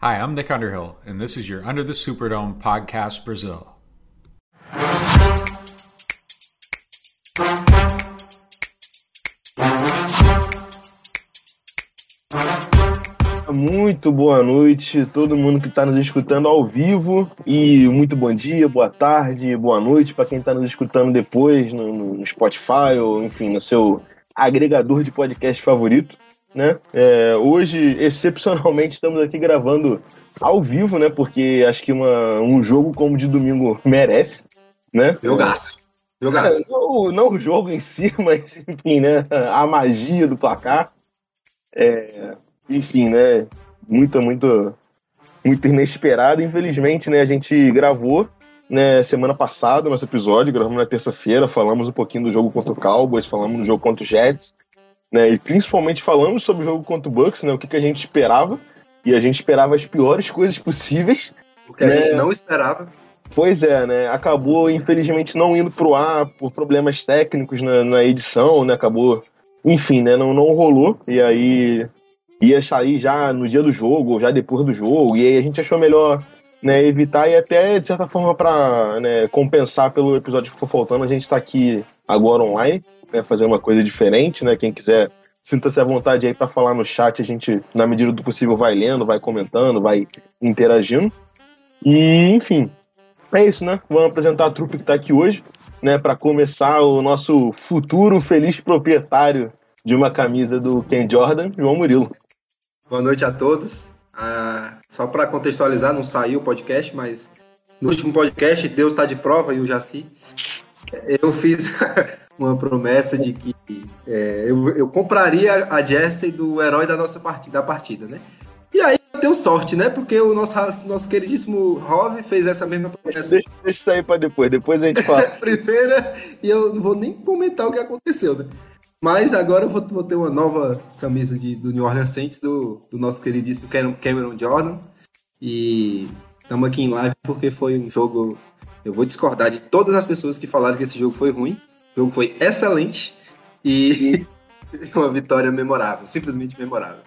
Hi, I'm Nick Underhill, and this is your Under the Superdome podcast Brazil. Muito boa noite, todo mundo que está nos escutando ao vivo e muito bom dia, boa tarde, boa noite para quem está nos escutando depois no, no, Spotify ou enfim no seu agregador de podcast favorito, né? É, hoje excepcionalmente estamos aqui gravando ao vivo, né? Porque acho que uma, um jogo como de domingo merece, né? Jogaço. Jogaço. É, não, não o jogo em si, mas enfim, né? A magia do placar. É, enfim, né? Muito, muito, muito inesperado. Infelizmente, né? A gente gravou né, semana passada nosso episódio, gravamos na terça-feira, falamos um pouquinho do jogo contra o Cowboys, falamos do jogo contra o Jets, né? E principalmente falamos sobre o jogo contra o Bucks, né? O que, que a gente esperava. E a gente esperava as piores coisas possíveis. O que né? a gente não esperava. Pois é, né? Acabou, infelizmente, não indo pro ar por problemas técnicos na, na edição, né? Acabou. Enfim, né? Não, não rolou. E aí ia sair já no dia do jogo, ou já depois do jogo, e aí a gente achou melhor né, evitar e até, de certa forma, para né, compensar pelo episódio que for faltando, a gente está aqui agora online, né, fazer uma coisa diferente, né? Quem quiser, sinta-se à vontade aí para falar no chat, a gente, na medida do possível, vai lendo, vai comentando, vai interagindo. E, enfim, é isso, né? Vamos apresentar a trupe que está aqui hoje, né, para começar o nosso futuro feliz proprietário de uma camisa do Ken Jordan, João Murilo. Boa noite a todos. Ah, só para contextualizar, não saiu o podcast, mas no último podcast, Deus está de prova e o Jaci. Eu fiz uma promessa de que é, eu, eu, compraria a jersey do herói da nossa partida, da partida, né? E aí deu sorte, né? Porque o nosso, nosso queridíssimo Rov fez essa mesma promessa. Deixa, deixa sair para depois, depois a gente fala. Primeira, e eu não vou nem comentar o que aconteceu, né? Mas agora eu vou, vou ter uma nova camisa de, do New Orleans Saints, do, do nosso queridíssimo Cameron Jordan. E estamos aqui em live porque foi um jogo. Eu vou discordar de todas as pessoas que falaram que esse jogo foi ruim. O jogo foi excelente e uma vitória memorável, simplesmente memorável.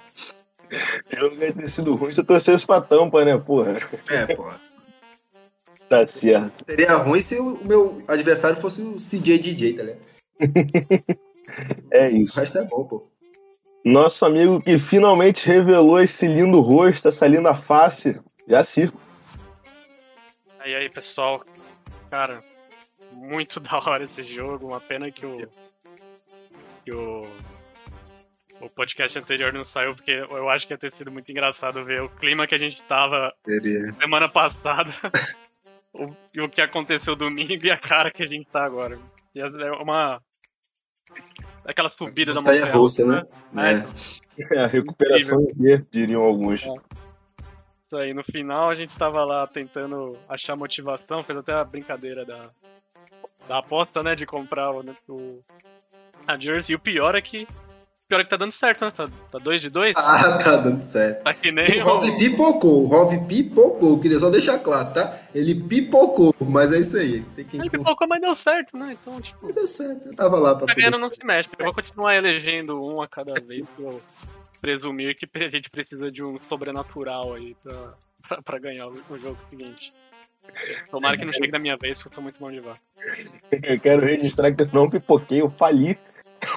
Eu não ia ter sido ruim se eu torcesse pra tampa, né, porra? É, porra. Tá certo. Seria ruim se o meu adversário fosse o CJ DJ, tá ligado? É isso. O resto é bom, pô. Nosso amigo que finalmente revelou esse lindo rosto, essa linda face, já circo. Aí aí, pessoal. Cara, muito da hora esse jogo. Uma pena que o. Que o. O podcast anterior não saiu, porque eu acho que ia ter sido muito engraçado ver o clima que a gente tava Seria. semana passada. o, e o que aconteceu domingo e a cara que a gente tá agora. E é uma, aquela subida da montanha russa, né? né? É. é. a recuperação ver, diriam alguns. É. Isso aí, no final a gente tava lá tentando achar motivação, fez até a brincadeira da, da aposta, né, de comprar o, o a Jersey. E o pior é que pior é que tá dando certo, né? Tá 2 tá dois de 2? Ah, tá dando certo. Tá que nem o Rov pipocou, o Rov pipocou, queria só deixar claro, tá? Ele pipocou, mas é isso aí. Tem que... Ele pipocou, mas deu certo, né? Então, tipo... Deu certo, eu tava lá pra Tá ganhando não se mexe, eu vou continuar elegendo um a cada vez que eu presumir que a gente precisa de um sobrenatural aí pra, pra, pra ganhar o, o jogo seguinte. Tomara que não chegue da minha vez, porque eu sou muito bom de vá. Eu quero registrar que eu não pipoquei, eu fali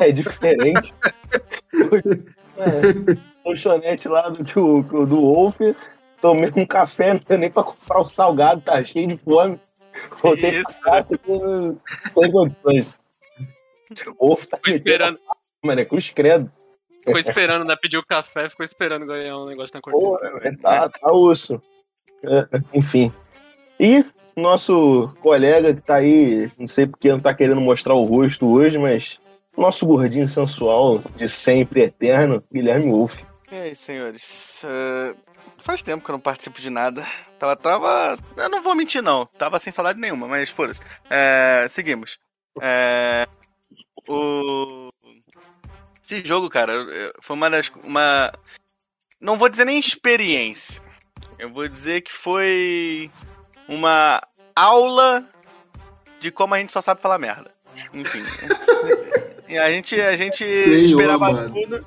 é diferente. é, lanchonete lá do, do, do Wolf, tomei um café, não deu nem pra comprar o salgado, tá cheio de fome. Voltei Isso. pra casa sem condições. O Wolf tá esperando. Mano, é cruz credo. Ficou esperando, né? Pediu café, ficou esperando ganhar um negócio na cortina. é, tá, tá osso. É, enfim. E nosso colega que tá aí, não sei porque não tá querendo mostrar o rosto hoje, mas nosso gordinho sensual de sempre eterno, Guilherme Wolff. E aí, senhores? Uh, faz tempo que eu não participo de nada. Tava, tava. Eu não vou mentir, não. Tava sem saudade nenhuma, mas foda-se. É, seguimos. É, o. Esse jogo, cara, foi uma das. Uma... Não vou dizer nem experiência. Eu vou dizer que foi uma aula de como a gente só sabe falar merda. Enfim. E a gente, a gente Senhor, esperava mano. tudo.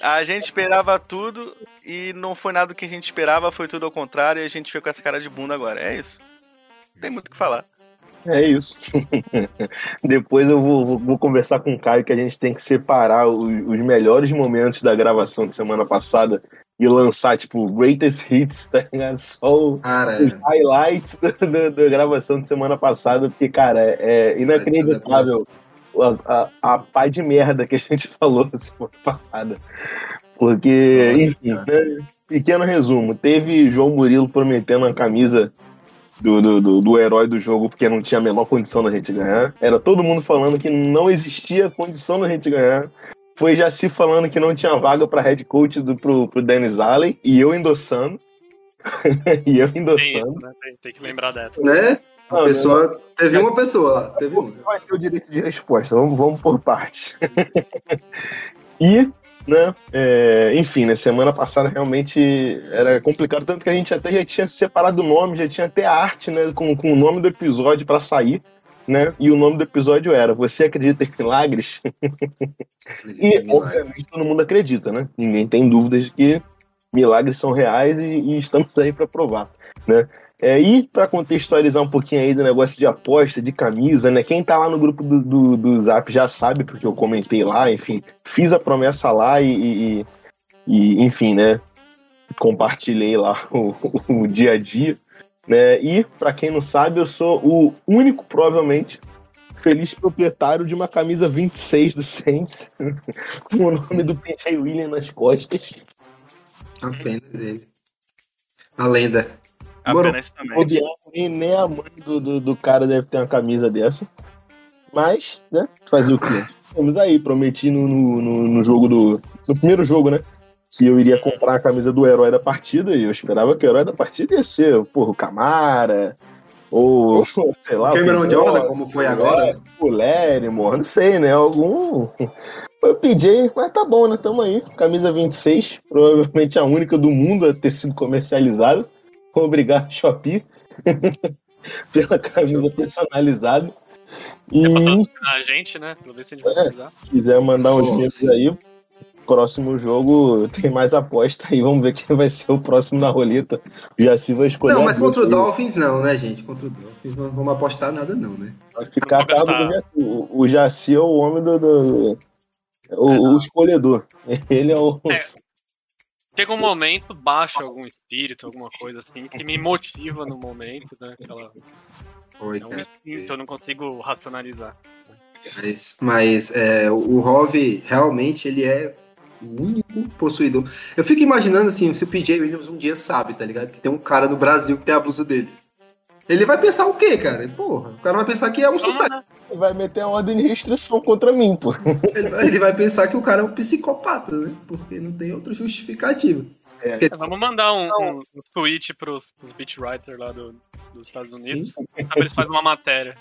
A gente esperava tudo e não foi nada do que a gente esperava, foi tudo ao contrário e a gente ficou com essa cara de bunda agora. É isso. Não tem muito o que falar. É isso. Depois eu vou, vou, vou, conversar com o Caio que a gente tem que separar os, os, melhores momentos da gravação da semana passada e lançar, tipo, greatest hits, tá ligado? Só cara, os é. highlights da, gravação de semana passada, porque, cara, é, inacreditável a, a, a pá de merda que a gente falou semana passada. Porque, enfim, né? pequeno resumo, teve João Murilo prometendo a camisa do, do, do, do, herói do jogo porque não tinha a menor condição da gente ganhar. Era todo mundo falando que não existia condição da gente ganhar. Foi já se falando que não tinha vaga para head coach do, pro, pro Dennis Allen e eu endossando. e eu endossando. Tem, né? tem, tem, que lembrar dessa. Né? A não, pessoa. Teve uma pessoa lá. Teve uma. Vai ter o direito de resposta. Vamos, vamos por parte. e né? É, enfim, na semana passada realmente era complicado, tanto que a gente até já tinha separado o nome, já tinha até a arte, né, com, com o nome do episódio para sair, né? E o nome do episódio era Você acredita em milagres? e, obviamente, todo mundo acredita, né? Ninguém tem dúvidas de que milagres são reais e, e estamos aí para provar, né? É, e para contextualizar um pouquinho aí do negócio de aposta, de camisa, né? Quem tá lá no grupo do, do, do Zap já sabe, porque eu comentei lá, enfim, fiz a promessa lá e, e, e enfim, né? Compartilhei lá o, o, dia a dia. Né? E, para quem não sabe, eu sou o único, provavelmente, feliz proprietário de uma camisa 26 do Saints, com o nome do PJ William nas costas. Apenas ele. A lenda. Apenas também. Nem, nem a mãe do, do, do, cara deve ter uma camisa dessa. Mas, né? Fazer o quê? Vamos aí, prometi no, no, no, jogo do. No primeiro jogo, né? Que eu iria comprar a camisa do herói da partida e eu esperava que o herói da partida ia ser, porra, o Camara, ou sei lá. O Cameron Jordan, como foi agora? O Lérimo, não sei, né? Algum. Eu pedi, mas tá bom, né? Tamo aí. Camisa 26, provavelmente a única do mundo a ter sido comercializada. Obrigado, Shopee, pela camisa personalizada. E... É a gente, né? Pra ver se a gente vai é, precisar. quiser mandar uns livros aí, próximo jogo tem mais aposta aí. Vamos ver quem vai ser o próximo na roleta. O Jaci vai escolher. Não, mas contra o Dolphins não, né, gente? Contra o Dolphins não vamos apostar nada, não, né? Vai ficar a cargo do Jaci. O Jaci é o homem do. do... O, é, o, escolhedor. Ele é o. É, chega um momento, baixa algum espírito, alguma coisa assim, que me motiva no momento, né? Aquela... Oi, é um instinto, eu não consigo racionalizar. Mas, mas é, o Rove realmente ele é o único possuidor. Eu fico imaginando assim, se o PJ Williams um dia sabe, tá ligado? Que tem um cara no Brasil que tem a blusa dele. Ele vai pensar o quê, cara? Porra, o cara vai pensar que é um sucesso. Ele vai meter a ordem de restrição contra mim, pô. Ele vai, ele vai pensar que o cara é um psicopata, né? Porque não tem outra justificativa. É. Porque... Vamos mandar um, um, um tweet pros, pros beatwriters lá do, dos Estados Unidos. Pra eles fazem uma matéria.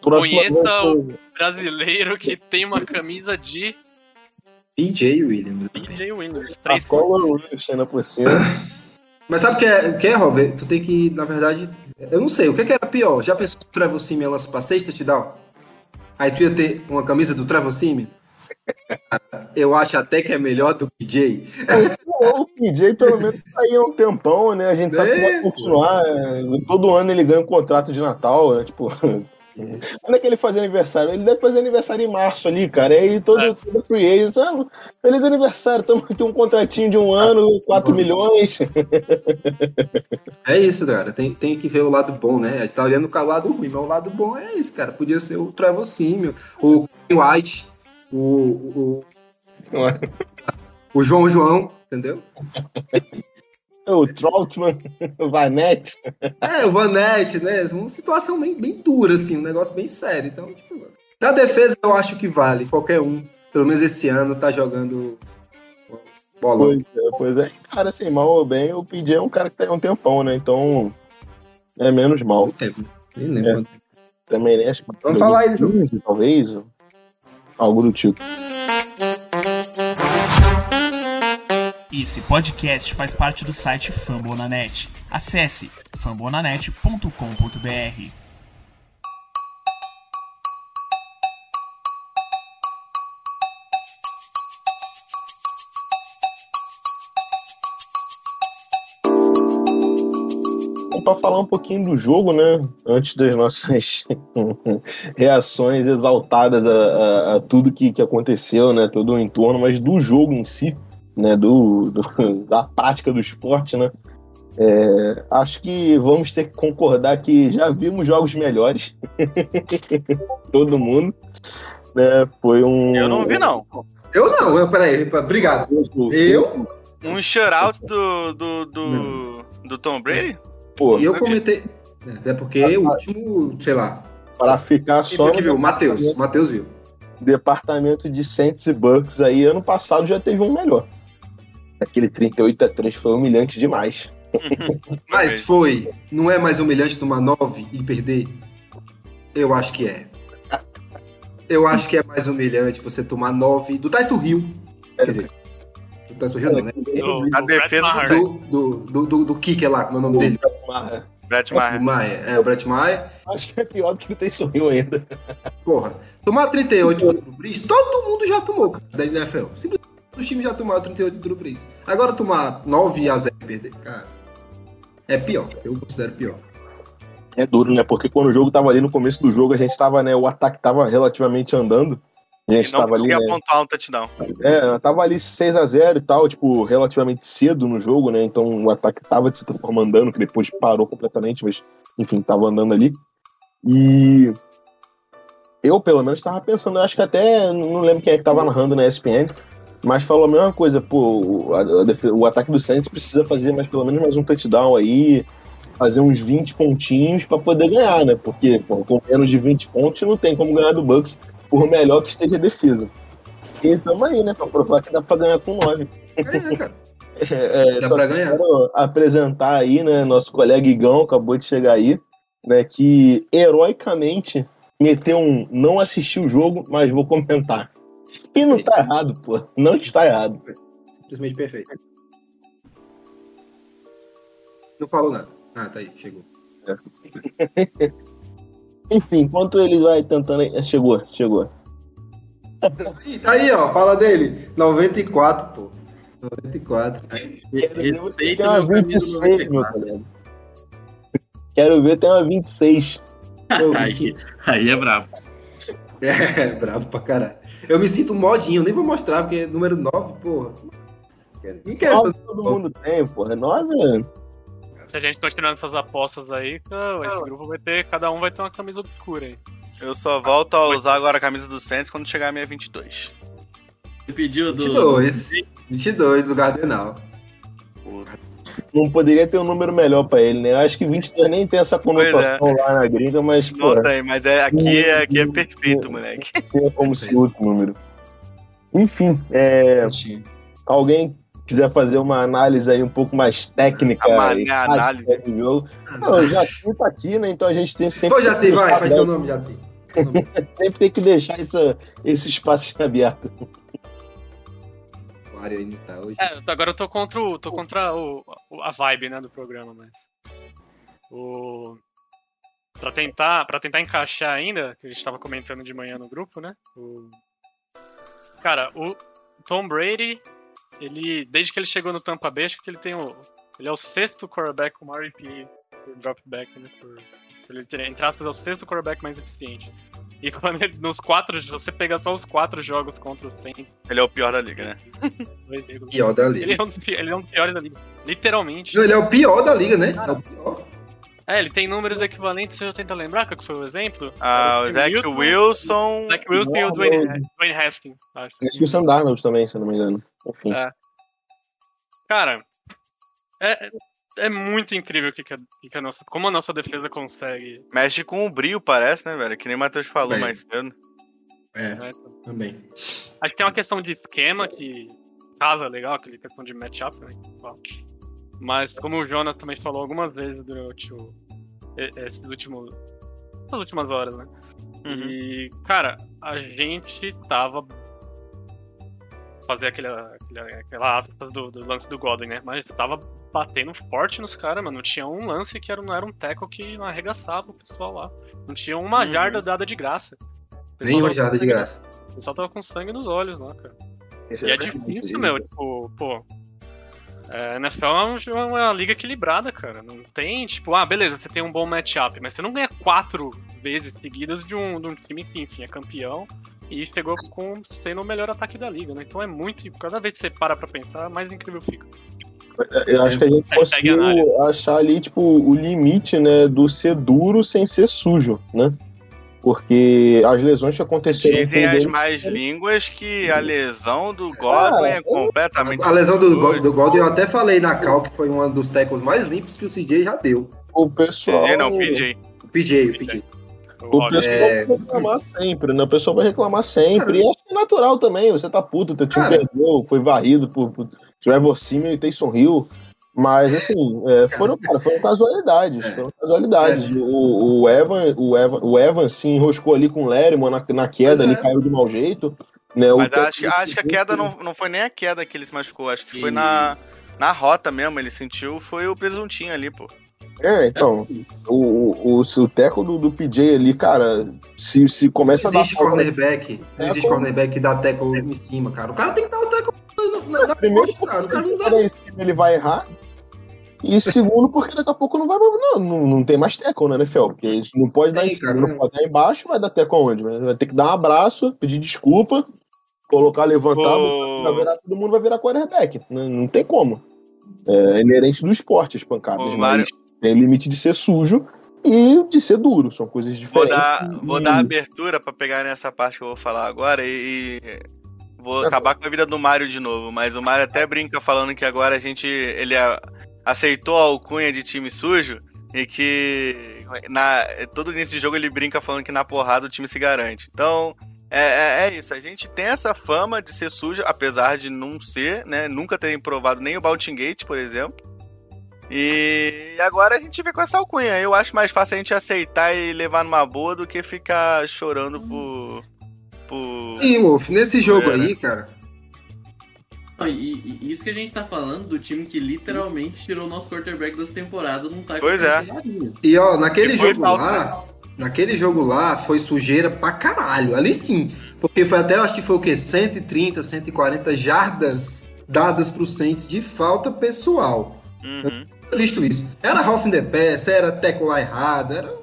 Conheça o brasileiro que tem uma camisa de. PJ Williams. PJ Williams. Três a cola Williams por cima. Mas sabe o que é, o que é, Robert? Tu tem que, na verdade, eu não sei, o que, é que era pior? Já pensou que o Trevor Simeon lança pra sexta touchdown? Aí tu ia ter uma camisa do Trevor Simeon? Eu acho até que é melhor do PJ. O, PJ pelo menos tá aí há um tempão, né? A gente sabe que vai é, continuar. Todo ano ele ganha um contrato de Natal, né? Tipo, quando é que ele faz aniversário? Ele deve fazer aniversário em março ali, cara. E aí todo, é. todo free agent, ah, feliz aniversário, estamos aqui um contratinho de um ano, 4 milhões. É isso, cara. Tem, tem que ver o lado bom, né? A gente tá olhando o lado ruim, mas o lado bom é esse, cara. Podia ser o Trevor Simio, o White, o, o, o João João, entendeu? O Troutman, o Vanette. É, o Vanette, né? Uma situação bem, bem dura, assim, um negócio bem sério. Então, tipo, na defesa eu acho que vale. Qualquer um, pelo menos esse ano, tá jogando bola. Pois é, pois é. Cara, assim, mal ou bem, o PJ é um cara que tem um tempão, né? Então, é menos mal. Tempo. Nem lembro. É. Também, né? Acho que Vamos falar aí, 15, talvez. Algo do tipo. Esse podcast faz parte do site Fambonanet. Acesse fambonanet.com.br. para falar um pouquinho do jogo, né? Antes das nossas reações exaltadas a, a, a tudo que, que, aconteceu, né? Todo o entorno, mas do jogo em si né? Do, do da prática do esporte, né? É, acho que vamos ter que concordar que já vimos jogos melhores. Todo mundo. Né? Foi um. Eu não vi, não. Eu não, eu, peraí, obrigado. Eu? Um shutout do, do, do, do Tom Brady? Pô, e eu comentei. É porque o último, sei lá. Para ficar só. que viu? Matheus. Matheus viu. Departamento de Saints e Bucks aí, ano passado já teve um melhor. Aquele 38 a 3 foi humilhante demais. Mas foi. Não é mais humilhante tomar 9 e perder? Eu acho que é. Eu acho que é mais humilhante você tomar 9 do Tyson Rio. Quer dizer, do Tyson Rio não, né? Do, a defesa do, do, do, do, do Kicker lá, como é o nome dele? Brett Maher. É, o Brett Maher. Acho que é pior do que o Tyson Hill ainda. Porra, tomar 38 do Brees, todo mundo já tomou, cara, da NFL. Simplesmente os times já tomaram 38 do Brees. Agora tomar 9 a 0 e perder, cara é pior. Eu considero pior. É duro, né? Porque quando o jogo tava ali no começo do jogo, a gente tava, né? O ataque tava relativamente andando. A gente não tava ali. Né, apontar um touchdown. É, tava ali 6 a 0 e tal, tipo, relativamente cedo no jogo, né? Então o ataque tava de certa forma andando, que depois parou completamente, mas enfim, tava andando ali. E eu, pelo menos, tava pensando, eu acho que até não lembro quem é que tava narrando na ESPN, mas falou a mesma coisa, pô, o, a, a, o ataque do Saints precisa fazer mais pelo menos mais um touchdown aí, fazer uns 20 pontinhos para poder ganhar, né? Porque pô, com menos de 20 pontos não tem como ganhar do Bucks, por melhor que esteja a defesa. E tamo aí, né? Pra provar que dá pra ganhar com 9. É, cara. É, é, dá pra ganhar. Quero apresentar aí, né? Nosso colega Igão acabou de chegar aí, né? Que heroicamente meteu um não assisti o jogo, mas vou comentar. E não tá errado, pô. Não está errado. Simplesmente perfeito. Não falou nada. Ah, tá aí, chegou. É. Enfim, enquanto ele vai tentando. Chegou, chegou. Tá aí, ó, fala dele. 94, pô. 94. Quero ver você tem uma 26, meu colega. Quero ver tem uma 26. aí, aí é brabo. É, brabo pra caralho. Eu me sinto modinho, nem vou mostrar, porque é número 9, porra. Ninguém quer. todo mundo tem, porra. É 9, mano. Se a gente continuar essas apostas aí, esse grupo vai ter. Cada um vai ter uma camisa obscura aí. Eu só volto a usar agora a camisa do Santos quando chegar a minha 22. Você pediu do. 22. 22 do Gardenal. Porra não poderia ter um número melhor pra ele, né? Eu acho que 22 nem tem essa é. conotação é. lá na gringa, mas. Não pô, tem, mas é, aqui, é, aqui é perfeito, moleque. É como se outro número. Enfim, é, alguém quiser fazer uma análise aí um pouco mais técnica análise do jogo. Não, o Jaci tá aqui, né? Então a gente tem sempre. Ô, Jaci, vai, faz teu nome, Jaci. sempre tem que deixar essa, esse espaço aberto. Ainda tá hoje. É, agora eu tô contra, o, tô contra o, a vibe, né, do programa, mas. O. Pra tentar, pra tentar encaixar ainda, que a gente tava comentando de manhã no grupo, né? O... Cara, o Tom Brady, ele. Desde que ele chegou no Tampa Bay, acho que ele tem o. Ele é o sexto quarterback com maior RP por dropback, né? Por, ele, entre aspas, é o sexto quarterback mais eficiente. E quando ele, nos quatro, você pega só os quatro jogos contra os Saints. Ele é o pior da liga, né? pior da liga. Ele é, um, ele é um dos piores da liga. Literalmente. Não, ele é o pior da liga, né? Cara, é o pior. É, ele tem números equivalentes, você já tenta lembrar qual foi o exemplo? Ah, o Zach Wilson. Wilson. Zach Wilson e o Dwayne, Dwayne Haskins, acho. Acho que o Sam Darnold também, se eu não me engano. Enfim. É. Cara, é, é muito incrível que, que, a, que a nossa, como a nossa defesa consegue. Mexe com o brilho, parece, né, velho? Que nem o Matheus falou é. mais cedo. É, é, também. Acho que tem uma questão de esquema que casa legal, aquela questão de matchup, né? Mas como o Jonas também falou algumas vezes durante o, esses últimos, essas últimas horas, né? Uhum. E, cara, a gente tava fazer aquela, aquela, aquela aspas do, do, lance do Godwin, né? Mas tava batendo forte nos caras, mano. Não tinha um lance que era, não era um tackle que não arregaçava o pessoal lá. Não tinha uma uhum. jarda dada de graça. Nenhuma jarda de graça. O pessoal tava com sangue nos olhos lá, cara. Isso e é, é difícil, meu. Tipo, pô. É, NFL é uma, é uma liga equilibrada, cara. Não tem, tipo, ah, beleza, você tem um bom matchup, mas você não ganha quatro vezes seguidas de um, de um time que, enfim, é campeão e chegou com sendo o melhor ataque da liga, né? Então é muito. Cada vez que você para pra pensar, mais incrível fica. Eu acho que a gente conseguiu achar ali, tipo, o limite, né, do ser duro sem ser sujo, né? Porque as lesões que aconteceram Dizem as mais línguas que a lesão do Godwin é completamente. A lesão do, doida. do Golden eu até falei na cal que foi um dos tackles mais limpos que o CJ já deu. o pessoal. PJ não, PJ. O PJ, o PJ. O Ó, pessoal É. vai reclamar sempre, né? O pessoal vai reclamar sempre. E acho que é natural também. Você tá puto, teu time Cara. perdeu, foi varrido por, por Trevor Simeon e Taysom Hill. Mas, assim, é, foram, cara, foram casualidades. Foram casualidades. O, o, Evan, o, Evan, o Evan se enroscou ali com o Lerimo na, na queda, ali é. caiu de mau jeito. Né? O Mas técnico- acho, que- acho que a queda não, não foi nem a queda que ele se machucou, acho que foi na, na rota mesmo. Ele sentiu, foi o presuntinho ali, pô. É, então, o, o, o, o teco do, do PJ ali, cara, se, se começa Não existe a dar cornerback. Não É, existe como- cornerback que dá tackle em cima, cara. O cara tem que dar o tackle na, na Primeiro, coxa, cara. Cara não porque dá. ele vai errar. E segundo, porque daqui a pouco não vai não, não, não tem mais teco na NFL. Porque a gente não pode dar em cima, cara, não pode dar embaixo, vai dar teco aonde? Vai ter que dar um abraço, pedir desculpa, colocar, levantar, botar, vai virar, todo mundo vai virar quarterback. Não, não tem como. É inerente do esporte as pancadas, Ô, mas tem limite de ser sujo e de ser duro. São coisas Vou diferentes. dar, vou E- dar abertura pra pegar nessa parte que eu vou falar agora e. Vou Tá acabar com a vida do Mário de novo, mas o Mário até brinca falando que agora a gente. Ele a- aceitou a alcunha de time sujo e que na, todo início de jogo ele brinca falando que na porrada o time se garante. Então, é, é- é isso. A gente tem essa fama de ser sujo, apesar de não ser, né? Nunca terem provado nem o Baltingate, por exemplo. E agora a gente vê com essa alcunha. Eu acho mais fácil a gente aceitar e levar numa boa do que ficar chorando por. Por... Sim, Wolf, nesse jogo É, né? aí, cara. Não, E, e isso que a gente tá falando do time que literalmente tirou o nosso quarterback dessa temporada não tá Pois é. E ó, naquele E jogo falta, lá, naquele jogo lá foi sujeira pra caralho. Ali sim. Porque foi até, acho que foi o quê? 130, 140 jardas dadas pro Saints de falta pessoal. Uhum. Eu visto isso. Era half in the pass, era tackle lá errado, era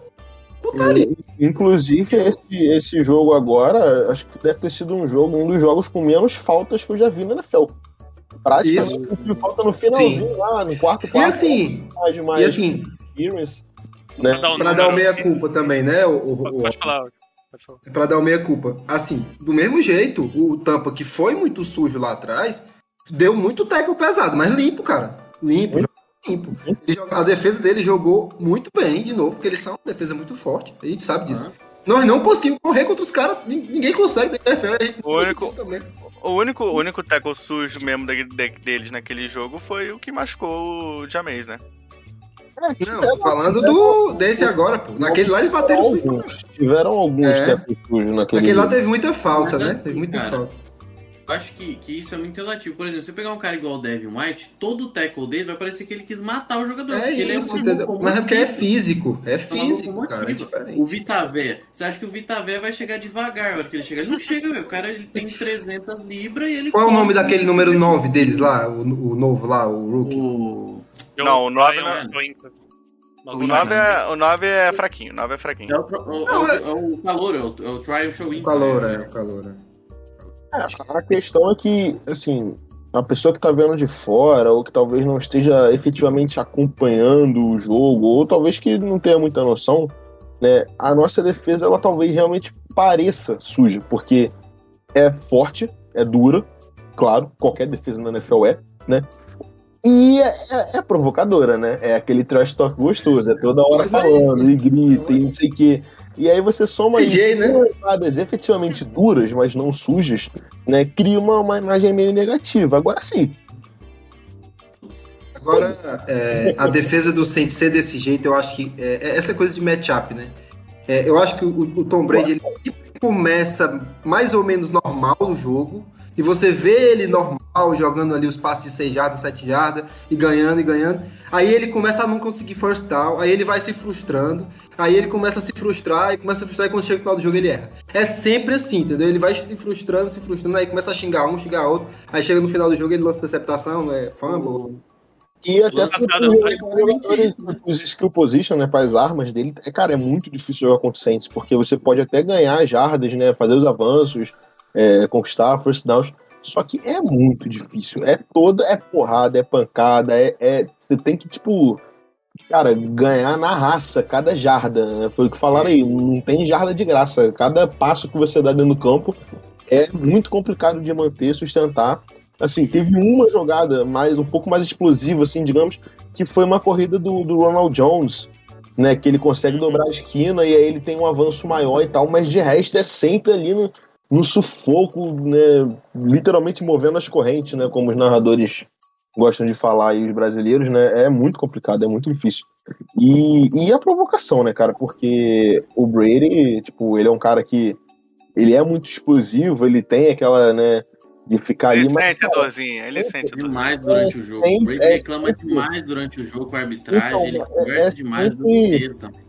Inclusive, esse, esse jogo agora, acho que deve ter sido um jogo, um dos jogos com menos faltas que eu já vi na NFL. Praticamente Isso. falta no finalzinho lá, no quarto E quarto. assim, mais, e mais assim, experience, né? Pra dar um pra dar o número- meia culpa também, né? O, o, o- Pode falar. Pode falar. Pra dar o meia culpa. Assim, do mesmo jeito, o Tampa, que foi muito sujo lá atrás, deu muito tackle pesado, mas limpo, cara. Limpo, Sim. Limpo. Joga- a defesa dele jogou muito bem, de novo, porque eles são uma defesa muito forte. A gente sabe disso. Nós não conseguimos correr contra os caras, nin- ninguém consegue da NFL. a gente O único- também. O único, o único tackle sujo mesmo de- deles naquele jogo foi o que machucou o James, né? É, Não, falando do, desse agora, pô. Naquele lá eles bateram sujo. alguns, tiveram alguns É. tecos sujos naquele Naquele lá teve muita falta, né? Teve muita cara, falta. Eu acho que, que isso é muito relativo. Por exemplo, se você pegar um cara igual o Devin White, todo o tackle dele vai parecer que ele quis matar o jogador. É porque ele isso, uma entendeu? locomotiva. Mas é porque é físico. É É físico, locomotiva. cara. É diferente. O Vitavé, você acha que o Vitavé vai chegar devagar a hora que ele chegar? Ele não chega, meu. O cara ele tem 300 libras e ele. Qual é o nome daquele número 9 deles lá? O, o novo lá, o rookie? O... Não, o nove Ryan não- Clinton. O 9 é, o nove é fraquinho, o 9 é fraquinho. É o, tro- o, Não, é... o- é o calor, é o, é o trial show O calor, é, o calor. É. A questão é que, assim, a pessoa que tá vendo de fora, ou que talvez não esteja efetivamente acompanhando o jogo, ou talvez que não tenha muita noção, né? A nossa defesa, ela talvez realmente pareça suja, porque é forte, é dura, claro, qualquer defesa na NFL é, né? E é, é- é provocadora, né? É aquele trash talk gostoso, é toda hora é falando, e grita, e não sei o quê. E aí você soma CJ, isso né? efetivamente duras, mas não sujas, né? Cria uma, uma imagem meio negativa. Agora sim, Agora, é, a defesa do Saints ser desse jeito, eu acho que. É, é essa coisa de matchup, né? É, eu acho que o, o Tom Brady começa mais ou menos normal no jogo. E você vê ele normal, jogando ali os passes de 6 jardas, 7 jardas, e ganhando e ganhando. Aí ele começa a não conseguir first down, aí ele vai se frustrando, aí ele começa a se frustrar, e começa a frustrar, e quando chega no final do jogo ele erra. É sempre assim, entendeu? Ele vai se frustrando, se frustrando, aí começa a xingar um, xingar outro, aí chega no final do jogo ele lança interceptação, é fumble, E até os skill position, né, para as armas dele, é, cara, é muito difícil jogar contra o Saints, porque você pode até ganhar jardas, né, fazer os avanços, é, conquistar first downs, só que é muito difícil. É toda, é porrada, é pancada, é, é- você tem que, tipo, cara, ganhar na raça cada jarda, né? Foi o que falaram aí, não tem jarda de graça. Cada passo que você dá dentro do campo é muito complicado de manter, sustentar. Assim, teve uma jogada mais um pouco mais explosiva, assim, digamos, que foi uma corrida do, do Ronald Jones, né? Que ele consegue dobrar a esquina e aí ele tem um avanço maior e tal, mas de resto é sempre ali no, no sufoco, né? Literalmente movendo as correntes, né? Como os narradores gostam de falar aí, os brasileiros, né? É muito complicado, é muito difícil. E, e a provocação, né, cara? Porque o Brady, tipo, ele é um cara que ele é muito explosivo, ele tem aquela, né, de ficar ali, Ele mas sente a dorzinha, ele sente a dorzinha. Demais durante o jogo. sempre- O Brady é reclama sempre- demais durante o jogo com a arbitragem. Então, ele é- conversa é demais do sempre- inteiro também.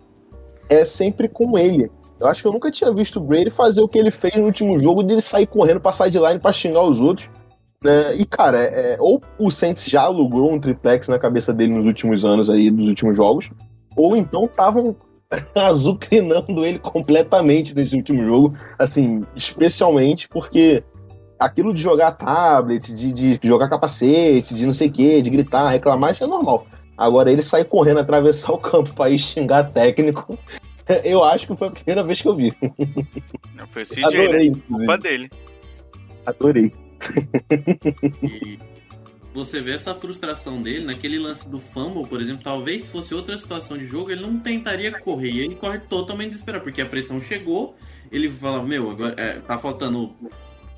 é sempre com ele. Eu acho que eu nunca tinha visto o Brady fazer o que ele fez no último jogo, de ele sair correndo pra sideline pra xingar os outros. Né? E, cara, é, ou o Saints já alugou um triplex na cabeça dele nos últimos anos aí, nos últimos jogos, ou então estavam azucrinando ele completamente nesse último jogo, assim, especialmente porque aquilo de jogar tablet, de, de jogar capacete, de não sei o que, de gritar, reclamar, isso é normal. Agora ele sair correndo, atravessar o campo pra ir xingar técnico, eu acho que foi a primeira vez que eu vi. Não, foi o CJ, né? Adorei, Culpa inclusive. dele. Adorei. E você vê essa frustração dele naquele lance do fumble, por exemplo, talvez fosse outra situação de jogo, ele não tentaria correr, e ele corre totalmente desesperado, porque a pressão chegou, ele fala, meu, agora é, tá faltando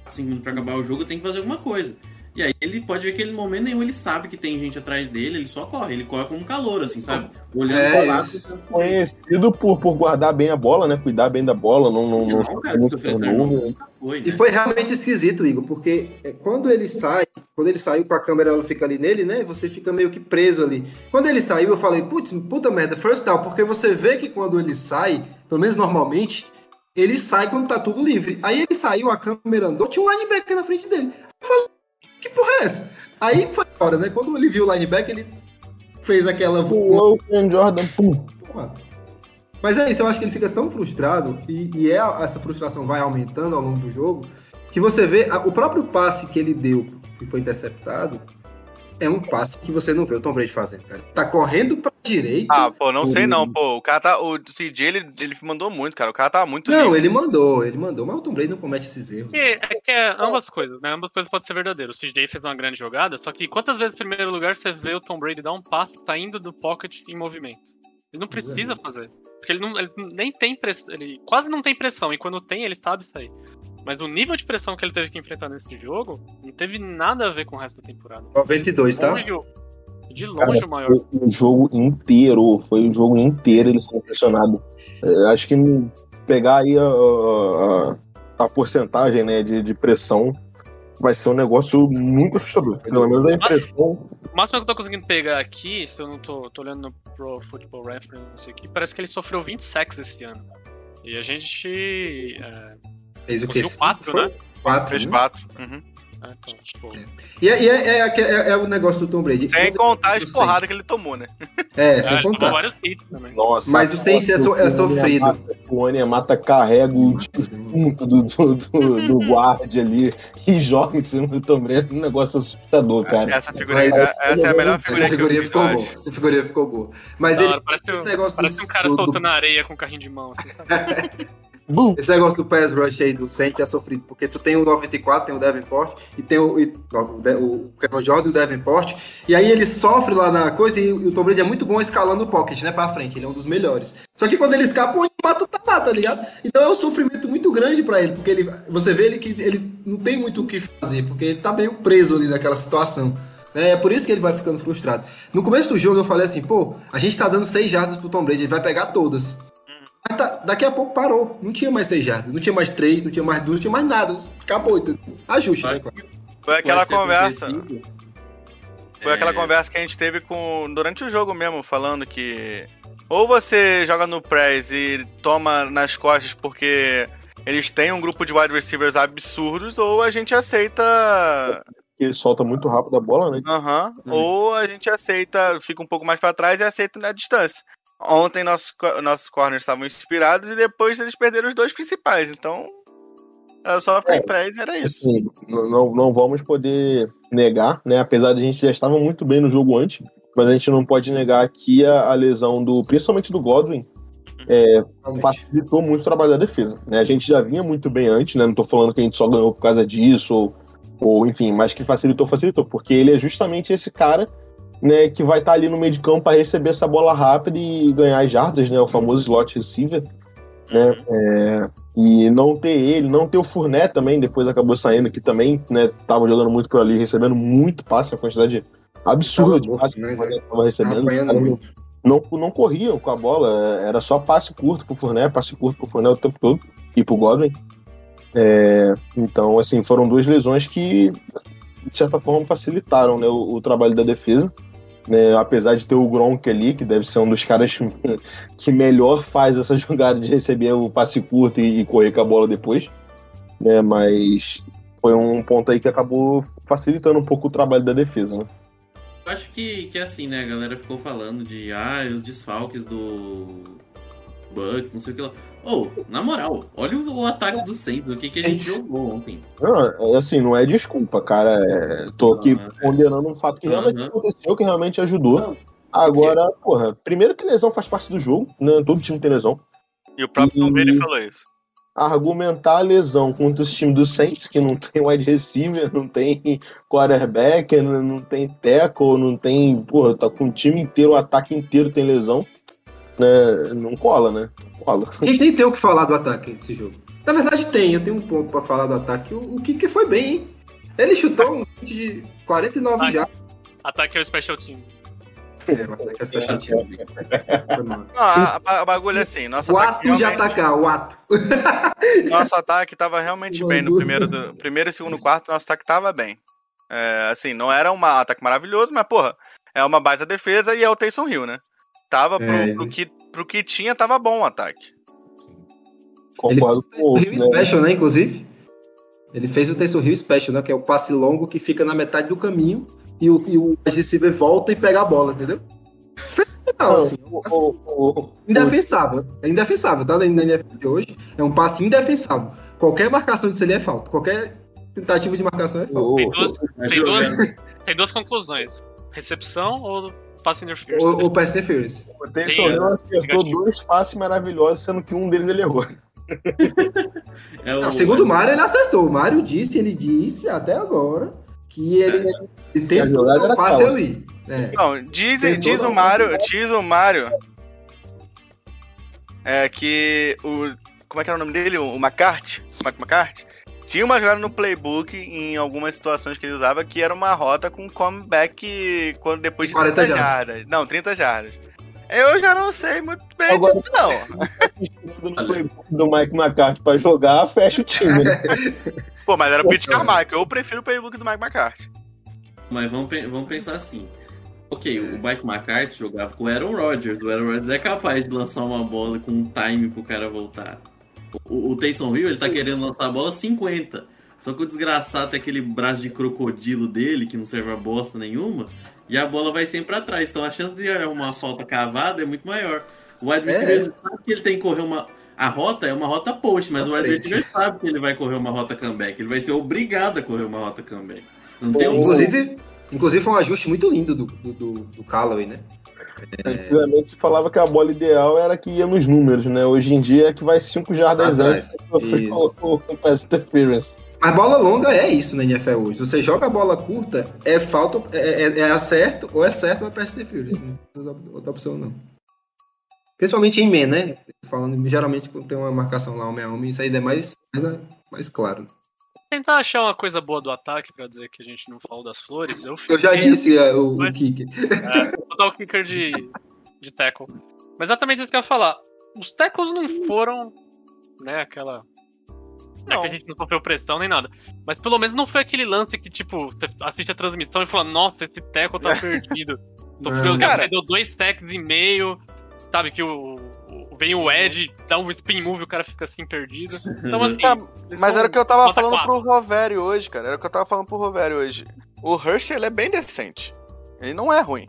5 minutos pra acabar o jogo, eu tenho que fazer alguma coisa. E aí ele pode ver que ele, no momento nenhum ele sabe que tem gente atrás dele, ele só corre, ele corre como calor, assim, sabe? Olhando É pro lado. Conhecido por, por guardar bem a bola, né? Cuidar bem da bola, não, não, não, Não, cara, muito o Fred turnover. nunca foi, né? E foi realmente esquisito, Igor, porque é, quando ele sai, quando ele saiu com a câmera, ela fica ali nele, né? Você fica meio que preso ali. Quando ele saiu, eu falei, putz, puta merda, first down, porque você vê que quando ele sai, pelo menos normalmente, ele sai quando tá tudo livre. Aí ele saiu, a câmera andou, tinha um linebacker na frente dele. Eu falei, que porra é essa? Aí foi a hora, né? Quando ele viu o linebacker, ele fez aquela O Ken Jordan, pum. Porra. Mas é isso, eu acho que ele fica tão frustrado, e, e é, essa frustração vai aumentando ao longo do jogo, que você vê a- o próprio passe que ele deu, que foi interceptado, é um passe que você não vê o Tom Brady fazendo, cara. Tá correndo pra direita. Ah, pô, não sei não, pô. O cara tá. O CJ, ele, ele mandou muito, cara. O cara tava muito não, livre. ele mandou, ele mandou, mas o Tom Brady não comete esses erros. É que, é que é ambas coisas, né? Ambas coisas podem ser verdadeiras. O CJ fez uma grande jogada, só que quantas vezes, em primeiro lugar, você vê o Tom Brady dar um passo saindo do pocket em movimento? Ele não precisa fazer. Porque ele, não, ele nem tem pressão. Ele quase não tem pressão, e quando tem, ele sabe sair. Mas o nível de pressão que ele teve que enfrentar nesse jogo não teve nada a ver com o resto da temporada. 92, tá? Longe de longe o maior. Foi o jogo inteiro, foi o jogo inteiro ele sendo pressionado. É, acho que pegar aí a, a, a porcentagem né, de, de pressão vai ser um negócio muito assustador. Pelo menos a impressão. O máximo que eu tô conseguindo pegar aqui, se eu não tô, tô olhando no Pro Football Reference aqui, parece que ele sofreu 20 sacks esse ano. E a gente. É, Fez o quê? 4, Foi? né? Quatro, Fez né? quatro. Uhum. É, então, tipo, E é, e é- é é- é o negócio do Tom Brady. Sem Quando- contar as porradas que ele tomou, né? É, é, sem contar. vários hits também. Nossa, Mas o Saints é so- é sofrido. O Ania Mata carrega o defunto do, do, do, do guarde ali e joga em cima do Tom Brady. Um negócio assustador, cara. Essa figurinha, Mas- essa é a melhor figurinha Essa que eu figurinha fiz, ficou boa. Essa figurinha ficou boa. Mas Da ele, parece, esse um- negócio parece do- um cara do- do- soltando areia com carrinho de mão. Assim, sabe? Esse negócio do pass rush aí do Saints é sofrido, porque tu tem o 94, tem o Davenport, e tem o, e- o, o Kevin Jordan e o Davenport, e aí ele sofre lá na coisa, e o Tom Brady é muito bom escalando o pocket, né, pra frente, ele é um dos melhores. Só que quando ele escapa, o mata tá lá, tá ligado? Então é um sofrimento muito grande pra ele, porque ele, você vê ele que ele não tem muito o que fazer, porque ele tá meio preso ali naquela situação. É por isso que ele vai ficando frustrado. No começo do jogo eu falei assim, pô, a gente tá dando seis jardas pro Tom Brady, ele vai pegar todas. Tá- daqui a pouco parou. Não tinha mais seis jardas, não tinha mais três, não tinha mais duas, não tinha mais nada. Acabou, entendeu? Ajuste, né, cara? Foi aquela conversa. acontecido. Foi aquela É. conversa que a gente teve com durante o jogo mesmo, falando que ou você joga no press e toma nas costas porque eles têm um grupo de wide receivers absurdos, ou a gente aceita porque ele solta muito rápido a bola, né? Aham. Ou a gente aceita, fica um pouco mais pra trás e aceita na distância. Ontem nossos, nossos corners estavam inspirados e depois eles perderam os dois principais. Então, era só ficar É. em press era isso. Assim, não, não, vamos poder negar, né? Apesar de a gente já estava muito bem no jogo antes, mas a gente não pode negar que a, a lesão do, principalmente do Godwin, é, facilitou muito o trabalho da defesa. Né? A gente já vinha muito bem antes, né? Não tô falando que a gente só ganhou por causa disso, ou, ou enfim, mas que facilitou, facilitou, porque ele é justamente esse cara né, que vai estar ali no meio de campo para receber essa bola rápida e ganhar as jardas, né? O famoso slot receiver. Né? É, e não ter ele, não ter o Fournette também, depois acabou saindo, que também né, tava jogando muito por ali, recebendo muito passe, a quantidade absurda de passe que morto, o né, Fournette tava recebendo. não, não corriam com a bola, era só passe curto pro Fournette, passe curto pro Fournette o tempo todo, e pro Godwin. É, então, assim, foram duas lesões que, de certa forma, facilitaram né, o, o trabalho da defesa. Né, apesar de ter o Gronk ali, que deve ser um dos caras que melhor faz essa jogada de receber o passe curto e, correr com a bola depois. Né, mas foi um ponto aí que acabou facilitando um pouco o trabalho da defesa. Né? Eu acho que, que é assim, né? A galera ficou falando de ah, os desfalques do Bucks, não sei o que lá. Ô, na moral, olha o, ataque do Saints, o que, que a gente Saints. jogou ontem. Não, é assim, não é desculpa, cara. É, tô aqui Não, é. ponderando um fato que realmente aconteceu, que realmente ajudou. Agora, porra, primeiro que lesão faz parte do jogo, né? Todo time tem lesão. E o próprio Tom Brady falou isso. Argumentar a lesão contra esse time do Saints, que não tem wide receiver, não tem quarterback, não não tem tackle, não tem. Porra, tá com o time inteiro, o ataque inteiro tem lesão. Né? Não cola, né? Não cola. A gente nem tem o que falar do ataque desse jogo. Na verdade tem, eu tenho um ponto pra falar do ataque. O, o Kike foi bem, hein? Ele chutou um chute de 49 Ah, já. Ataque é o special team. É, o ataque é special team. Não, a, a- bagulho é assim, nosso O ataque ato de realmente- atacar, o ato. Nosso ataque tava realmente bem no primeiro, do- primeiro e segundo quarto, nosso ataque tava bem. É, assim, não era um ataque maravilhoso, mas, porra, é uma baita defesa e é o Taysom Hill, né? Tava pro, É. pro que, pro que tinha, tava bom o ataque. Concordo com o outro, Rio né? Special, né, inclusive? Ele fez o Taysom Hill Special, né? Que é o passe longo que fica na metade do caminho e o, e o receiver volta e pega a bola, entendeu? Não, assim, O- assim, o- o- indefensável. É indefensável, tá? Na NFL de hoje é um passe indefensável. Qualquer marcação disso ali é falta. Qualquer tentativa de marcação é falta. Tem duas, Tá tem duas, tem duas conclusões. Recepção ou pass interference? O, o pass interference. O Taysom Tem, Hill acertou negativo. dois passes maravilhosos, sendo que um deles ele errou. É o, Não, segundo o Mário, ele acertou. O Mário disse, ele disse até agora que ele, ele A tentou dar um passe calça. ali. É. Não, diz, Tentou diz o Mário, diz o Mário é que o como é que era o nome dele? O McCarthy, Mike McCarthy, tinha uma jogada no playbook em algumas situações que ele usava que era uma rota com comeback quando depois de 40 30 jardas. jardas. Não, 30 jardas. Eu já não sei muito bem Agora- disso não. No playbook do Mike McCarthy pra jogar, fecha o time. Né? Pô, mas era o Pete. Carmichael. Eu prefiro o playbook do Mike McCarthy. Mas vamos, vamos pensar assim. Ok, o Mike McCarthy jogava com o Aaron Rodgers. O Aaron Rodgers é capaz de lançar uma bola com um time pro cara voltar. O, o Taysom Hill, ele tá querendo lançar a bola 50. Só que o desgraçado tem aquele braço de crocodilo dele, que não serve a bosta nenhuma, e a bola vai sempre pra trás. Então a chance de arrumar uma falta cavada é muito maior. O wide É. receiver sabe que ele tem que correr uma. A rota é uma rota post, mas o wide receiver sabe que ele vai correr uma rota comeback. Ele vai ser obrigado a correr uma rota comeback. Não tem um Inclusive, inclusive foi um ajuste muito lindo do, do, do, do Callaway, né? Antigamente se falava que a bola ideal era que ia nos números, né? Hoje em dia é que vai 5 jardas antes o, o pass interference. Mas bola longa é isso na NFL hoje. Você joga a bola curta, é falta, é, é, é acerto ou é certo ou é pass interference. Não tem outra opção não. Principalmente em man, né? Falando, geralmente quando tem uma marcação lá homem a homem, isso aí é mais, mais, mais claro. Tentar achar uma coisa boa do ataque pra dizer que a gente não falou das flores. Eu, Eu já fiquei- disse é, o, o kick. É, vou dar o kicker de, de tackle. Mas exatamente isso que eu ia falar. Os tackles não foram, né, aquela. Não é que a gente não sofreu pressão nem nada. Mas pelo menos não foi aquele lance que, tipo, você assiste a transmissão e fala, nossa, esse tackle tá perdido. Sofreu, Cara. perdeu dois sacks e meio. Sabe, que o- vem o Ed, dá um spin move e o cara fica assim perdido. Então, assim. Cara, mas era o que eu tava falando quatro. pro Rovério hoje, cara. Era o que eu tava falando pro Rovério hoje. o Hurst ele é bem decente. Ele não é ruim.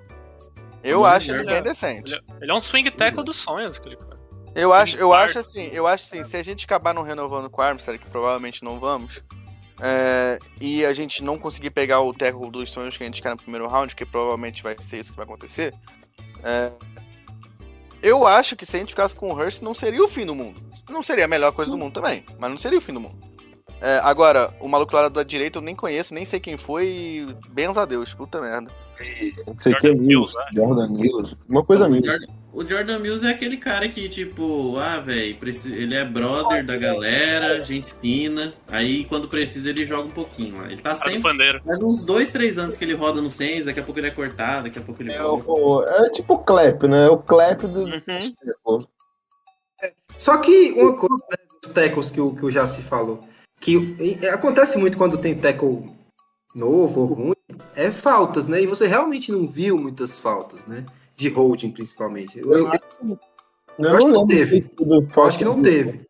Eu Não, acho ele ele é- bem decente. Ele, ele é um swing tackle dos sonhos, aquele cara. Eu acho, eu acho assim, eu acho assim, se a gente acabar não renovando com o Armstead, que provavelmente não vamos, é, e a gente não conseguir pegar o tackle dos sonhos que a gente quer no primeiro round, que provavelmente vai ser isso que vai acontecer, é, eu acho que se a gente ficasse com o Hurst, não seria o fim do mundo. Não seria a melhor coisa do mundo também, mas não seria o fim do mundo. É, agora, o maluco lá da direita eu nem conheço, nem sei quem foi, e benza a Deus, puta merda. Não sei o que é Jordan Mills? Jordan Mills. Uma coisa o, Mills. Jordan, o Jordan Mills é aquele cara que, tipo, ah, velho, ele é brother da galera, gente fina. Aí quando precisa ele joga um pouquinho lá. Ele tá sempre. pandeiro. Faz uns dois, três anos que ele roda no Saints, daqui a pouco ele é cortado, daqui a pouco ele É, volta. o- é tipo o Clap, né? É o Clap do. Uhum. Só que uma coisa né, dos tackles que o, que o Jaci falou, que é, acontece muito quando tem tackle novo ou ruim, é faltas, né? E você realmente não viu muitas faltas, né? De holding, principalmente. Eu, eu- Eu acho que não teve. eu acho que não teve.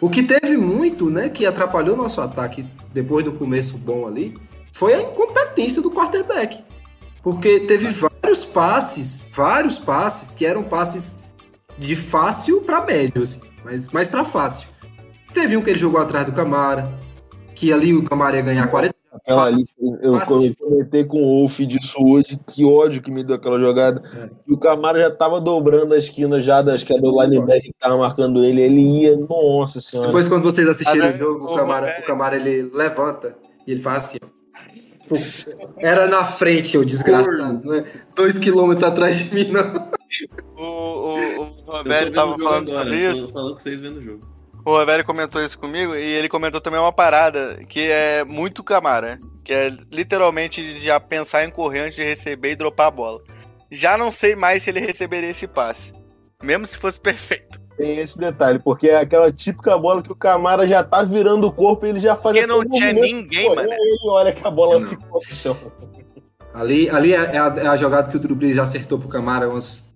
O que teve muito, né, que atrapalhou nosso ataque depois do começo bom ali, foi a incompetência do quarterback. Porque teve vários passes, vários passes que eram passes de fácil para médio, assim, mas mais para fácil. Teve um que ele jogou atrás do Camara, que ali o Camara ia ganhar 40. Aquela ali, eu comentei com o Wolf disso hoje, que ódio que me deu aquela jogada. É. E o Camara já tava dobrando a esquina já das que é do linebacker que tava marcando ele. Ele ia, nossa senhora. Depois, quando vocês assistirem Mas o é- jogo, o o Camara, Roberto- o Camara ele levanta e ele faz assim. Era na frente, ô desgraçado. Não é dois quilômetros atrás de mim, não. O, o, o Roberto tava o falando agora, sobre isso. Falando com vocês vendo o jogo. O Roberto comentou isso comigo e ele comentou também uma parada que é muito Camara, que é literalmente de já pensar em correr antes de receber e dropar a bola. Já não sei mais se ele receberia esse passe, mesmo se fosse perfeito. Tem esse detalhe, porque é aquela típica bola que o Camara já tá virando o corpo e ele já faz Porque não tinha ninguém, mano. Ele olha que a bola Não. ficou no chão. Ali, ali é, é a, é a jogada que o Drew Brees já acertou pro Camara umas.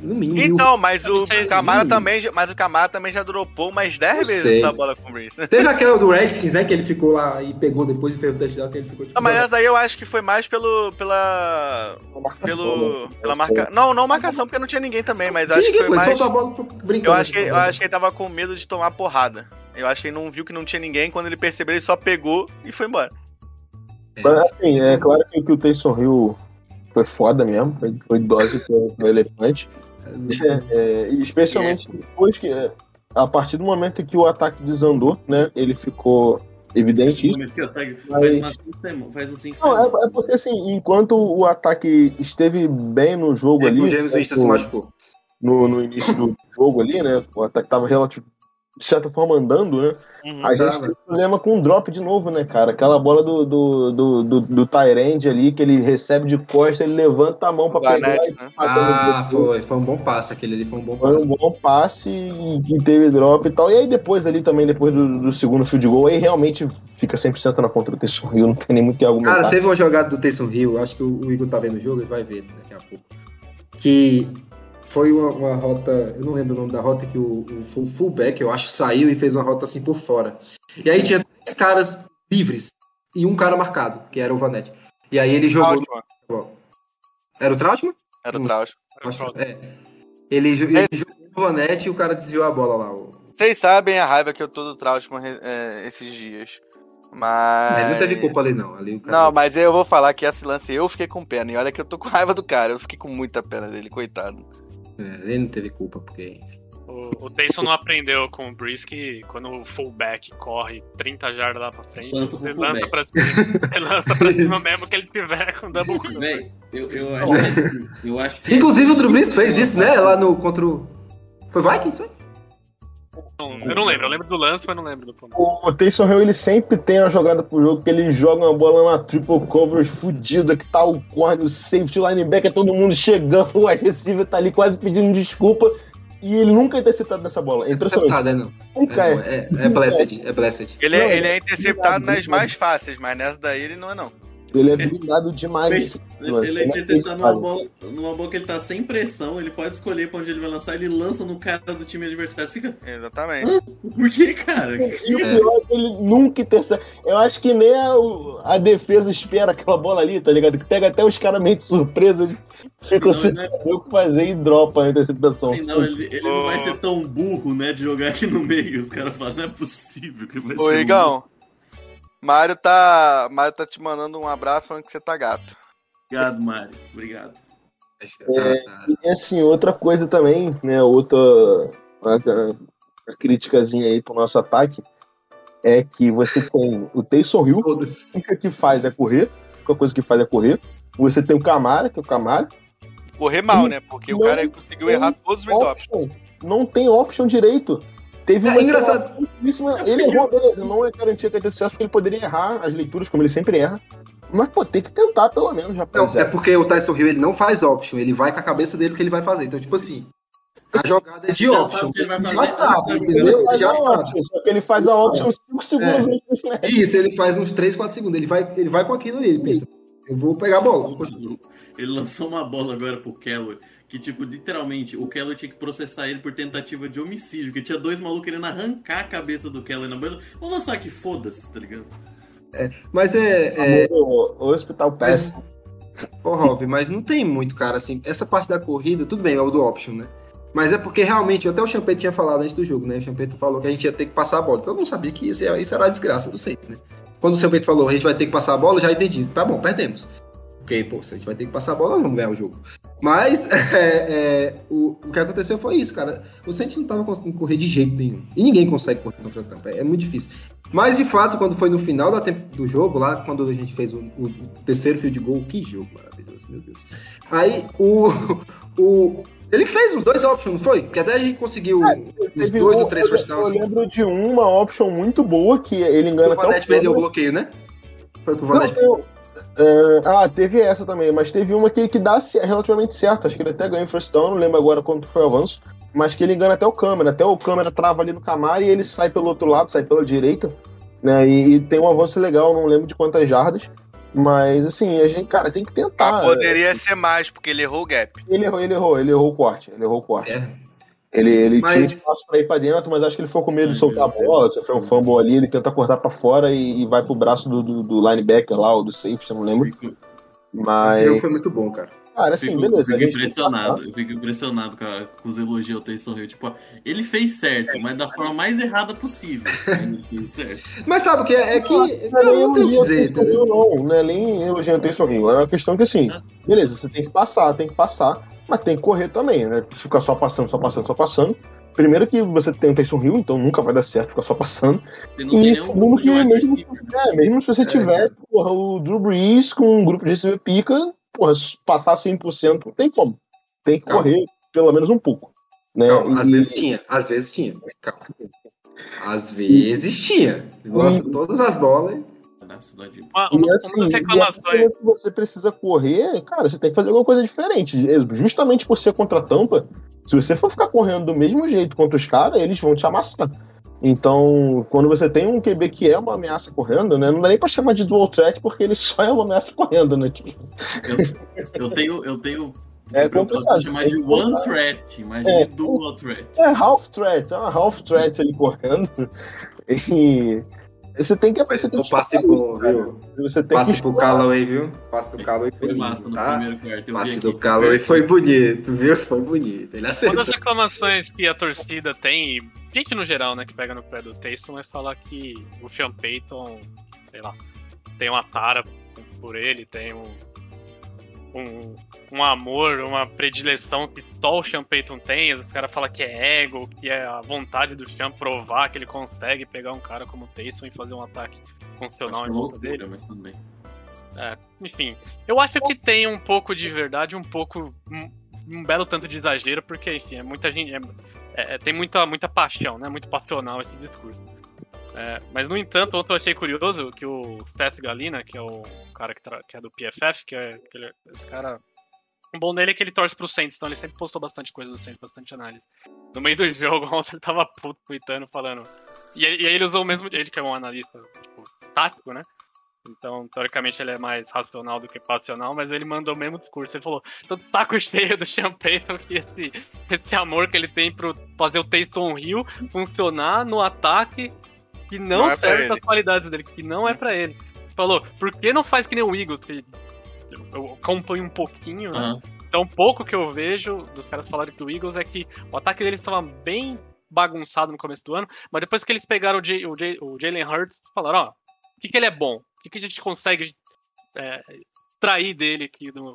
No mínimo. Então, mas o Camara também, já- mas o Camara também já dropou mais 10 Eu vezes sei. essa bola com o Breeze. Teve aquela do Redskins, né? Que ele ficou lá e pegou depois e fez o touchdown, que ele ficou tipo. Não, mas essa daí eu acho que foi mais pelo pela pelo né? pela marca, não, não marcação porque não tinha ninguém também, mas Tinha acho que foi mais. Eu acho, que, eu acho que ele tava com medo de tomar porrada. Eu acho que ele não viu que não tinha ninguém. Quando ele percebeu, ele só pegou e foi embora. Mas, assim, é claro que, que o Taysom Hill foi foda mesmo, foi, foi dose pro, pro elefante. É, e especialmente depois que, é, a partir do momento que o ataque desandou, né, ele ficou evidente isso. Mas- Faz umas cinco semanas. Faz uns cinco Não, semanas. é, é porque assim, enquanto o ataque esteve bem no jogo ali, o James né, Winston se no- machucou. no, no início do jogo ali, né, o ataque tava relativo, de certa forma andando, né, Uhum. a gente tem problema com o drop de novo, né, cara? Aquela bola do, do, do, do, do Tyrande ali, que ele recebe de costa, ele levanta a mão pra pegar e né? no Ah, foi. Foi um bom passe aquele ali, foi um bom Foi passe. um bom passe e que teve drop e tal. E aí depois ali também, depois do, do segundo field goal, aí realmente fica 100% na contra do Taysom Hill, não tem nem muito que argumentar. Cara, teve uma jogada do Taysom Hill, acho que o, o Igor tá vendo o jogo, ele vai ver daqui a pouco. Que foi uma, uma rota, eu não lembro o nome da rota, que o, o full- fullback, eu acho, saiu e fez uma rota assim por fora. E aí tinha três caras livres e um cara marcado, que era o Vanette. E aí ele jogou. Trautmann. Era o Trautmann? Era o. Trautmann. É. Ele, ele É. jogou o Vanette e o cara desviou a bola lá. Vocês sabem a raiva que eu tô do Trautmann é, esses dias. Mas. Ele não teve culpa ali, não. Ali o cara. Não, mas eu vou falar que esse lance eu fiquei com pena. E olha que eu tô com raiva do cara. Eu fiquei com muita pena dele, coitado. É, ele não teve culpa, porque. enfim. O, o Taysom não aprendeu com o Breeze que quando o fullback corre 30 jardas lá pra frente, Lança você lança pra cima. Lança pra cima mesmo que ele tiver com double cover. Véi, eu, eu, acho, eu acho que. Inclusive o Drew Brees fez isso, né? Lá no contra o. Foi Vikings, foi? Não, Eu não lembro, eu lembro do lance, mas não lembro do ponto. O Taysom Hill, ele sempre tem a jogada pro jogo que ele joga uma bola na triple coverage fudida, que tá o corner, o safety, o linebacker, todo mundo chegando, o receiver tá ali quase pedindo desculpa, e ele nunca é interceptado nessa bola. É impressionante. Interceptado, é não. Nunca É, é. não, é, é blessed, é blessed. Ele, Não, é, ele é interceptado nas mais fáceis, mas nessa daí ele não é, não. Ele é blindado demais. Ele, é ele tá numa bola, numa bola que ele tá sem pressão, ele pode escolher pra onde ele vai lançar, ele lança no cara do time adversário. Fica. Exatamente. Por que, cara? E o pior é que ele nunca intercepta. Eu acho que nem a, a defesa espera aquela bola ali, tá ligado? Que pega até os caras meio de surpresa, eles ficam Não, sem né? saber o que fazer e dropa a interceptação. Assim, não, ele, ele não vai ser tão burro, né, de jogar aqui no meio. Os caras falam, não é possível que ele vai Ô, ser um Igão. Mário tá. Mário tá te mandando um abraço falando que você tá gato. Obrigado, Mário. Obrigado. Tá, tá. E assim, outra coisa também, né? Outra uma, uma criticazinha aí pro nosso ataque é que você tem o Taysom Hill, Todas. a única que faz é correr, a única coisa que faz é correr. Você tem o Camara, que é o Camara. Correr mal, né? Porque o cara conseguiu errar todos os. Option. Não tem option direito. Teve É uma engraçado. Isso, ele errou, beleza. Não é garantia que vai ter sucesso, porque ele poderia errar as leituras, como ele sempre erra. Mas, pô, tem que tentar, pelo menos, Não, é rapaziada. porque o Tyson Hill ele não faz option, ele vai com a cabeça dele o que ele vai fazer. Então, tipo assim, a jogada é de Já option. sabe o que ele já sabe, entendeu? Ele já a sabe. option, só que ele faz a option 5 segundos É. antes do snap. Isso, ele faz uns 3, 4 segundos. Ele vai, ele vai com aquilo ali, ele pensa, eu vou pegar a bola. Ele lançou uma bola agora pro Keller, que, tipo, literalmente, o Keller tinha que processar ele por tentativa de homicídio, que tinha dois malucos querendo arrancar a cabeça do Keller na bola. Vou lançar aqui, foda-se, tá ligado? Mas é. é O, o Hospital mas, Ô, Rov, mas não tem muito, cara, assim. Essa parte da corrida, tudo bem, é o do option, né? Mas é porque realmente, até o Champeito tinha falado antes do jogo, né? O Champeito falou que a gente ia ter que passar a bola. Porque eu não sabia que isso, ia- isso era a desgraça do Saints, né? Quando o Champeito falou, a gente vai ter que passar a bola, eu já entendi. Tá bom, perdemos. Ok, pô, se a gente vai ter que passar a bola, vamos ganhar o jogo. Mas é, é, o, o que aconteceu foi isso, cara. O Saints não tava conseguindo correr de jeito nenhum. E ninguém consegue correr contra a Tampa. É, é muito difícil. Mas, de fato, quando foi no final da do jogo, lá, quando a gente fez o, o terceiro field goal, que jogo maravilhoso, meu Deus. Aí, o, o, ele fez os dois options, não foi? Porque até a gente conseguiu os Teve dois ou três eu, first eu downs. lembro de uma option muito boa que ele engana O até o Vanette perdeu o bloqueio, né? Foi o Não, Vanette tem o- é, ah, teve essa também, mas teve uma que, que dá relativamente certo. Acho que ele até ganhou em first down, não lembro agora quanto foi o avanço. Mas que ele engana até o câmera. Até o câmera trava ali no Camaro e ele sai pelo outro lado, sai pela direita. Né, e, e tem um avanço legal, não lembro de quantas jardas. Mas assim, a gente, cara, tem que tentar. Ah, poderia ser mais, porque ele errou o gap. Ele errou, ele errou, ele errou o corte. Ele errou o corte. É. Ele, ele Mas- tinha espaço pra ir pra dentro, mas acho que ele ficou com medo de soltar a bola, sofreu um fumble ali, ele tenta cortar pra fora e, e vai pro braço do, do, do linebacker lá, ou do safety, eu não lembro. Mas, Esse jogo foi muito bom, cara. cara, assim, fico- beleza. fico impressionado. Eu fico impressionado com, a- com os elogios ao Taysom Hill. Tipo, ele fez certo, mas da forma mais errada possível. Ele fez certo. Mas sabe o que é? É que. Não, Não, não é não tem o que elogio dizer? Hill, não, não é nem elogio ao Taysom Hill, é uma questão que assim, beleza, você tem que passar, tem que passar, mas tem que correr também, né? Ficar só passando, só passando, só passando. Primeiro que você tem o Taysom Hill, então nunca vai dar certo ficar só passando. E segundo que mesmo se, é, mesmo se você tivesse porra, o Drew Brees com um grupo de receber pica, porra, passar 100% não tem como. Tem que Calma. correr pelo menos um pouco. Né? Calma, às E- vezes tinha, às vezes tinha. Calma. Às vezes tinha. Nossa, todas as bolas. Uma, E assim, e que você precisa correr, cara, você tem que fazer alguma coisa diferente. Justamente por ser contra a tampa, se você for ficar correndo do mesmo jeito contra os caras, eles vão te amassar. Então, quando você tem um QB que é uma ameaça correndo, né? Não dá nem pra chamar de dual threat, porque ele só é uma ameaça correndo, né? Tipo, Eu tenho. Eu tenho É complicado, de chamar de que one threat, imagine É. dual threat. É half threat, é uma half threat ali correndo. E você tem que você tem O que passe bom, viu? Você tem Passe que pro. Callaway, viu? Passe do Callaway foi Foi massa no tá? primeiro quarto. Passe do Callaway foi bonito, viu? Foi bonito. Ele Uma acertou. das reclamações que a torcida tem, e gente no geral, né, que pega no pé do Taysom, é falar que o Sean Payton, sei lá, tem uma tara por ele, tem um, um, um amor, uma predileção que só o Sean Payton tem. Os caras falam que é ego, que é a vontade do Sean provar que ele consegue pegar um cara como o Taysom e fazer um ataque funcional em volta loucura, dele. mas tudo bem. Enfim, eu acho que tem um pouco de verdade, um pouco. Um, um belo tanto de exagero, porque, enfim, é muita gente. é- é- tem muita, muita paixão, né? Muito passional esse discurso. É, mas, no entanto, ontem eu achei curioso que o Seth Galina, que é o cara que, que é do PFF, que é que ele- esse cara. O bom dele é que ele torce pro Saints, então ele sempre postou bastante coisa do Saints, bastante análise. No meio do jogo, ontem ele tava puto, tweetando, falando. E, aí- e aí ele usou o mesmo. Ele que é um analista, tipo, tático, né? Então, teoricamente, ele é mais racional do que passional, mas ele mandou o mesmo discurso. Ele falou: tô de saco cheio do Sean Payton que esse, esse amor que ele tem pro fazer o Taysom Hill funcionar no ataque que não, Não é serve ele. as qualidades dele, que não é pra ele. Falou: por que não faz que nem o Eagles? Que eu acompanho um pouquinho, né? Então, pouco que eu vejo dos caras falarem do Eagles é que o ataque deles estava bem bagunçado no começo do ano, mas depois que eles pegaram o, Jay- o, Jay- o Jalen Hurts, falaram, ó, o que, que ele é bom? O que, que a gente consegue é, extrair dele aqui do,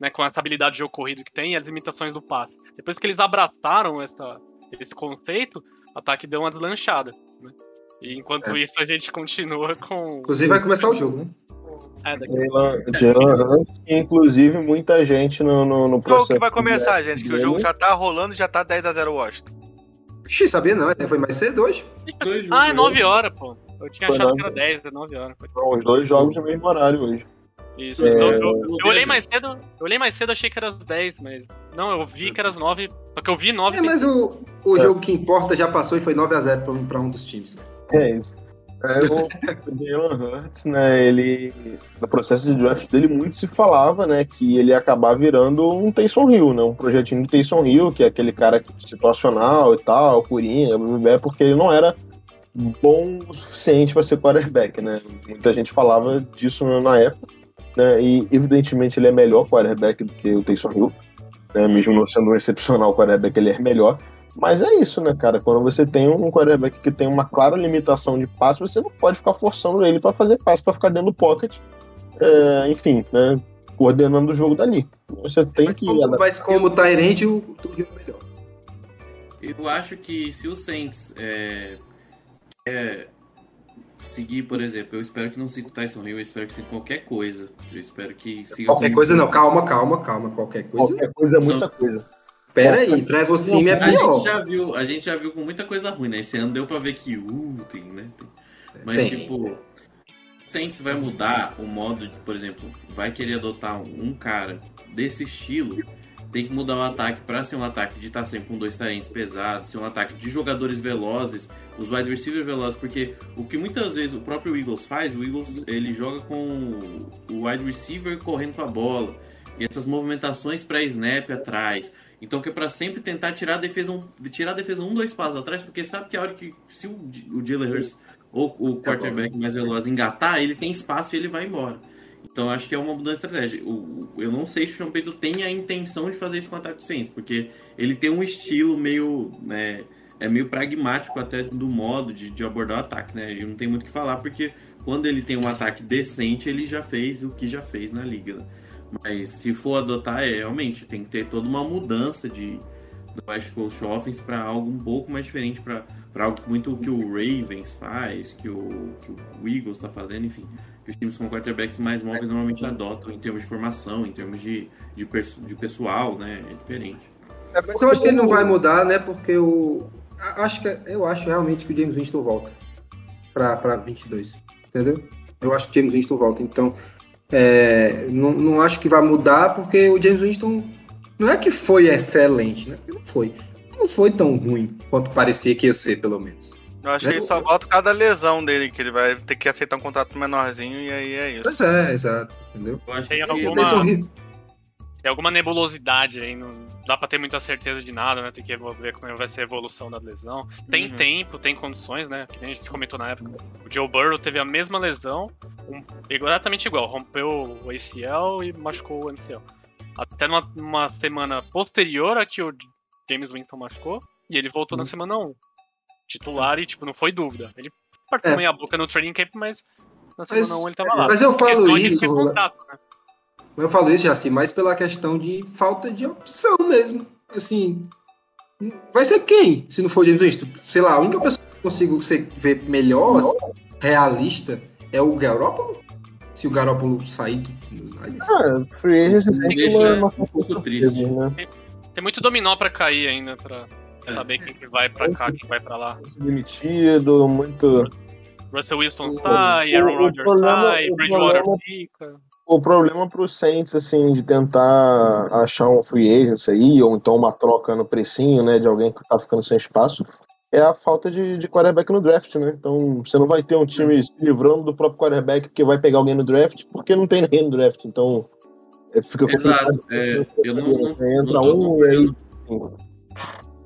né, com essa habilidade de jogo corrido que tem e as limitações do passe. Depois que eles abraçaram essa, esse conceito, o ataque deu uma deslanchada. Né? E enquanto isso a gente continua com. Inclusive vai começar o jogo, né? É, daqui Jalen Jalen Hurts, que inclusive muita gente no, no, no O jogo processo. que vai começar, gente, que o jogo já tá rolando e já tá 10x0 Washington. Ixi, sabia não, até foi mais cedo hoje. Dois Ah, é jogos. 9 horas, pô. Eu tinha Foi achado nove que era 10, é 9 horas. São os dois jogos no mesmo horário hoje. Isso. É, eu, eu- eu olhei mais cedo, eu olhei mais cedo, achei que era as 10, mas. Não, eu vi que era as 9. Só que eu vi 9 É, mas o, o É. jogo que importa já passou e foi 9x0 pra, um- pra um dos times. É isso. É, o Jalen Hurts, né, ele, no processo de draft dele, muito se falava, né, que ele ia acabar virando um Taysom Hill, né, um projetinho de Taysom Hill, que é aquele cara situacional e tal, blá, porque ele não era bom o suficiente para ser quarterback, né, muita gente falava disso na época, né, e evidentemente ele é melhor quarterback do que o Taysom Hill, né, mesmo não sendo um excepcional quarterback, ele é melhor, mas é isso, né, cara? Quando você tem um quarterback que tem uma clara limitação de passe, você não pode ficar forçando ele para fazer passe, para ficar dentro do pocket, é, enfim, né? Coordenando o jogo dali. Você tem Mas que. como, adaptar. mas como Tyrande, o Turio é melhor. Eu acho que se o Saints é, quer seguir, por exemplo, eu espero que não siga o Tyson Hill, eu espero que siga qualquer coisa. Eu espero que siga Qualquer coisa não, calma, calma, calma. Qualquer coisa. Qualquer coisa é muita coisa. Pera aí, Trevor Sim é A gente, pior. já viu, a gente já viu com muita coisa ruim, né? Esse ano deu pra ver que uh, tem, né? Mas, Tem. tipo, Saints vai mudar o modo, de, por exemplo, vai querer adotar um cara desse estilo, tem que mudar o ataque pra ser um ataque de estar sempre com dois talentos pesados, ser um ataque de jogadores velozes, os wide receivers velozes, porque o que muitas vezes o próprio Eagles faz, o Eagles ele joga com o wide receiver correndo com a bola, e essas movimentações para snap atrás. Então que é para sempre tentar tirar a defesa um, tirar a defesa um, dois passos atrás, porque sabe que a hora que se o, o Jalen Hurts ou o quarterback mais veloz engatar, ele tem espaço e ele vai embora. Então acho que é uma mudança de estratégia. O, eu não sei se o Sean Payton tem a intenção de fazer isso com o ataque Saints, porque ele tem um estilo meio, né, é meio pragmático até do modo de, de abordar o ataque, né? Ele não tem muito o que falar, porque quando ele tem um ataque decente, ele já fez o que já fez na liga. né? Mas se for adotar, é realmente tem que ter toda uma mudança de Coast Offense para algo um pouco mais diferente, para algo muito que o Ravens faz, que o, que o Eagles está fazendo, enfim. Que os times com quarterbacks mais móveis normalmente adotam em termos de formação, em termos de, de, de pessoal, né? É diferente. Mas eu acho que ele não vai mudar, né? Porque o. Acho que, eu acho realmente que o James Winston volta pra 22. Entendeu? Eu acho que o James Winston volta. Então, é, não, não acho que vai mudar, porque o James Winston não é que foi excelente, né? Não foi. Não foi tão ruim quanto parecia que ia ser, pelo menos. Eu acho Né? que ele só volta por causa da lesão dele, que ele vai ter que aceitar um contrato menorzinho e aí é Pois isso. é, exato. Entendeu? Eu acho Tem que o alguma- Tem alguma nebulosidade aí, não dá pra ter muita certeza de nada, né? Tem que ver como vai ser a evolução da lesão. Tem Uhum. tempo, tem condições, né? Que nem a gente comentou na época. O Joe Burrow teve a mesma lesão, exatamente igual, rompeu o ACL e machucou o MCL. Até numa, numa semana posterior a que o James Winston machucou, e ele voltou na semana 1. Titular e, tipo, não foi dúvida. Ele participou É. meia boca no training camp, mas na Mas- semana 1 ele tava lá. Mas eu falo isso, contato, né? Eu falo isso, assim, mais pela questão de falta de opção mesmo. Assim, vai ser quem? Se não for James Winston? Sei lá, a única pessoa que eu consigo ver melhor, assim, realista, é o Garoppolo. Se o Garoppolo sair dos Niners. Ah, free sempre Deixa uma, uma um pouco triste. né? Tem muito dominó pra cair ainda, pra É. saber quem que vai pra cá, quem vai pra lá. Demitido, muito. Russell Wilson O- sai, o- Aaron Rodgers problema- sai, Bridgewater problema- fica. O problema pro Saints, assim, de tentar achar um free agent aí, ou então uma troca no precinho, né, de alguém que tá ficando sem espaço, é a falta de, de quarterback no draft, né? Então você não vai ter um time se livrando do próprio quarterback porque vai pegar alguém no draft, porque não tem ninguém no draft. Então é, fica complicado. Exato. É, eu não, não, entra não um e aí. acompanhando.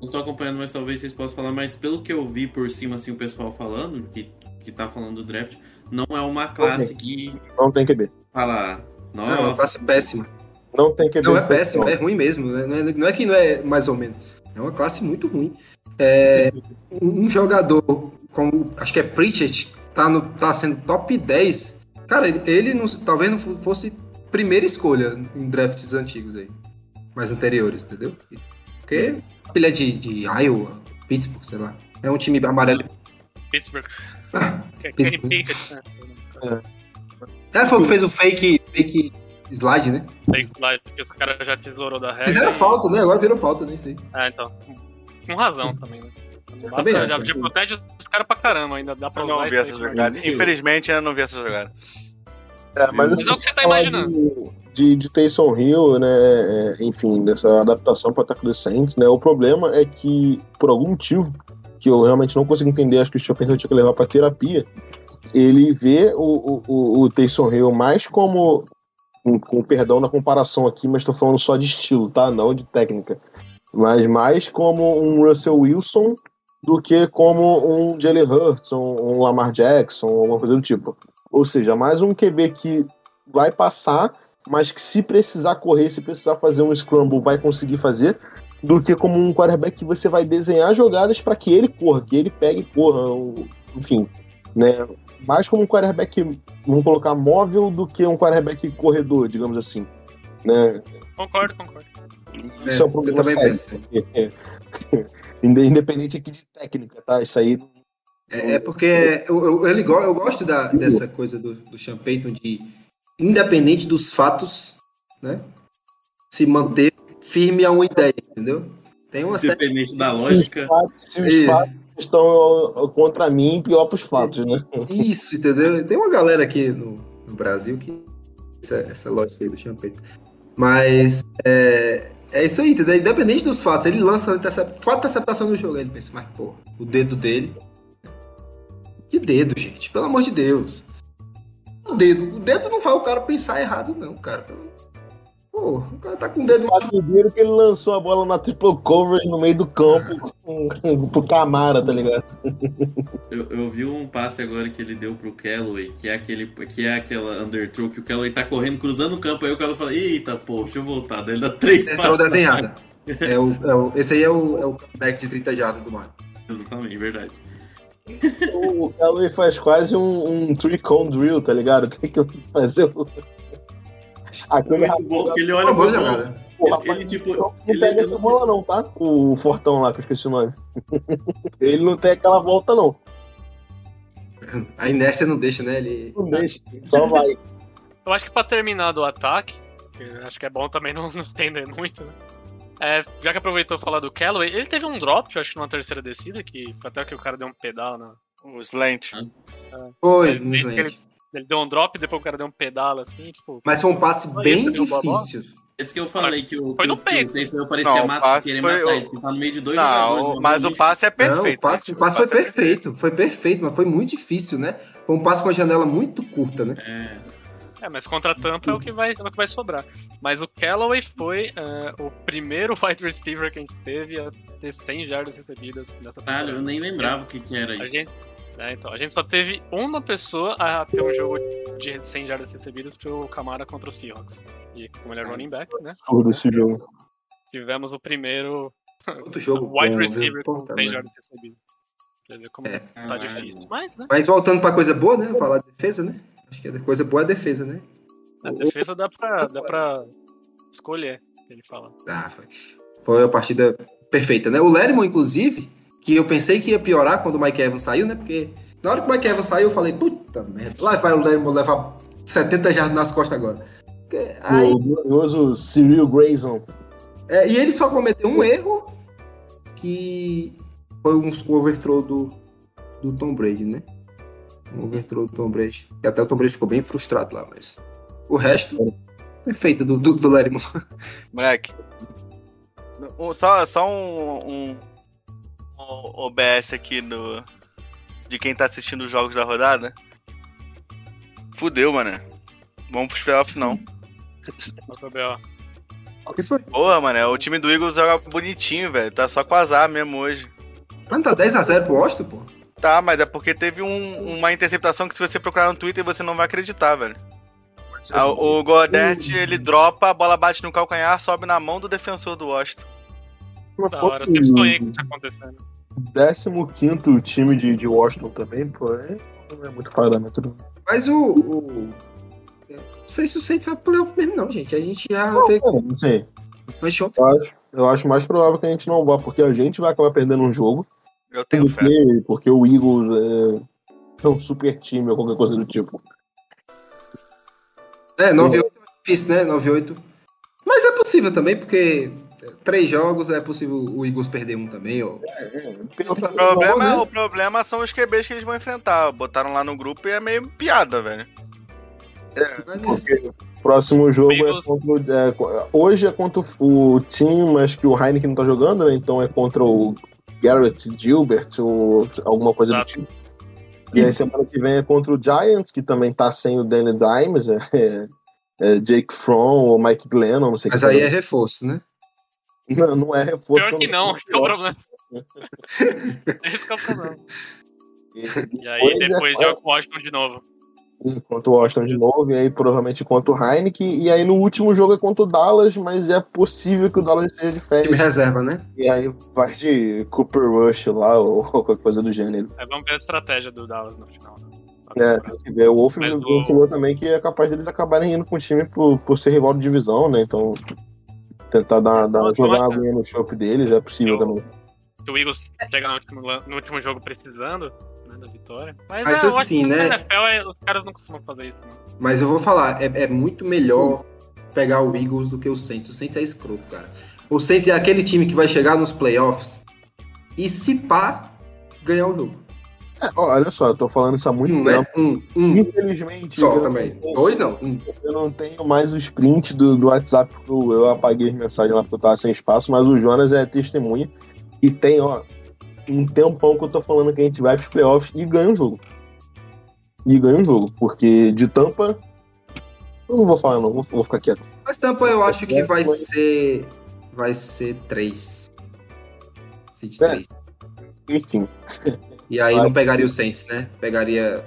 Não tô acompanhando, mas talvez vocês possam falar, mas pelo que eu vi por cima, assim, o pessoal falando, que, que tá falando do draft, não é uma classe que Não tem QB. fala, Não, é uma nossa, classe péssima. Não tem QB. Não, é péssimo, é ruim mesmo. né? Não é, não é que não é mais ou menos. É uma classe muito ruim. É, um jogador como, acho que é Pritchett, tá, no, tá sendo top 10. Cara, ele, ele não- talvez não fosse primeira escolha em drafts antigos aí. Mais anteriores, entendeu? Porque ele é de, de Iowa, Pittsburgh, sei lá. É um time amarelo. Pittsburgh. É Pittsburgh. Né? É, foi o que fez o fake, fake slide, né? Aí, lá, que os caras já tesourou da regra. Fizeram e- falta, né? Agora virou falta, né? Isso aí. É, então. Com razão também, né? Também basta- já, já né? protege os caras pra caramba, ainda dá pra Eu usar não vi essa jogada. mas- Infelizmente, eu não vi essa jogada. É, mas Mas assim, é o que você tá imaginando. de, de, de Taysom Hill, né? é, enfim, dessa adaptação para o ataque dos Saints, né? O problema é que, por algum motivo, que eu realmente não consigo entender, acho que o Stephen tinha que levar para terapia, ele vê o, o, o, o Taysom Hill mais como, com, com perdão na comparação aqui, mas estou falando só de estilo, tá? Não de técnica. Mas mais como um Russell Wilson do que como um Jalen Hurts, um, um Lamar Jackson, alguma coisa do tipo. Ou seja, mais um QB que vai passar, mas que se precisar correr, se precisar fazer um scramble, vai conseguir fazer, do que como um quarterback que você vai desenhar jogadas para que ele corra, que ele pegue e corra, enfim, né? Mais como um quarterback, vamos colocar móvel, do que um quarterback corredor, digamos assim, né? Concordo, concordo. Isso é, um eu problema também sério. Independente aqui de técnica, tá? Isso aí É, é porque eu, eu, go- eu gosto da- dessa coisa do, do Sean Payton de, independente dos fatos, né? Se manter firme a uma ideia, entendeu? Tem uma série. independente da os lógica. fatos, se os Isso. fatos estão contra mim, pior pros fatos, né? Isso, entendeu? Tem uma galera aqui no, no Brasil que. Essa, essa lógica aí do Payton. Mas é, é isso aí, entendeu? Independente dos fatos, ele lança intercept, quatro interceptações no jogo. Aí ele pensa, mas porra, o dedo dele. Que dedo, gente? Pelo amor de Deus. O dedo. O dedo não faz o cara pensar errado, não, cara. Pô, o cara tá com o dedo. O dedo que ele lançou a bola na triple coverage no meio do campo pro Camara, tá ligado? Eu, eu vi um passe agora que ele deu pro Callaway, que é aquele que é aquela underthrow que o Callaway tá correndo, cruzando o campo, aí o Callaway fala, eita, pô, deixa eu voltar. Daí ele dá três Entrou passos. desenhada. É o, é o, esse aí é o, é o comeback de 30 jardas do Mario. Exatamente, verdade. O Callaway faz quase um, um three cone drill, tá ligado? Tem que fazer o. Aquele Muito bom, ele olha boa jogada. o rapaz ele, tipo, não ele- pega essa bola, não, tá? O Fortão lá, que eu esqueci o nome. ele não tem aquela volta, não. A inércia não deixa, né? Ele. Não deixa, só vai. Eu acho que pra terminar do ataque, acho que é bom também não, não estender muito, né? É, já que aproveitou falar do Callaway, ele teve um drop, eu acho que numa terceira descida, que foi até que o cara deu um pedal, né? O slant. Foi, Ele- no ele- slant. Ele deu um drop, depois o cara deu um pedal, assim, tipo... Mas foi um passe bem ele difícil. Esse que eu falei que o Foi no que o- que o peito. Parecia Não, o matar, querer matar o- ele. Ele tá no meio de dois jogadores. Não, um mas o bicho. passe é perfeito. Não, o passe, o passe foi perfeito. Foi perfeito, mas foi muito difícil, né? Foi um passe com a janela muito curta, né? É, É, mas contra a Tampa é o que vai, é o que vai sobrar. Mas o Callaway foi é, o primeiro wide receiver que a gente teve a ter 100 jardas recebidas nessa caralho, eu nem lembrava o que, que era A isso. gente, é, então, a gente só teve uma pessoa a ter um jogo de 100 jardas recebidas pro Camara contra o Seahawks. E como ele é running back, né? Tudo esse jogo. Tivemos o primeiro Outro jogo. wide bom, viu? receiver com Puta 100 merda. jardas recebidas. Pra ver como É. tá difícil. Mas, né? Mas voltando pra coisa boa, né? Falar de defesa, né? Acho que a coisa boa é a defesa, né? A defesa dá pra, dá pra escolher, ele fala. Ah, foi. Foi a partida perfeita, né? O Lerimo, inclusive, que eu pensei que ia piorar quando o Mike Evans saiu, né? Porque na hora que o Mike Evans saiu, eu falei, puta merda, lá vai o Lerimo levar 70 jardas nas costas agora. Porque aí- O glorioso Cyril Grayson. É, e ele só cometeu um erro que foi um overthrow do, do Tom Brady, né? Um overthrow do Tom Brady. E até o Tom Brady ficou bem frustrado lá, mas o resto, perfeito do, do, do Larry Moore. Moleque. Só só um, um, o OBS aqui no. De quem tá assistindo os jogos da rodada. Fudeu, mano. Vamos pros playoffs não. O que foi? Porra, mano, o time do Eagles joga bonitinho, velho. Tá só com azar mesmo hoje. Mano, tá 10x0 pro Washington, pô. Tá, mas é porque teve um- uma interceptação que se você procurar no Twitter você não vai acreditar, velho. Ah, o Goddard, ele dropa, a bola bate no calcanhar, sobe na mão do defensor do Washington. Da hora, eu sempre sonhei com isso acontecendo. 15 time de, de Washington também, pô, é, não é muito parâmetro. Mas o. o... Não sei se o Saints vai pro playoff mesmo, não, gente. A gente já vê. É, não sei. Mas. Eu acho, eu acho mais provável que a gente não vá, porque a gente vai acabar perdendo um jogo. Eu tenho fé. Porque, porque o Eagles é, é um super time ou qualquer coisa do tipo. É, 9-8 é difícil, né? 9-8. Mas é possível também, porque três jogos é possível o Eagles perder um também. Ó. Pensa O problema, né? o problema são os QBs que eles vão enfrentar. Botaram lá no grupo e é meio piada, velho. O próximo jogo é contra o. é, hoje é contra o, time, mas que o Heineken não tá jogando, né? Então é contra o Garrett Gilbert ou alguma coisa Exato. do tipo. E aí semana que vem é contra o Giants, que também tá sem o Danny Dimes, é, é, é Jake Fromm ou Mike Glennon, não sei mas quem aí tá é reforço, né? Não, não é reforço. Pior que não, esse que é o problema. Esse que é o problema. E aí Depois é- depois joga com o Washington de novo. Contra o Washington de novo, e aí provavelmente contra o Heineken. E aí no último jogo é contra o Dallas, mas é possível que o Dallas esteja de Time férias. reserva, né? E aí vai de Cooper Rush lá, ou qualquer coisa do gênero. Aí vamos ver a estratégia do Dallas no final. É, tem que ver. O Wolf Mas o- mencionou também que é capaz deles acabarem indo com o time por, por ser rival de divisão, né? Então, tentar dar, dar, jogar uma aguinha no chopp deles é possível Eu- também. Se o Eagles chega no último, no último jogo precisando né, da vitória. Mas, Mas é, eu assim, acho que no né? NFL é- os caras não costumam fazer isso. Né? Mas eu vou falar, é, é muito melhor pegar o Eagles do que o Saints. O Saints é escroto, cara. O Saints é aquele time que vai chegar nos playoffs e se pá, ganhar o jogo. É, olha só, eu tô falando isso há muito Um, tempo. né? Um, um. Infelizmente, Só também. Dois não. Um. eu não tenho mais os prints do, do WhatsApp, porque eu, eu apaguei as mensagens lá porque eu tava sem espaço, mas o Jonas é testemunha. E tem, ó, um tempão que eu tô falando que a gente vai pros playoffs e ganha um jogo. E ganha um jogo, porque de tampa. Eu não vou falar, não, vou, vou ficar quieto. Mas Tampa eu acho que vai Foi. ser. Vai ser três. Seed É. três. Enfim, E aí Vai. não pegaria o Saints, né? Pegaria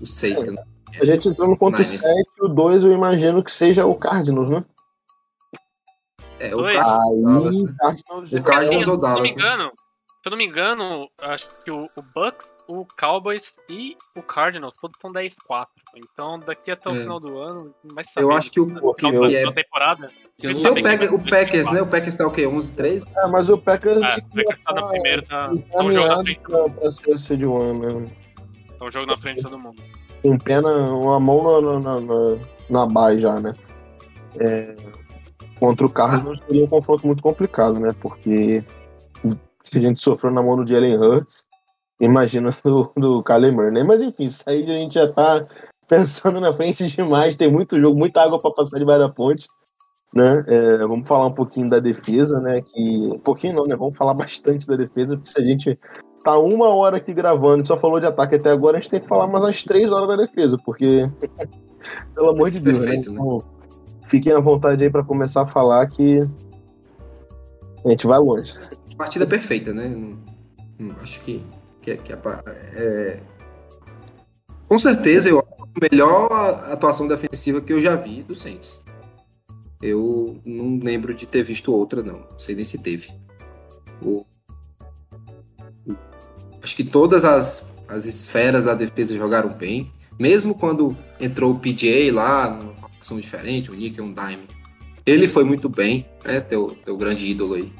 o seis. que eu não- a gente entrando contra o Niners. 7, o 2 eu imagino que seja o Cardinals, né? É, o Dois. Cardinals, Aí, Dallas, né? Cardinals O Cardinals ou se eu não Dallas, me né? engano, se eu não me engano, acho que o, o Bucks, o Cowboys e o Cardinals todos são 10-4. Então daqui até o É. final do ano, vai saber. Eu acho que o, que, final é. da temporada. Se eu não Então o Packers, né? O Packers tá o quê? 11, 13? É, mas o Packers É, o Packers tá já no primeiro, tá, tá um jogo na frente. pra, pra ser seed one, né? Tá um jogo na frente de todo mundo. Com pena, uma mão na, na, na, na base já, né? É, contra o Cardinals seria um confronto muito complicado, né? Porque se a gente sofreu na mão do Jalen Hurts, imagina do, do Kyler Murray, né? Mas enfim, isso aí a gente já tá pensando na frente demais, tem muito jogo, muita água pra passar debaixo da ponte. Né? É, vamos falar um pouquinho da defesa, né? Que. Um pouquinho não, né? Vamos falar bastante da defesa, porque se a gente tá uma hora aqui gravando e só falou de ataque até agora, a gente tem que falar mais umas três horas da defesa, porque. Pelo amor de Deus, Perfeito, né? Então, fiquem à vontade aí pra começar a falar que. A gente vai longe. Partida perfeita, né? Acho que, que, que pa- é... Com certeza, eu acho melhor atuação defensiva que eu já vi do Saints. Eu não lembro de ter visto outra, não. Não sei nem se teve. O- Acho que todas as, as esferas da defesa jogaram bem. Mesmo quando entrou o PJ lá, numa formação diferente, o Nick e um Dime. Ele foi muito bem, né? Teu, teu grande ídolo aí.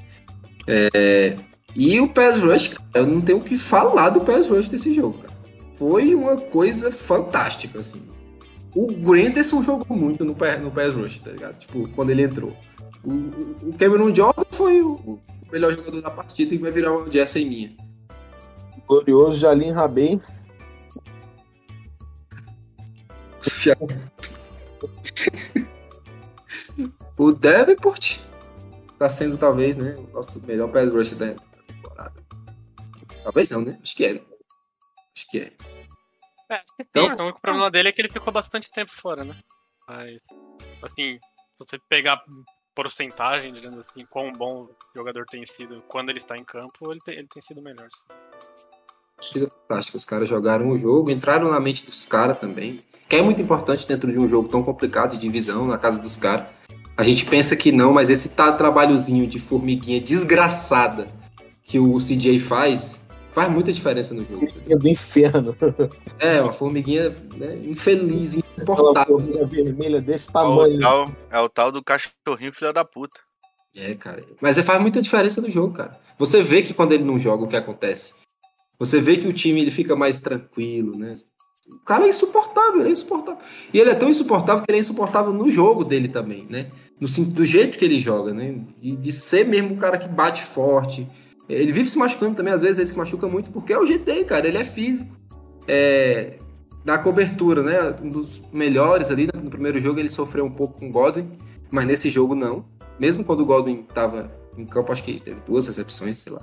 E o Pass Rush, cara, eu não tenho o que falar do Pass Rush desse jogo, cara. Foi uma coisa fantástica, assim. O Granderson jogou muito no, no Pass Rush, tá ligado? Tipo, quando ele entrou. O, o- Cameron Jordan foi o, melhor jogador da partida e vai virar uma Jersey minha. Glorioso Jalim Rabem. O Davenport tá sendo, talvez, né, o nosso melhor Pass Rush da temporada. Talvez não, né? Acho que é. Acho que é. É, acho que sim. Então, Então, o problema dele é que ele ficou bastante tempo fora, né? Mas, assim, se você pegar porcentagem, dizendo assim, quão bom o jogador tem sido quando ele está em campo, ele tem, ele tem sido melhor. sim. Coisa fantástica. Os caras jogaram o jogo, entraram na mente dos caras também. Que é muito importante dentro de um jogo tão complicado de divisão, na casa dos caras. A gente pensa que não, mas esse tá trabalhozinho de formiguinha desgraçada que o CJ faz, faz muita diferença no jogo. É do inferno. É, uma formiguinha né, infeliz, insuportável. formiga vermelha desse É o, tamanho. tal, é o tal do cachorrinho filho da puta. É, cara. Mas é, faz muita diferença no jogo, cara. Você vê que quando ele não joga, o que acontece? Você vê que o time ele fica mais tranquilo, né? O cara é insuportável, ele é insuportável. E ele é tão insuportável que ele é insuportável no jogo dele também, né? No, do jeito que ele joga, né? De, de ser mesmo o cara que bate forte. Ele vive se machucando também, às vezes ele se machuca muito porque é o jeito dele, cara. Ele é físico. É, na cobertura, né? Um dos melhores ali no primeiro jogo ele sofreu um pouco com o Godwin, mas nesse jogo não. Mesmo quando o Godwin estava em campo, acho que teve duas recepções, sei lá.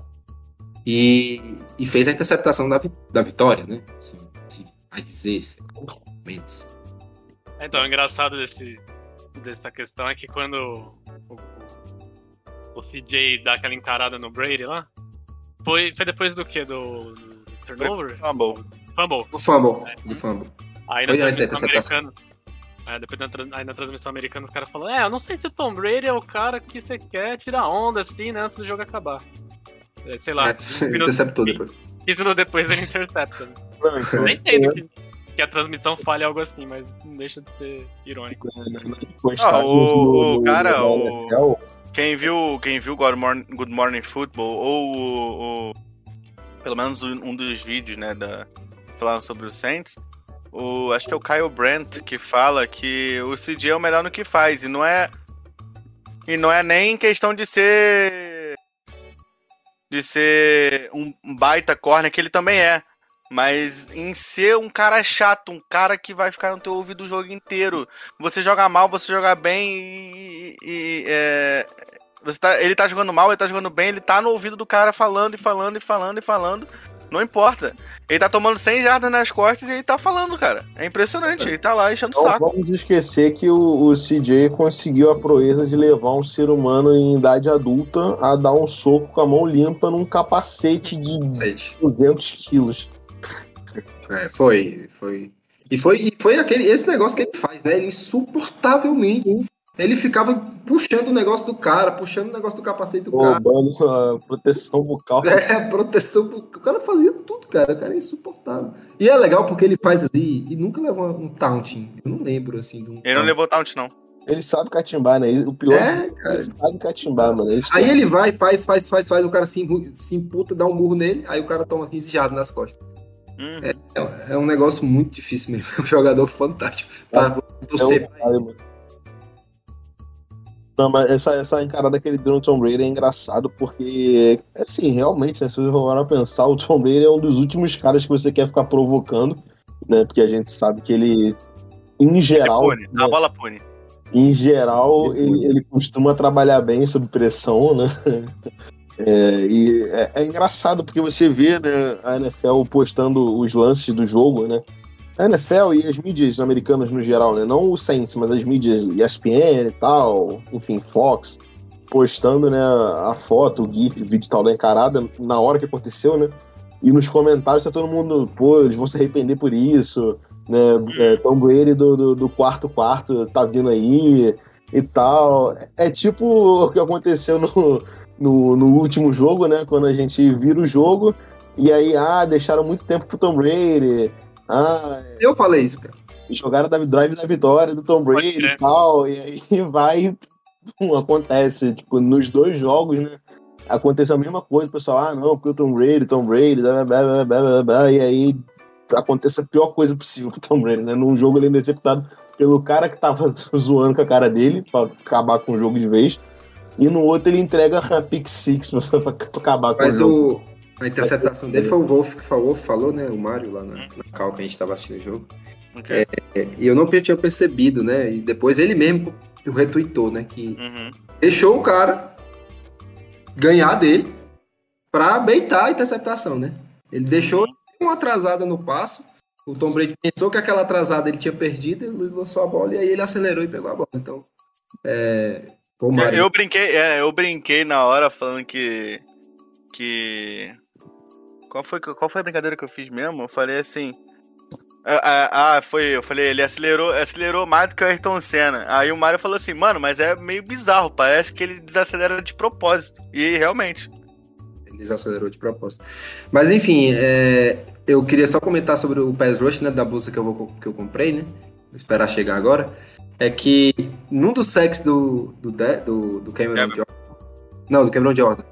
E, e fez a interceptação da, da vitória, né? Assim, se vai dizer, momentos. Então, o engraçado desse, dessa questão é que quando o, o, o CJ dá aquela encarada no Brady lá, foi, foi depois do que? Do, do turnover? Fumble. Fumble. Do fumble, do fumble. Aí na Foi transmissão americana. É, depois na, aí na transmissão americana os caras falam, é, eu não sei se o Tom Brady é o cara que você quer tirar onda assim, né, antes do jogo acabar. É, sei lá, É, 15 minutos, interceptou depois. 15 minutos depois ele intercepta. né? Não, é- nem entendo que, que a transmissão fale algo assim, mas não deixa de ser irônico. Ah, o- o cara, o- Quem viu, quem viu Good Morning, Good Morning Football ou o, o- pelo menos um um dos vídeos, né, da falando sobre o Saints, o acho que é o Kyle Brandt que fala que o CJ é o melhor no que faz e não é e não é nem questão de ser de ser um baita corner que ele também é, mas em ser um cara chato, um cara que vai ficar no teu ouvido o jogo inteiro. Você joga mal, você joga bem e, e, é, você tá, ele tá jogando mal, ele tá jogando bem, ele tá no ouvido do cara falando e falando e falando e falando. Não importa. Ele tá tomando 100 jardas nas costas e ele tá falando, cara. É impressionante. Ele tá lá enchendo o Não saco. vamos esquecer que o, o CJ conseguiu a proeza de levar um ser humano em idade adulta a dar um soco com a mão limpa num capacete de Sete. 200 quilos. É, foi, foi. E foi, e foi aquele, esse negócio que ele faz, né? Ele insuportavelmente. hein? Ele ficava puxando o negócio do cara, puxando o negócio do capacete do cara. Roubando a proteção bucal. É, proteção. pro- O cara fazia tudo, cara. O cara é insuportável. E é legal porque ele faz ali e nunca leva um taunting. Eu não lembro, assim, de um. Ele não levou taunt, não. Ele sabe catimbar, né? O pior É, é que cara. ele sabe catimbar, mano. Isso Aí ele vai, faz, faz, faz, faz, o cara se, se imputa, dá um burro nele, aí o cara toma 15 jardas nas costas. Hum. É, é um negócio muito difícil mesmo. É um jogador fantástico. Pra é você. um pai, mano. Não, mas essa, essa encarada que ele deu no Tom Brady é engraçado porque, assim, realmente, né, se você for pra pensar, o Tom Brady é um dos últimos caras que você quer ficar provocando, né? Porque a gente sabe que ele, em geral, pune. né, A bola pune. em geral, ele, ele costuma trabalhar bem sob pressão, né? É, e é, é engraçado porque você vê né, a NFL postando os lances do jogo, né? A NFL e as mídias americanas no geral, né? Não o Saints, mas as mídias ESPN e tal, enfim, Fox, postando né, a foto, o GIF, o vídeo tal da encarada na hora que aconteceu, né? E nos comentários tá todo mundo, pô, eles vão se arrepender por isso, né? É, Tom Brady do, do, do quarto quarto tá vindo aí e tal. É tipo o que aconteceu no, no, no último jogo, né? Quando a gente vira o jogo e aí, ah, deixaram muito tempo pro Tom Brady. Ah, Eu falei isso, cara. jogaram da drive da vitória do Tom Brady e tal. E aí vai, pum, acontece. Tipo, nos dois jogos, né? Aconteceu a mesma coisa, o pessoal, ah, não, porque o Tom Brady, Tom Brady, blá, blá, blá, blá, blá, blá, e aí acontece a pior coisa possível pro Tom Brady, né? Num jogo ele é interceptado pelo cara que tava zoando com a cara dele, pra acabar com o jogo de vez. E no outro ele entrega a pick six pra, pra- pra acabar com Mas o jogo. o, a interceptação dele foi o Wolf que falou, o Wolf falou, né? O Mário lá na, na cal que a gente tava assistindo o jogo. Ok. É, e eu não tinha percebido, né? E depois ele mesmo retweetou, né? Que Uhum. deixou o cara ganhar dele pra beitar a interceptação, né? Ele deixou uma atrasada no passo. O Tom Brady pensou que aquela atrasada ele tinha perdido, ele lançou a bola e aí ele acelerou e pegou a bola. Então, é. Pô, Eu, eu brinquei, é, eu brinquei na hora falando que. Que. Qual foi, qual foi a brincadeira que eu fiz mesmo? Eu falei assim. Ah, ah, ah, foi, eu falei, ele acelerou, acelerou mais do que o Ayrton Senna. Aí o Mario falou assim, mano, mas é meio bizarro, parece que ele desacelera de propósito. E realmente. Ele desacelerou de propósito. Mas enfim, é, eu queria só comentar sobre o Pass Rush, né, da bolsa que eu, vou, que eu comprei, né? Vou esperar chegar agora. É que num dos sacks do, do, do, do Cameron. Jordan. Não, do Cameron Jordan.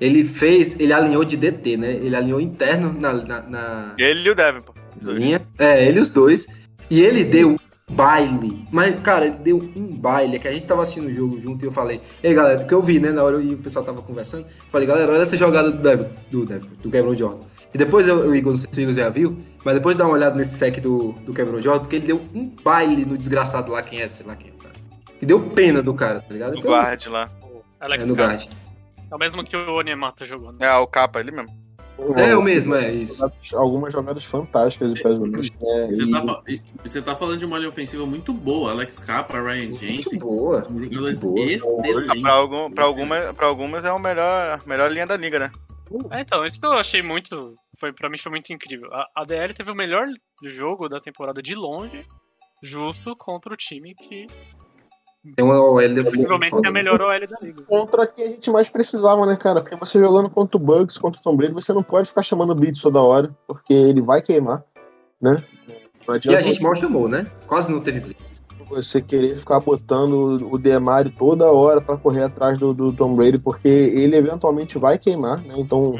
Ele fez, ele alinhou de DT, né? Ele alinhou interno na, na, na Ele e o pô. linha. É, ele e os dois. E ele deu baile. Mas, cara, ele deu um baile. É que a gente tava assistindo o jogo junto e eu falei, ei, galera, porque eu vi, né, na hora e o pessoal tava conversando. Falei, galera, olha essa jogada do Devin, do, Devin, do Cameron Jordan. E depois eu, o Igor, não sei se o Igor já viu, mas depois dá uma olhada nesse sec do, do Cameron Jordan, porque ele deu um baile no desgraçado lá, quem é, sei lá quem é cara. E deu pena do cara, tá ligado? Do Foi- guard lá. O Alex É, no guard. É o mesmo que o Onemata jogou. Né? É, o capa, ele mesmo. É o mesmo, é isso. Algumas jogadas fantásticas de Rush. né? Você tá, e- você tá falando de uma linha ofensiva muito boa. Alex Capra, Ryan Muito Jensen. boa. São jogadores excelentes. Pra, algum, pra, alguma, pra algumas é a melhor, melhor linha da liga, né? É, então, isso que eu achei muito. Foi, pra mim foi muito incrível. A, a DL teve o melhor jogo da temporada de longe, justo contra o time que Tem uma OL foda. é a melhor OL da liga. contra quem a gente mais precisava, né, cara? Porque você jogando contra o Bugs, contra o Tom Brady, você não pode ficar chamando o Blitz toda hora, porque ele vai queimar, né? Não E a gente mal chamou, né? Quase não teve blitz. Você querer ficar botando o Demario toda hora pra correr atrás do, do Tom Brady, porque ele eventualmente vai queimar, né? Então,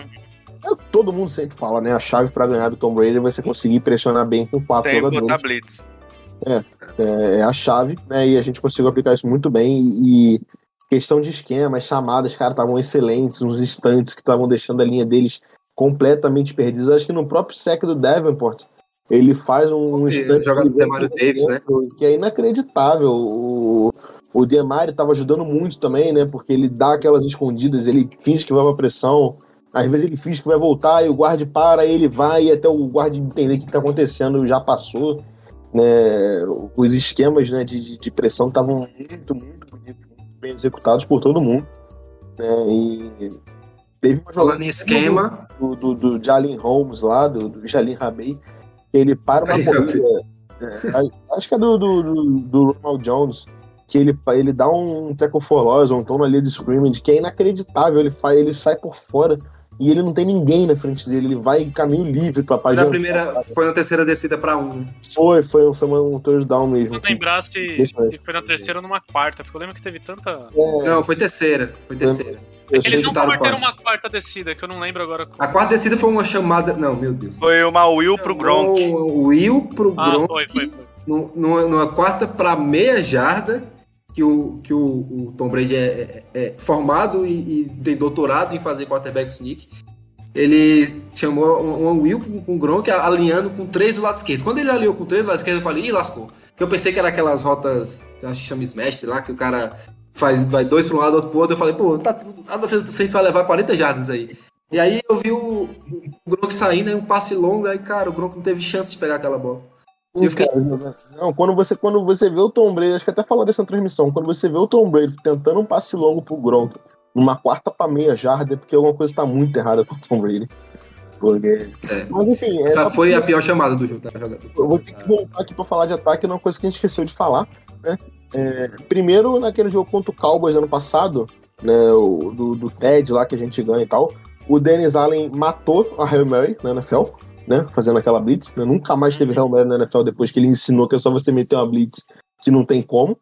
é todo mundo sempre fala, né? A chave pra ganhar do Tom Brady é você conseguir pressionar bem com quatro Tem jogadores. botar blitz. é, é a chave, né? E a gente conseguiu aplicar isso muito bem. E, e questão de esquema, as chamadas, cara, estavam excelentes, uns instantes que estavam deixando a linha deles completamente perdida. Acho que no próprio sec do Davenport, ele faz um, um E Davis, né? que é inacreditável. O, o Demario estava ajudando muito também, né? Porque ele dá aquelas escondidas, ele finge que vai pra pressão. Às vezes ele finge que vai voltar e o guarde para, ele vai e até o guarde entender o que está acontecendo já passou. Né? Os esquemas né, de, de- pressão estavam muito, muito bonitos, muito bem executados por todo mundo. Né? E teve uma jogada Falando em esquema, do, do, do Jalen Holmes lá, do, do Jalen Rabei, ele para uma corrida. é, acho que é do, do, do, do Ronald Jones, que ele, ele dá um tackle for loss, um tom ali de scrimmage, que é inacreditável. Ele, faz, ele sai por fora e ele não tem ninguém na frente dele, ele vai em caminho livre pra foi página. na primeira, foi na terceira descida pra um. né? Foi, foi, foi um touchdown mesmo. Não lembrar se foi na terceira ou numa quarta, porque eu lembro que teve tanta. É, Não, foi terceira. Foi terceira. Eles não chutaram converteram uma quarta descida, que eu não lembro agora. A quarta descida foi uma chamada. Não, meu Deus. Foi uma Will pro Gronk. O Will pro Ah, Gronk. foi, foi, foi. nu- Numa, numa quarta pra meia jarda, que o, que o, o Tom Brady é, é- é formado e, e tem doutorado em fazer quarterback sneak. Ele chamou um, um Will com, com o Gronk alinhando com três do lado esquerdo. Quando ele alinhou com três do lado esquerdo, eu falei, ih, lascou. Porque eu pensei que era aquelas rotas, acho que chama Smash, sei lá, que o cara faz, vai dois pra um lado, outro pro outro. Eu falei, pô, tá, a defesa do Saints vai levar 40 jardas aí. E aí eu vi o, o Gronk saindo, aí um passe longo, aí, cara, o Gronk não teve chance de pegar aquela bola. Sim, fiquei- cara, não, quando você, quando você vê o Tom Brady, acho que até falou dessa transmissão, quando você vê o Tom Brady tentando um passe longo pro Gronk, numa quarta pra meia jarda, é porque alguma coisa tá muito errada com o Tom Brady. Porque... É. Mas enfim, é Essa só foi porque a pior chamada do jogo, tá? eu vou ter que voltar aqui pra falar de ataque, numa coisa que a gente esqueceu de falar, né? É, primeiro, naquele jogo contra o Cowboys ano passado, né, o, do, do Ted lá que a gente ganha e tal, o Dennis Allen matou a Hail Mary na NFL, né, fazendo aquela blitz, né, nunca mais teve Hail Mary na NFL depois que ele ensinou que é só você meter uma blitz que não tem como.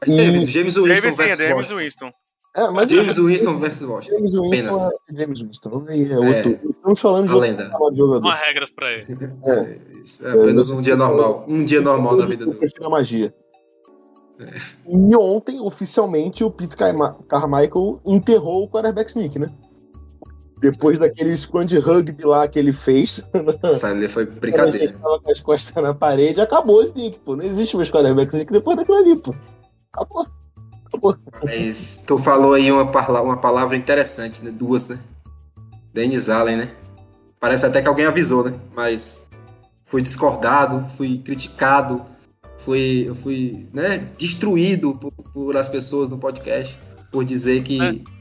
Mas teve, E- James Winston James, sim, versus James Washington. Winston. É, mas James Winston versus Washington. James Winston apenas. é James Winston, é outro. Estamos falando de lenda. jogador. Uma regra pra ele. É. É apenas um dia normal. Um dia normal na vida Eu dele. prefiro a magia. E ontem, oficialmente, o Pete Carmichael enterrou o quarterback sneak, né? Depois daquele scrum de rugby lá que ele fez, Essa ali foi brincadeira. gente tava com as costas na parede, acabou o sneak, pô. Não existe mais quarterback sneak depois daquilo ali, pô. Acabou. Acabou. Mas tu falou aí uma, parla- uma palavra interessante, né? Duas, né? Dennis Allen, né? parece até que alguém avisou, né? Mas fui discordado, fui criticado, fui, eu fui né, destruído por, por as pessoas no podcast por dizer que. É.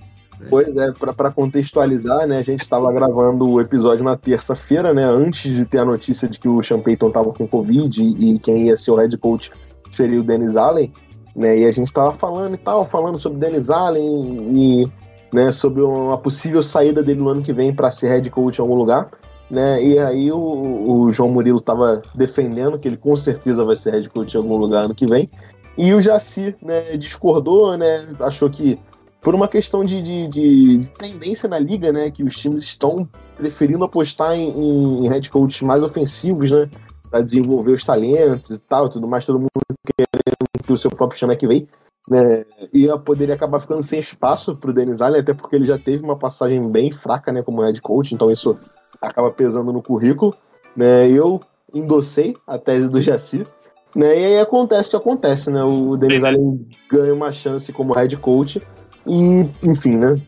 Pois é, para contextualizar, né, a gente estava gravando o episódio na terça-feira, né, antes de ter a notícia de que o Sean Payton estava com Covid e quem ia ser o head coach seria o Dennis Allen, né, e a gente estava falando e tal, falando sobre o Dennis Allen e né, sobre uma possível saída dele no ano que vem para ser head coach em algum lugar, né, e aí o, o João Murilo estava defendendo que ele com certeza vai ser head coach em algum lugar ano que vem, e o Jaci, né, discordou, né, achou que por uma questão de, de, de, de tendência na liga, né? Que os times estão preferindo apostar em, em head coaches mais ofensivos, né? Para desenvolver os talentos e tal, tudo mais, todo mundo querendo que o seu próprio chama que vem. Né, ia poderia acabar ficando sem espaço para o Denis Allen, até porque ele já teve uma passagem bem fraca né, como head coach, então isso acaba pesando no currículo. Né, eu endossei a tese do Jaci, né, e aí acontece o que acontece, né? O Denis Allen ganha uma chance como head coach e, enfim, né?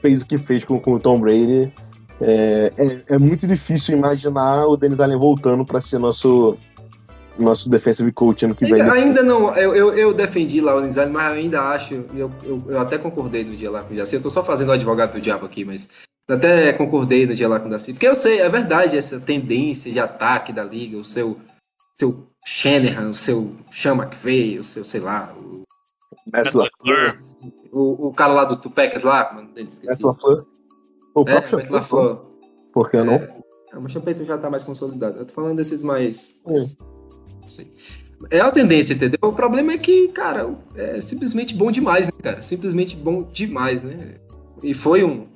Fez o que fez com, com o Tom Brady. É, é, é, muito difícil imaginar o Dennis Allen voltando para ser nosso, nosso defensive coach ano que vem. Ainda, não, eu, eu, eu, defendi lá o Dennis Allen, mas eu ainda acho, eu, eu, eu até concordei no dia lá com o Jaci. Eu tô só fazendo o advogado do diabo aqui, mas até concordei no dia lá com o Jaci. Porque eu sei, é verdade, essa tendência de ataque da liga, o seu, seu Shanahan, o seu Sean McVay, o seu, sei lá, o Matt. O, o cara lá do Tupac lá, como é o nome dele? Matt Esqueci. LaFleur. O É, próprio Matt LaFleur. Por que não? É, é, mas o Champeito já tá mais consolidado. Eu tô falando desses mais. Hum. Não sei. É a tendência, entendeu? O problema é que, cara, é simplesmente bom demais, né, cara? Simplesmente bom demais, né? E foi um,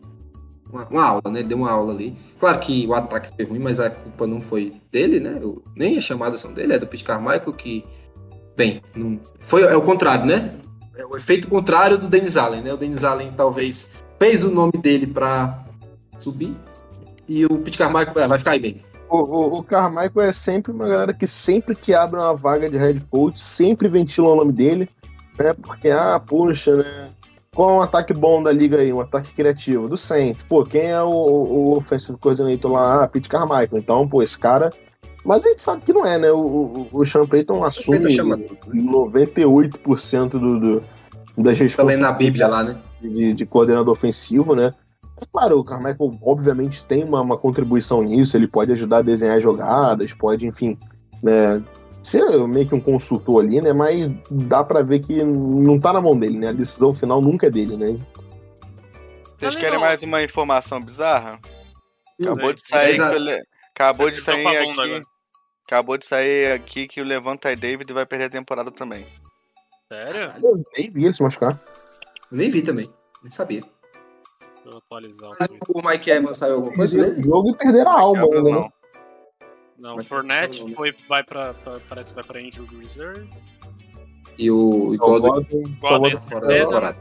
uma, uma aula, né? Deu uma aula ali. Claro que o ataque foi ruim, mas a culpa não foi dele, né? Eu- nem as chamadas são dele, é do Pete Carmichael, que. Bem, não, foi, é o contrário, né? É o efeito contrário do Dennis Allen, né? O Dennis Allen talvez fez o nome dele pra subir. E o Pete Carmichael vai, vai ficar aí bem. O, o, o Carmichael é sempre uma galera que sempre que abre uma vaga de head coach, sempre ventila o nome dele, né? Porque, ah, puxa, né? Qual é um ataque bom da liga aí? Um ataque criativo? Do Saints. Pô, quem é o, o offensive coordinator lá? Ah, Pete Carmichael. Então, pô, esse cara... Mas a gente sabe que não é, né? O, o, o Sean Payton assume Payton chama- 98% do, do, das Também na Bíblia lá, né? de, de coordenador ofensivo, né? Claro, o Carmichael obviamente tem uma, uma contribuição nisso, ele pode ajudar a desenhar jogadas, pode, enfim, né, ser meio que um consultor ali, né? Mas dá pra ver que não tá na mão dele, né? A decisão final nunca é dele, né? Vocês Tá querem mais uma informação bizarra? Acabou de É, sair. exato. que o Le- Acabou de sair aqui. agora. Acabou de sair aqui que o Levanta David vai perder a temporada também. Sério? Eu nem vi ele se machucar. Eu nem vi também. Nem sabia. Eu atualizar o Mas o Mike Evans saiu alguma coisa Perderam o dele? jogo e perderam a alma, né? não. Não, Mas Fournette não- foi, vai pra, pra- parece que vai pra Injury Reserve. E o, e Godwin Godwin é fora da temporada.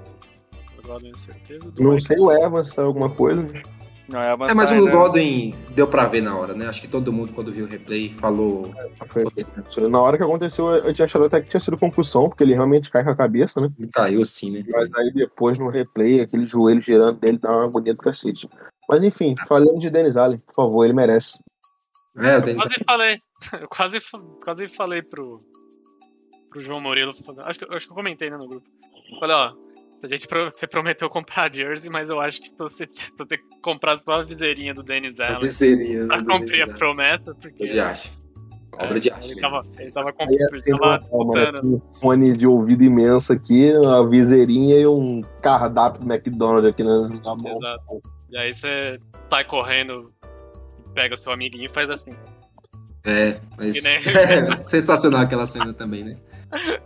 Tenho certeza. Do Não Mike. sei o Evans, saiu alguma coisa. mas- Não, é É, mas o ainda. Godwin deu pra ver na hora, né? Acho que todo mundo, quando viu o replay, falou. Foi- Na hora que aconteceu, eu tinha achado até que tinha sido concussão, porque ele realmente cai com a cabeça, né? Caiu assim, né? Mas aí depois no replay, aquele joelho girando dele dá uma agonia do cacete. Mas enfim, falando de Dennis Allen, por favor, ele merece. É, o Dennis Quase falei. Eu quase, quase falei pro, pro João Murilo. Acho que, acho que eu comentei né, no grupo. Falei, ó. A gente pro- você prometeu comprar a jersey, mas eu acho que você, você comprar só a viseirinha do Dennis Allen Seria, pra cumprir a promessa, porque. Obra de arte. Obra de arte. Ele mesmo. tava, ele tava, com- é ele assim, um fone de ouvido imenso aqui, uma viseirinha e um cardápio do McDonald's aqui na, na mão. Exato. E aí você sai correndo, pega o seu amiguinho e faz assim. É, mas nem- é sensacional aquela cena também, né?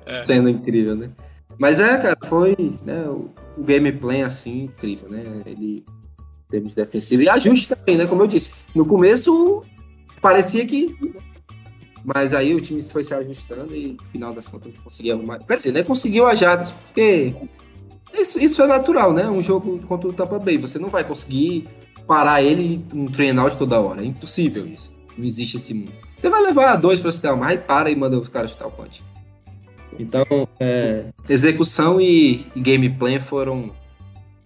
É. Cena incrível, né? Mas é, cara, foi né, o, o gameplay assim, incrível, né? Ele de defensivo e ajuste também, né? Como eu disse, no começo parecia que. Mas aí o time foi se ajustando e no final das contas conseguiu arrumar. Quer dizer, né? Conseguiu as jadas, porque isso, isso é natural, né? Um jogo contra o Tampa Bay. Você não vai conseguir parar ele um train out toda hora. É impossível isso. Não existe esse mundo. Você vai levar dois para se mais, para e manda os caras chutar o punch. Então, é, execução e, e gameplay foram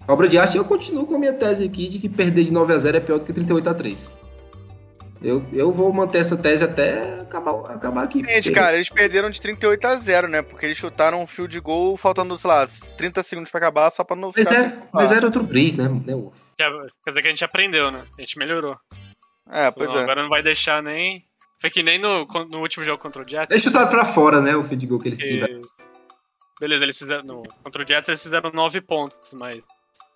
obra de arte. Eu continuo com a minha tese aqui de que perder de 9 a 0 é pior do que 38 a 3. Eu, eu vou manter essa tese até acabar, acabar aqui. Gente, porque- cara, eles perderam de 38 a 0, né? Porque eles chutaram um fio de gol faltando, sei lá, 30 segundos pra acabar, só pra não Mas, ficar. é, mas era outro Breeze, né, né Wolf? Quer dizer que a gente aprendeu, né? A gente melhorou. É, pois Não, é. Agora não vai deixar nem. Foi que nem no, no último jogo contra o Jets. Eles chutaram pra fora, né, o feed goal que eles que- tiveram. Beleza, eles fizeram. No, contra o Jets eles fizeram 9 pontos, mas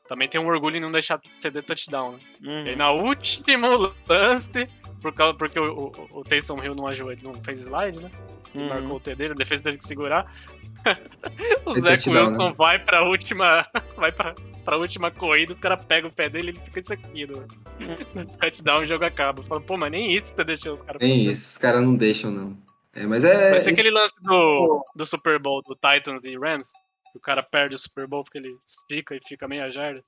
também tem um orgulho em não deixar perder touchdown, né? Uhum. E aí na última lance, por causa, porque o, o, o Taysom Hill não ajoelhou, não fez slide, né? Uhum. Marcou o T dele, a defesa teve que segurar. o Zach Wilson né? vai pra última. Vai pra, pra última corrida, o cara pega o pé dele e ele fica isso aqui, no, no touchdown e o jogo acaba. Fala, pô, mas nem isso você deixou o cara Nem isso, os caras não deixam, não. É, mas é. Ser isso- aquele lance do, do Super Bowl do Titans e Rams, que o cara perde o Super Bowl porque ele estica e fica meia jarda.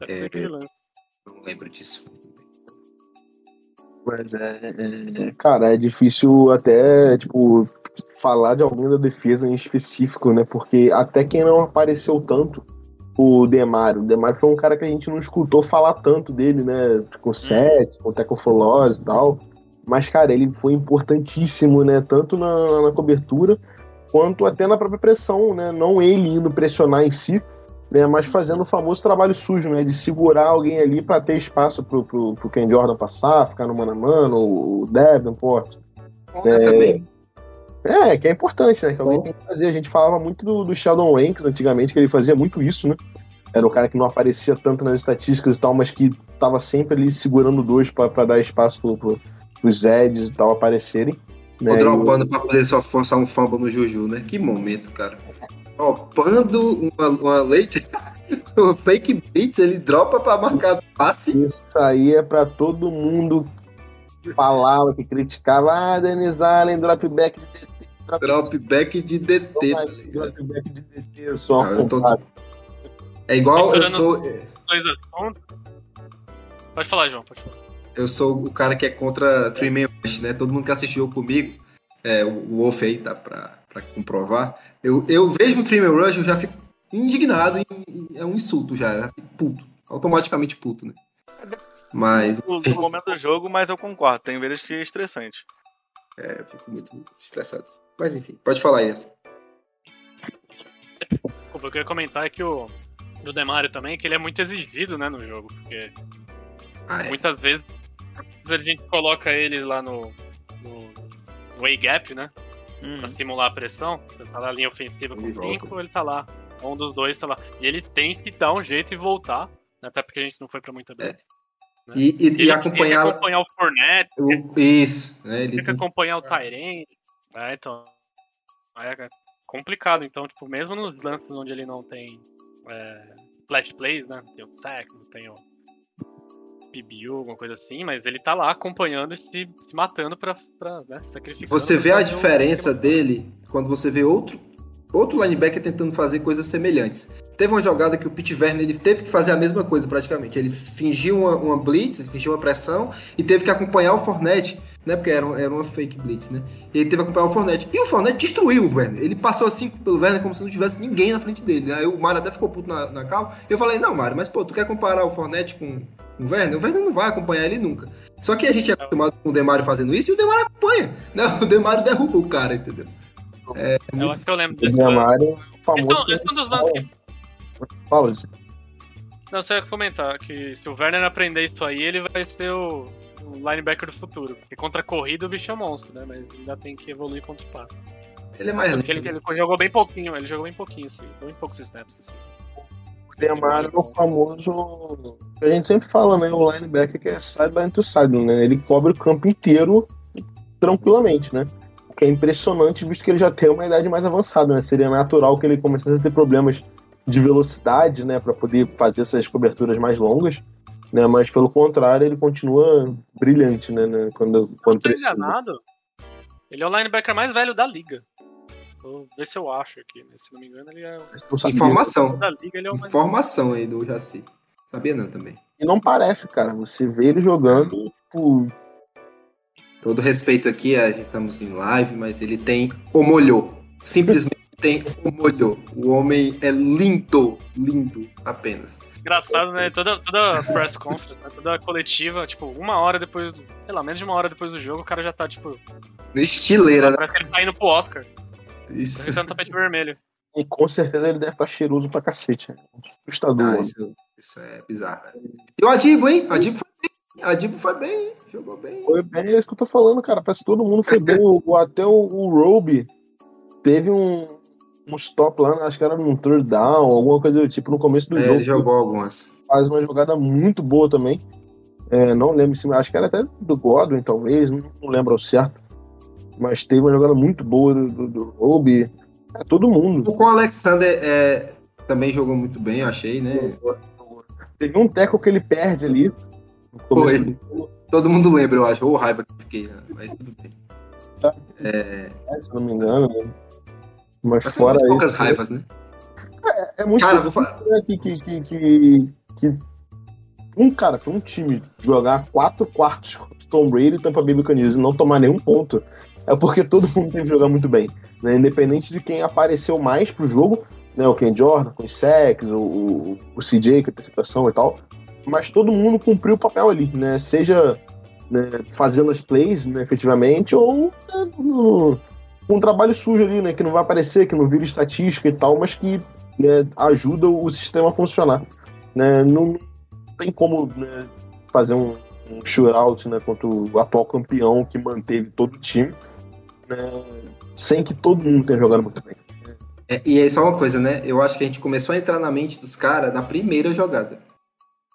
Deve É, ser aquele lance. Não lembro disso. Mas é, é- Cara, é difícil até, tipo, falar de alguém da defesa em específico, né? Porque até quem não apareceu tanto, o Demário. O Demário foi um cara que a gente não escutou falar tanto dele, né? Com set, com Tecofolose e tal. Mas, cara, ele foi importantíssimo, né? Tanto na, na cobertura quanto até na própria pressão, né? Não ele indo pressionar em si, né? Mas fazendo o famoso trabalho sujo, né? De segurar alguém ali para ter espaço pro, pro, pro Ken Jordan passar, ficar no mano a mano, o Davenport. É, também. É, que é importante, né? Que alguém tem que fazer. A gente falava muito do, do Sheldon Ranks antigamente, que ele fazia muito isso, né? Era o cara que não aparecia tanto nas estatísticas e tal, mas que tava sempre ali segurando dois pra dar espaço pro, pro, pros Eds e tal aparecerem. Né? Ou E dropando pra poder só forçar um fumble no Juju, né? Que momento, cara. Dropando uma, uma late. o fake blitz, ele dropa pra marcar passe. Isso aí é pra todo mundo que falava, que criticava. Ah, Denis Allen, dropback de DT. Dropback de DT, tá? Dropback de DT, eu sou eu tô-. É igual eu sou. Pode falar, João, pode falar. Eu sou o cara que é contra Three Man Rush, né? Todo mundo que assistiu comigo, é, o o Wolf aí tá pra, pra comprovar. Eu, eu vejo um Three Man Rush, eu já fico indignado e, e é um insulto já. eu fico puto. Automaticamente puto, né? Mas, No, no momento do jogo, mas eu concordo. Tem vezes que é estressante. é, eu fico muito estressado. Mas enfim, pode falar aí essa. O que eu queria comentar é que o do Demario também, que ele é muito exigido, né, no jogo, porque Ah, é. muitas vezes a gente coloca ele lá no, no way gap, né, pra Uhum. simular a pressão, você tá na linha ofensiva com Ele volta. 5, ele tá lá, um dos dois tá lá, e ele tem que dar um jeito e voltar, né, até porque a gente não foi pra muita vez. É. E, e, e Ele tem que acompanhar. acompanhar o Fournette, o- isso, né? Ele tem que acompanhar o Tyrene. É, então. É complicado. Então, tipo, mesmo nos lances onde ele não tem é, flash plays, né? Não tem o sack, não tem o PBU, alguma coisa assim, mas ele tá lá acompanhando e se, se matando pra, pra né, sacrificando. Você vê a diferença dele quando você vê outro, outro linebacker tentando fazer coisas semelhantes. Teve uma jogada que o Pete Werner ele teve que fazer a mesma coisa praticamente. Ele fingiu uma, uma blitz, fingiu uma pressão e teve que acompanhar o Fornette, né? Porque era, era uma fake blitz, né? E ele teve que acompanhar o Fornette. E o Fornette destruiu o Werner. Ele passou assim pelo Werner como se não tivesse ninguém na frente dele. Aí o Mário até ficou puto na, na calma. E eu falei, não, Mário, mas pô, tu quer comparar o Fornette com, com o Werner? O Werner não vai acompanhar ele nunca. Só que a gente é acostumado com o Demário fazendo isso e o Demário acompanha. Né? O Demário derruba o cara, entendeu? Eu acho que eu lembro O desse. Demário é o Esse famoso. é um- é um dos que Fala isso. Não, você ia comentar que se o Werner aprender isso aí, ele vai ser o, o linebacker do futuro. Porque contra a corrida o bicho é um monstro, né? Mas ainda tem que evoluir contra o passe. Ele é mais Porque ele, lento. ele jogou bem pouquinho, ele jogou bem pouquinho, assim, bem poucos snaps, assim. É o famoso. que A gente sempre fala, né? O linebacker que é sideline to sideline, né? Ele cobre o campo inteiro tranquilamente, né? O que é impressionante, visto que ele já tem uma idade mais avançada, né? Seria natural que ele começasse a ter problemas de velocidade, né? Pra poder fazer essas coberturas mais longas, né? Mas pelo contrário, ele continua brilhante, né? né? Quando, Se eu quando não tô precisa. enganado, ele é o linebacker mais velho da liga. Vou ver se eu acho aqui, né? Se não me engano, ele é. Informação. da liga, ele é Informação aí do Jaci. Sabia não também. E não parece, cara. Você vê ele jogando, tipo, Todo respeito aqui, a gente estamos em live, mas ele tem o molhou. Simplesmente tem o molhou. O homem é lindo, lindo apenas. Engraçado, né? Toda, toda press conference, né? toda coletiva, tipo, uma hora depois, do, sei lá, menos de uma hora depois do jogo, o cara já tá, tipo, Estileira, né? parece que ele tá indo pro Oscar. Isso. Ele tá no tapete vermelho. E com certeza ele deve estar cheiroso pra cacete. né? Assustador. Ah, mano. isso, isso é bizarro. E o Adibo, hein? O Adibo foi bem. O Adibo foi bem, hein? Jogou bem. Foi bem, é isso que eu tô falando, cara. Parece que todo mundo foi bem. O, o- até o, o Roby teve um, um stop lá, acho que era num third down, alguma coisa do tipo, no começo do É, jogo. ele jogou algumas. Faz uma jogada muito boa também. É, não lembro se. Acho que era até do Godwin, talvez, não, não lembro ao certo. Mas teve uma jogada muito boa do, do, do Roby. É, todo mundo. O com o Alexander é, também jogou muito bem, eu achei, né? Teve um teco que ele perde ali. Foi. Todo mundo lembra, eu acho. Ou raiva que fiquei, né? mas tudo bem. né, se não me engano. né? Mas Mas fora foram poucas isso. raivas, né? É muito Cara, difícil, né, que, que, que, que, que um cara, pra um time jogar quatro quartos contra Tom Brady e Tampa Bay Buccaneers e não tomar nenhum ponto, é porque todo mundo teve que jogar muito bem. Né? Independente de quem apareceu mais pro jogo, né? o Ken Jordan com os sacks, o, o, o CJ com a interceptação e tal, mas todo mundo cumpriu o papel ali, né? Seja né, fazendo as plays né, efetivamente ou né, no- um trabalho sujo ali, né? Que não vai aparecer, que não vira estatística e tal, mas que né, ajuda o sistema a funcionar. Né? Não tem como né, fazer um, um shootout né, contra o atual campeão que manteve todo o time, né, sem que todo mundo tenha jogado muito bem. É, e é só uma coisa, né? Eu acho que a gente começou a entrar na mente dos caras na primeira jogada.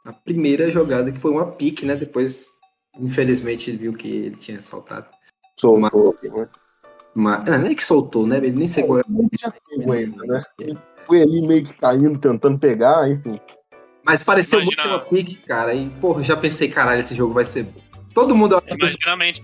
Na primeira jogada, que foi uma pique, né? Depois, infelizmente, viu que ele tinha saltado. Sou, Mas- sou- né? Mas, ah, nem que soltou, né? Ele nem chegou. Não tinha pego ainda, né? Foi ali meio que caindo, tentando pegar, enfim. Mas pareceu Imagina- muito ser uma pique, cara. E, porra, já pensei, caralho, esse jogo vai ser bom. Todo mundo. Imagina a mente.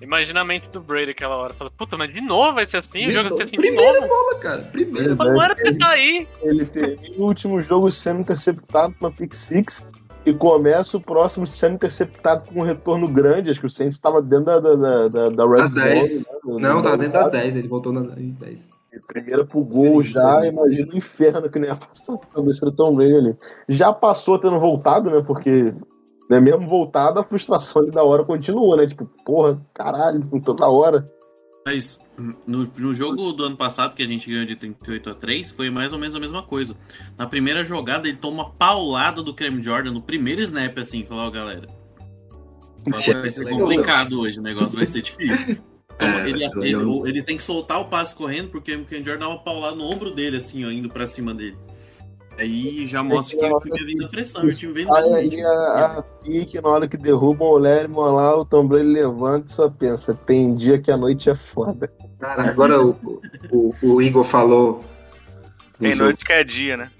Imagina a mente do Brady aquela hora. Fala, puta, mas de novo vai ser assim? De o jogo vai novo. ser assim de Primeira novo? bola, cara. Primeira Mas é. não era pra estar aí. Ele termina o último jogo sendo interceptado com uma pick six e começa o próximo sendo interceptado com um retorno grande. Acho que o Saints estava dentro da, da, da, da, red Das zone. 10. né? Não, do- tava dentro das 10. Ele voltou nas 10. Primeira pro gol já, imagina o inferno que nem ia passar na cabeça do Tom Brady ali. Já passou tendo voltado, né? Porque né, mesmo voltado, a frustração ali da hora continua, né? Tipo, porra, caralho, toda hora. Mas no, no jogo do ano passado, que a gente ganhou de 38 a 3, foi mais ou menos a mesma coisa. Na primeira jogada, ele toma uma paulada do Cam Jordan no primeiro snap, assim, falou, ó, galera. Negócio vai ser complicado hoje, o negócio vai ser difícil. Toma, É, ele, vai ser ele- legal. ele tem que soltar o passe correndo, porque o Cam Jordan dá uma paulada no ombro dele, assim, ó, indo pra cima dele. Aí já mostra que ele tinha vindo a pressão, o time vem no Aí ritmo. a, a pique, na hora que derrubam o Lerman lá, o Tom Brady levanta e só pensa, tem dia que a noite é foda. Cara, agora o, o, o Igor falou. Tem jogo- noite que é dia, né?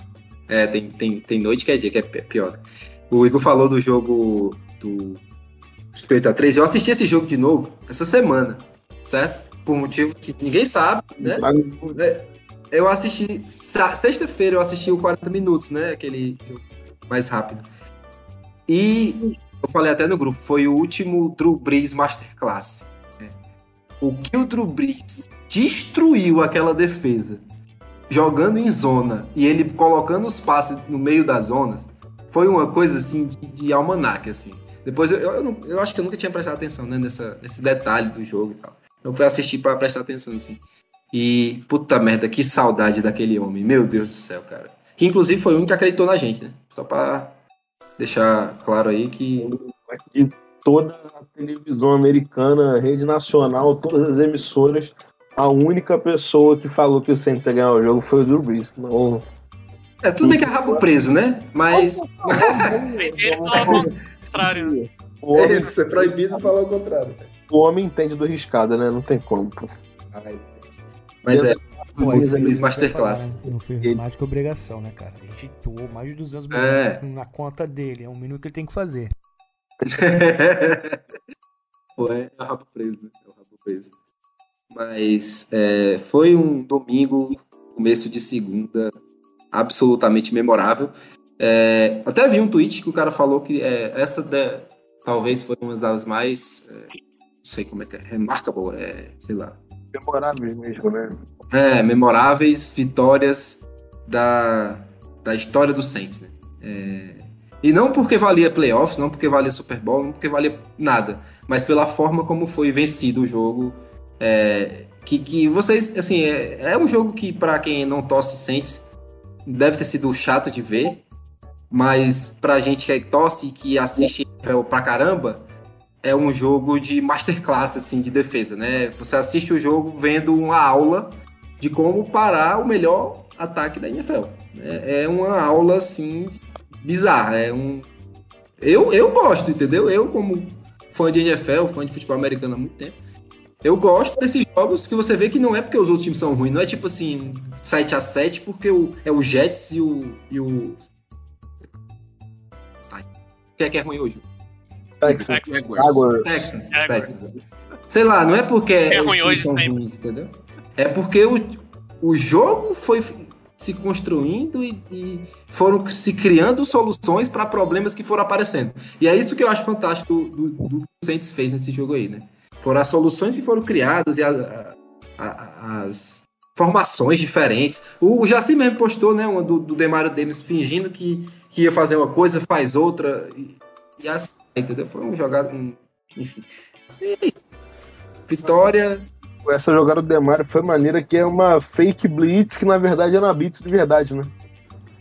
É, tem, tem, tem noite que é dia, que é pi- pior. O Igor falou do jogo do 8 a 3 Eu assisti esse jogo de novo essa semana, certo? Por motivo que ninguém sabe, né? É, Eu assisti. Sexta-feira eu assisti o 40 minutos, né? Aquele mais rápido. E eu falei até no grupo, foi o último Drew Brees Masterclass. né? O que o Drew Brees destruiu aquela defesa, jogando em zona e ele colocando os passes no meio das zonas, foi uma coisa assim de, de almanac, assim. Depois eu, eu, eu acho que eu nunca tinha prestado atenção né, nessa, nesse detalhe do jogo e tal. Eu fui assistir pra prestar atenção, assim. E, puta merda, que saudade daquele homem. Meu Deus do céu, cara. Que inclusive foi único que acreditou na gente, né? Só pra deixar claro aí que. E toda a televisão americana, rede nacional, todas as emissoras, a única pessoa que falou que o Saints ia ganhar o jogo foi o Drew Brees. Não, É, tudo bem que é rabo preso, né? Mas. Contrário. homem, Isso, é proibido falar o contrário. o homem entende do riscada, né? Não tem como. pô. Mas é, foi Vai masterclass. Não fez mais que obrigação, né, cara? A gente doou mais de 200 É. milhões na conta dele. É um minuto que ele tem que fazer. Pô, é o rabo preso, né? É o rabo preso. Mas é, foi um domingo, começo de segunda, absolutamente memorável. É, até vi um tweet que o cara falou que é, essa da- talvez foi uma das mais. é, não sei como é que é. Remarkable, é, sei lá. Memorável mesmo, né? É, memoráveis vitórias da, da história do Saints, né? É, E não porque valia playoffs, não porque valia Super Bowl, não porque valia nada, mas pela forma como foi vencido o jogo. é, que, que vocês, assim, é, é um jogo que para quem não torce Saints deve ter sido chato de ver, mas pra gente que torce e que assiste pra caramba, é um jogo de masterclass, assim, de defesa, né? Você assiste o jogo vendo uma aula de como parar o melhor ataque da NFL. É, é uma aula, assim, bizarra. É um... eu, eu gosto, entendeu? Eu, como fã de NFL, fã de futebol americano há muito tempo, eu gosto desses jogos que você vê que não é porque os outros times são ruins, não é tipo assim, 7 a 7 porque o, é o Jets e o. E o... Ai, o que é que é ruim hoje? Texans, Jaguars. Texans. Texans. Sei lá, não é porque É os ruim times hoje são sempre. ruins, entendeu? É porque o, o jogo foi se construindo e, e foram se criando soluções para problemas que foram aparecendo. E é isso que eu acho fantástico do, do, do que o Saints fez nesse jogo aí, né? Foram as soluções que foram criadas e a- a- a- as formações diferentes. O, o Jaci mesmo postou, né, uma do, do Demario Davis fingindo que, que ia fazer uma coisa, faz outra. E, e assim, entendeu? Foi um jogado. Um, enfim. Vitória. Essa jogada do Demário foi maneira que é uma fake blitz que na verdade é uma blitz de verdade, né?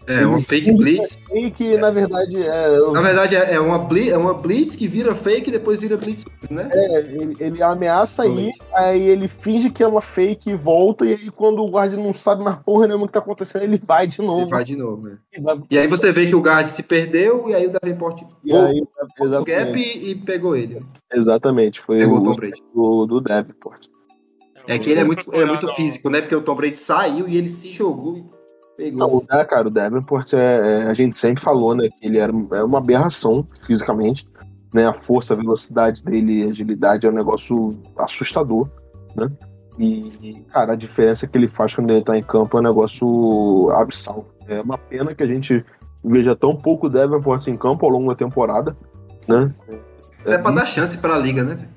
É, uma Ele fake blitz. é Fake, na verdade, é, Na verdade, é é uma, blitz, é uma blitz que vira fake e depois vira blitz, né? é, ele, ele ameaça ir, aí ele finge que é uma fake e volta, e aí quando o guarda não sabe mais porra nenhuma o que tá acontecendo, ele vai de novo. vai de novo, né? E aí você vê que o guard se perdeu e aí o Davenport E aí, o gap e, e pegou ele. exatamente, foi Pegou o do, do Davenport. É que ele é muito, ele é muito físico, né? Porque o Tom Brady saiu e ele se jogou. Não, assim. o, né, cara, o Davenport, é, é, a gente sempre falou, né, que ele era é uma aberração fisicamente, né, a força, a velocidade dele, a agilidade é um negócio assustador, né, e, cara, a diferença que ele faz quando ele tá em campo é um negócio abissal. É uma pena que a gente veja tão pouco Davenport em campo ao longo da temporada, né. Isso é pra dar chance pra liga, né? velho?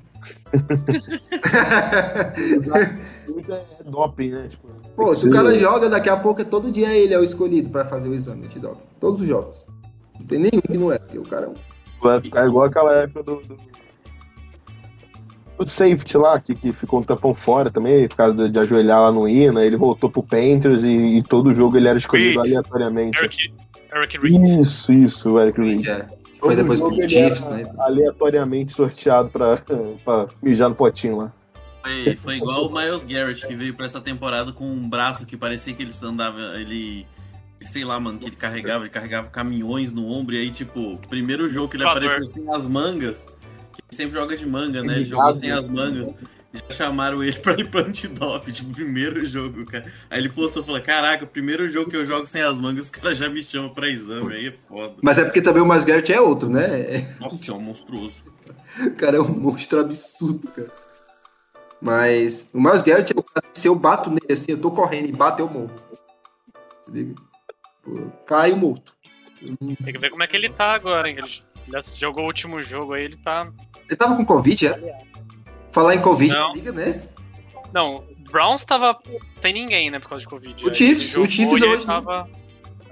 Muito é doping, né, tipo, Pô, se o cara joga, daqui a pouco é todo dia ele é o escolhido pra fazer o exame antidoping. Todos os jogos. Não tem nenhum que não é, porque o cara é um. Vai ficar igual aquela época do. do... do safety lá, que, que ficou um tampão fora também, por causa de, de ajoelhar lá no Ina, ele voltou pro Panthers e, e todo jogo ele era escolhido Reed. aleatoriamente. Eric, Eric Reed. Isso, isso, o Eric Reed. É, que foi depois pro ele Chiefs, né? Aleatoriamente sorteado pra, pra mijar no potinho lá. Foi, foi igual o Miles Garrett, que veio pra essa temporada com um braço que parecia que ele andava. Ele. Sei lá, mano, que ele carregava, ele carregava caminhões no ombro, e aí, tipo, primeiro jogo que ele apareceu sem as mangas, que ele sempre joga de manga, né? Ele jogou sem as mangas. Já chamaram ele pra ir pro antidop, tipo, primeiro jogo, cara. Aí ele postou e falou: Caraca, o primeiro jogo que eu jogo sem as mangas, os caras já me chamam pra exame, aí é foda. Mas é porque também o Miles Garrett é outro, né? Nossa, é um monstruoso. O cara é um monstro absurdo, cara. Mas o Miles Garrett é o cara que se eu bato nele assim, eu tô correndo e bato, eu morro. Liga? Pô, Caio morto. Tem que ver como é que ele tá agora, hein? Ele ele jogou o último jogo aí, ele tá. Ele tava com Covid, é? Falar em Covid, Não. liga, né? Não, o Browns tava. Tem ninguém, né, por causa de Covid. O Chiefs, ele o Chiefs ele hoje, né? Tava...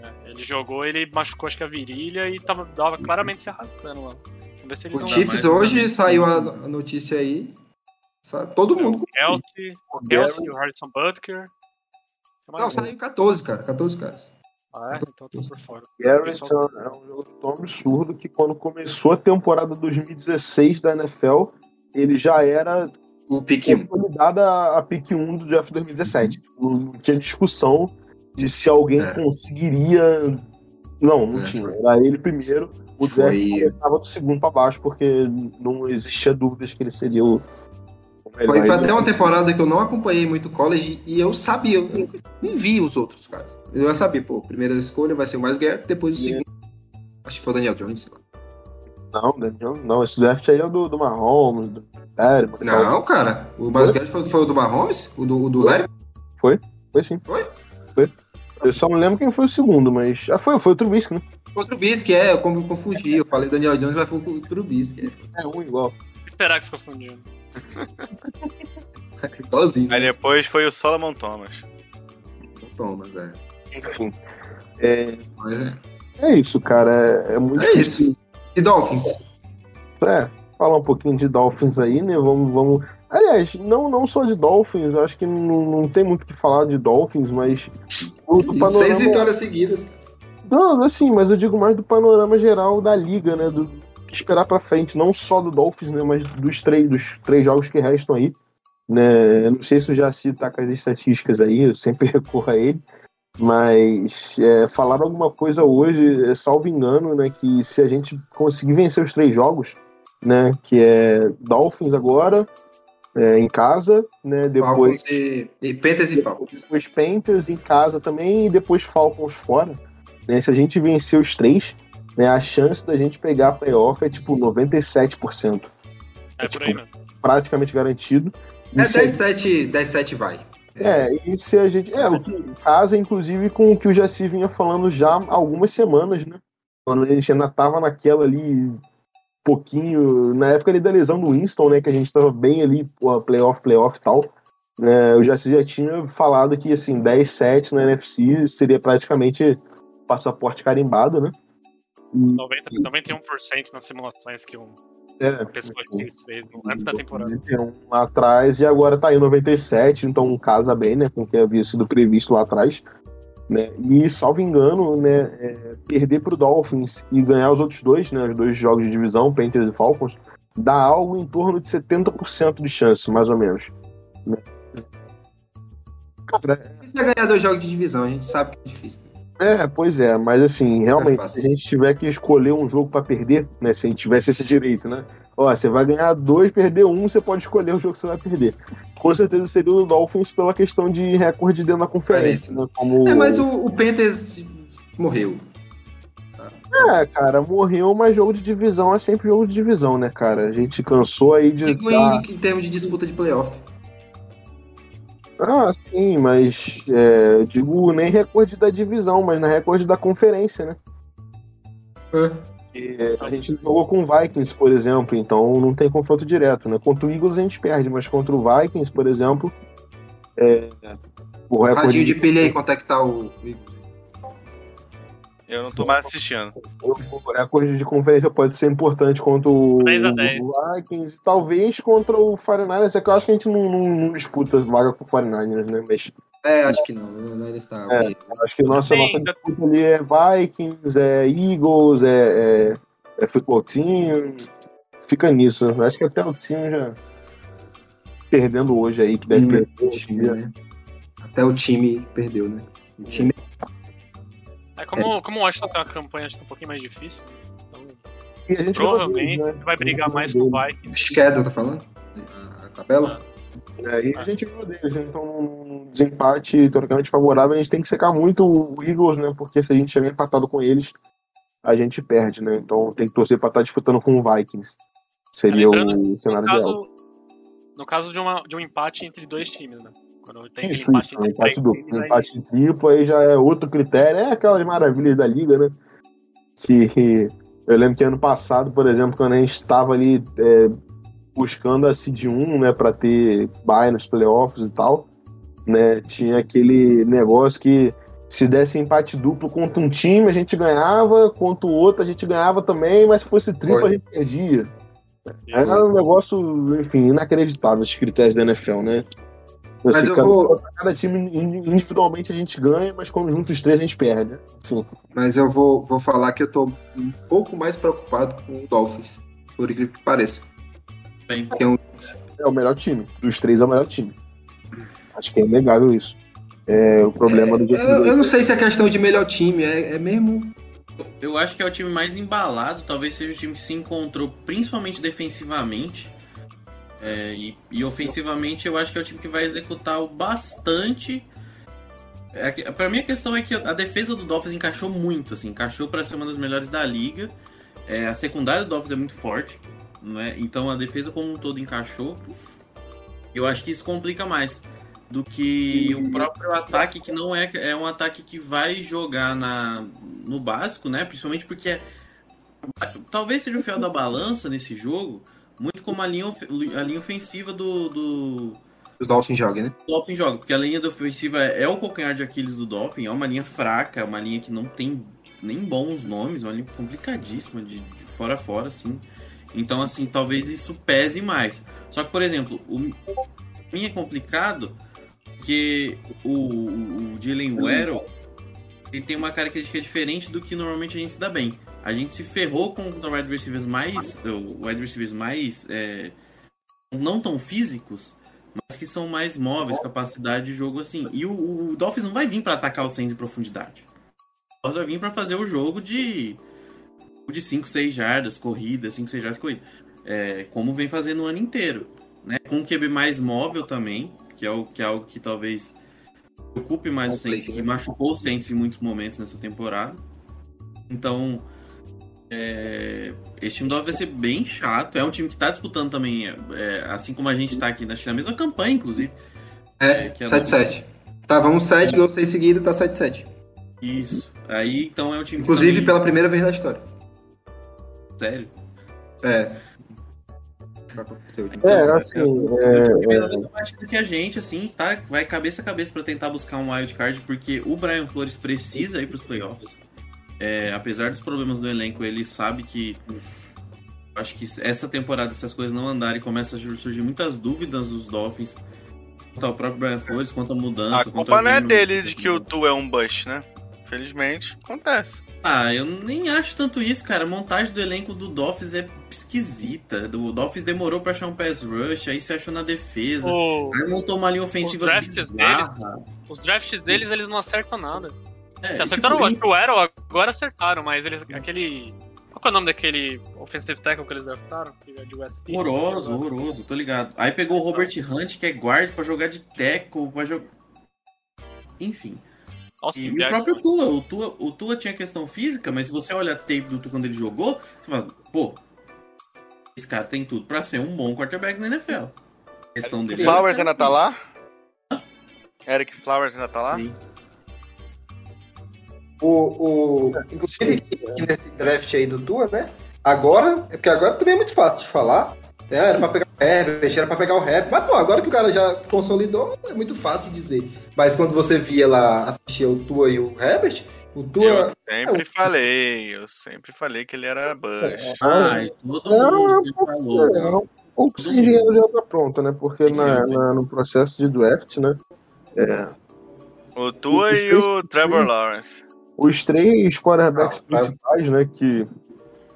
É, ele jogou, ele machucou acho que a virilha e tava, tava claramente se arrastando lá. Vamos ver se ele O não. Chiefs hoje saiu a, notícia aí. Todo mundo O Kelsey, o Kelsey, o Harrison Butker. Não, um. saiu 14, cara. 14 caras. Ah, é? Então eu tô por fora. Garrett Pessoal- é um jogo tão absurdo que quando começou a temporada 2016 da NFL, ele já era O pique consolidada a pick 1 do draft 2017. Não, não tinha discussão de se alguém É. conseguiria. Não, não É, tinha. foi. Era ele primeiro. O Foi- draft começava do segundo pra baixo, porque não existia dúvidas que ele seria o. o melhor. Foi, foi até uma temporada que eu não acompanhei muito college e eu sabia, eu nem vi os outros, cara. Eu já sabia, pô, primeira escolha vai ser o mais Garrett, depois o É. segundo. Acho que foi o Daniel Jones, sei lá. Não, Daniel, não, esse draft aí é o do, do Mahomes, do Terry, Não, cara. O mais Garrett foi, foi o do Mahomes? O do, o do Larry? Foi sim. Foi? Foi. Eu só não lembro quem foi o segundo, mas. Ah, foi, foi o Trubisky, né? Foi o Trubisky, é, eu confundi. Eu falei Daniel Jones, mas foi o Trubisky. É um igual. O que será que se confundiu? É. Igualzinho. Aí né? depois foi o Solomon Thomas. Thomas, é. Enfim. É, é. É isso, cara. É, é muito É isso. E Dolphins? É, falar um pouquinho de Dolphins aí, né? Vamos, vamos. Aliás, não, não só de Dolphins, eu acho que não, não tem muito o que falar de Dolphins, mas. do- do panorama- seis vitórias seguidas. Não, assim, mas eu digo mais do panorama geral da liga, né? Do que esperar pra frente, não só do Dolphins, né? Mas dos três, dos três jogos que restam aí. Né? Eu não sei se o Jaci tá com as estatísticas aí, eu sempre recorro a ele. Mas é, falaram alguma coisa hoje, é, salvo engano, né? Que se a gente conseguir vencer os três jogos, né? Que é Dolphins agora, é, em casa, né? Depois Falcons e, e Panthers e Falcons. depois Panthers em casa também e depois Falcons fora. Né? Se a gente vencer os três, né, a chance da gente pegar a playoff é tipo 97%. É por aí, mano. Praticamente garantido. E É se a 10-7 10-7 vai. É, e se a gente. É, o que casa, inclusive, com o que o Jaci vinha falando já há algumas semanas, né? Quando a gente ainda tava naquela ali, pouquinho. Na época ali da lesão do Winston, né? Que a gente tava bem ali, pô, playoff, playoff e tal. Né, o Jaci já tinha falado que, assim, 10-7 na NFC seria praticamente passaporte carimbado, né? 90, 91% nas simulações que um É, pessoa X fez antes da temporada. 91 lá atrás e agora tá em 97, então casa bem, né, com o que havia sido previsto lá atrás. Né? E, salvo engano, né, é, perder pro Dolphins e ganhar os outros dois, né, os dois jogos de divisão, Panthers e Falcons, dá algo em torno de 70% de chance, mais ou menos. Né? Cara, Precisa ganhar dois jogos de divisão, a gente sabe que é difícil. É, pois é, mas assim, realmente, É se a gente tiver que escolher um jogo pra perder, né? Se a gente tivesse esse direito, né? Ó, você vai ganhar dois, perder um, você pode escolher o jogo que você vai perder. Com certeza seria o Dolphins pela questão de recorde dentro da conferência, né? Como... É, mas o, o Panthers morreu. É, cara, morreu, mas jogo de divisão é sempre jogo de divisão, né, cara? A gente cansou aí de. Digo em, em termos de disputa de playoff. Ah, sim, mas é, eu digo nem recorde da divisão, mas na recorde da conferência, né? E a gente jogou com o Vikings, por exemplo, então não tem confronto direto, né? Contra o Eagles a gente perde, mas contra o Vikings, por exemplo, é, o recorde Radinho de pilha aí, quanto é que tá o. Eu não tô mais assistindo. o recorde de conferência pode ser importante contra o, 10 a 10. o Vikings e talvez contra o 49ers, é que eu acho que a gente não, não- não disputa vaga com o 49ers, né? Mas É, acho que não. Não está. É. ok. acho que a nossa, Sim, nossa disputa ali é Vikings, é Eagles, é, é, é futebol team, fica nisso. Eu acho que até o time já perdendo hoje aí, que deve Hum, perder hoje né? Até o time perdeu, né? O time É como, como o Washington tem uma campanha acho que um pouquinho mais difícil. Então, E a gente provavelmente deles, né? vai brigar A mais com o. Vikings. schedule, tá falando? A, a tabela? É, e a gente ganhou deles, né? então num desempate teoricamente favorável, a gente tem que secar muito o Eagles, né? Porque se a gente chegar empatado com eles, a gente perde, né? Então tem que torcer pra estar disputando com o Vikings. Seria Lembrando, o No cenário ideal. caso, no caso de, uma, de um empate entre dois times, né? Quando tem Isso, empate isso, empate duplo. times, aí- empate triplo aí já é outro critério. É aquelas maravilhas da liga, né? Que eu lembro que ano passado, por exemplo, quando a gente estava ali é, buscando a Seed 1, né, pra ter bye nos playoffs e tal, né, tinha aquele negócio que se desse empate duplo contra um time, a gente ganhava, contra o outro a gente ganhava também, mas se fosse triplo Foi. a gente perdia. Era um negócio, enfim, inacreditável esses critérios da NFL, né? Mas eu vou- cada time in- individualmente a gente ganha, mas quando juntos os três a gente perde. né? Enfim, Mas eu vou, vou falar que eu tô um pouco mais preocupado com o Dolphins, por incrível que pareça. Bem, é um- é o melhor time. Dos três é o melhor time. Acho que é inegável isso. É, o problema do eu, eu não sei se é questão de melhor time, é, é mesmo. eu acho que é o time mais embalado, talvez seja o time que se encontrou principalmente defensivamente. É, e, e ofensivamente eu acho que é o time que vai executar o bastante. É, pra mim a questão é que a defesa do Dolphins encaixou muito, assim, encaixou para ser uma das melhores da liga. É, a secundária do Dolphins é muito forte, não é? então a defesa como um todo encaixou. Eu acho que isso complica mais do que o próprio ataque, que não é, é um ataque que vai jogar na, no básico, né? Principalmente porque talvez seja o fiel da balança nesse jogo, muito como a linha, a linha ofensiva do, do, O Dolphins joga, né? Dolphin joga, porque a linha ofensiva é, é o calcanhar de Aquiles do Dolphin, é uma linha fraca, é uma linha que não tem nem bons nomes, uma linha complicadíssima, de, de fora a fora, assim. Então, assim, talvez isso pese mais. Só que, por exemplo, o mim é complicado que o, o, o Waddle ele tem uma característica diferente do que normalmente a gente se dá bem. A gente se ferrou com o wide receivers mais, o wide receivers mais é, não tão físicos, mas que são mais móveis, capacidade de jogo assim. E o, o Dolphins não vai vir para atacar o Saints em profundidade. O Dolphins vai vir para fazer o jogo de de 5, 6 jardas, corrida, 5, 6 jardas, corrida. É, como vem fazendo o ano inteiro. Né? Com um QB mais móvel também, que é, o, que é algo que talvez preocupe mais o Saints, que machucou o Saints em muitos momentos nessa temporada. Então, é, esse time do Dolphins vai ser bem chato. É um time que está disputando também, é, assim como a gente está aqui na China, a mesma campanha, inclusive. É, 7-7. Tava um 7, ganhou 6 seguidos, tá 7-7. Isso. Aí, então, é um time Inclusive, também... pela primeira vez na história. Sério? É. É, assim. É, é... que a gente, assim, tá, vai cabeça a cabeça para tentar buscar um wild card, porque o Brian Flores precisa ir para os playoffs. É, apesar dos problemas do elenco, ele sabe que. Acho que essa temporada, se as coisas não andarem, começa a surgir muitas dúvidas dos Dolphins. Quanto ao próprio Brian Flores, quanto à mudança. A culpa não é dele de que o Tu é um bust, né? Felizmente, acontece. Ah, eu nem acho tanto isso, cara. A montagem do elenco do Dolphins é esquisita. O Dolphins demorou pra achar um pass rush, aí se achou na defesa. O- Aí montou uma linha ofensiva Os drafts bizarra. Os drafts deles, eles não acertam nada. É, acertaram tipo, o Arrow, agora acertaram, mas eles, aquele... Qual que é o nome daquele offensive tackle que eles draftaram? Que é de West Philly? Horroroso, horroroso, tô ligado. Aí pegou o Robert Hunt, que é guard, pra jogar de tackle, pra jogar... Enfim. Austin E o próprio Tua, o Tua, o Tua tinha questão física, mas se você olha a tape do Tua quando ele jogou, você fala, pô, esse cara tem tudo pra ser um bom quarterback na NFL. A questão dele. Flowers ainda tá lá? Eric Flowers ainda tá lá? Sim. O, o, inclusive, nesse draft aí do Tua, né? Agora, é porque agora também é muito fácil de falar. né? Era pra pegar o Herbert, era pra pegar o Rap. Mas, pô, agora que o cara já consolidou, é muito fácil de dizer. Mas quando você via lá, assistia o Tua e o Herbert, o Tua. Eu sempre falei, eu sempre falei que ele era Bush. Ai, todo Não, mundo sempre falou. é um pouco sem engenheiro já tá pronta, né? Porque na, na- no processo de draft, né? é, O Tua e o Trevor Lawrence. Os três quarterbacks principais, né? Que,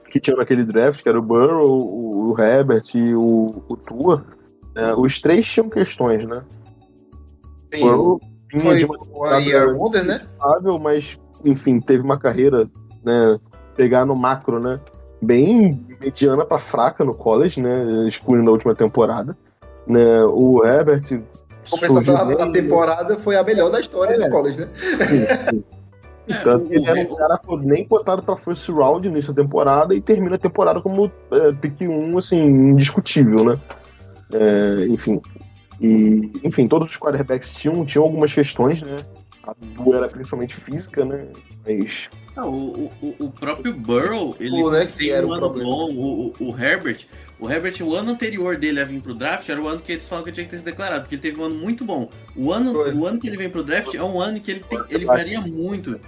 que tinham naquele draft, que era o Burrow, o, o Herbert e o, o Tua, né, os três tinham questões, né? Sim, Burrow vinha foi de uma Wonder, né? mas, enfim, teve uma carreira, né, pegar no macro, né, bem mediana pra fraca no college, né, excluindo a última temporada, né, o Herbert Começou surgiu a, a temporada foi a melhor da história É. do college, né? sim, sim. É, Tanto que ele era um cara nem cotado pra first round nessa temporada e termina a temporada como é, pick 1, assim, indiscutível, né? É, enfim. E, enfim, todos os quarterbacks tinham, tinham algumas questões, né? A do era principalmente física, né? Mas Ah, o, o, o próprio Burrow, ele Tipo, né, tem era um ano problema. bom. O, o, o Herbert, o Herbert, o ano anterior dele a vir pro draft era o ano que eles falam que tinha que ter se declarado, porque ele teve um ano muito bom. O ano, Foi. o ano que ele vem pro draft é um ano que ele, tem, ele varia muito.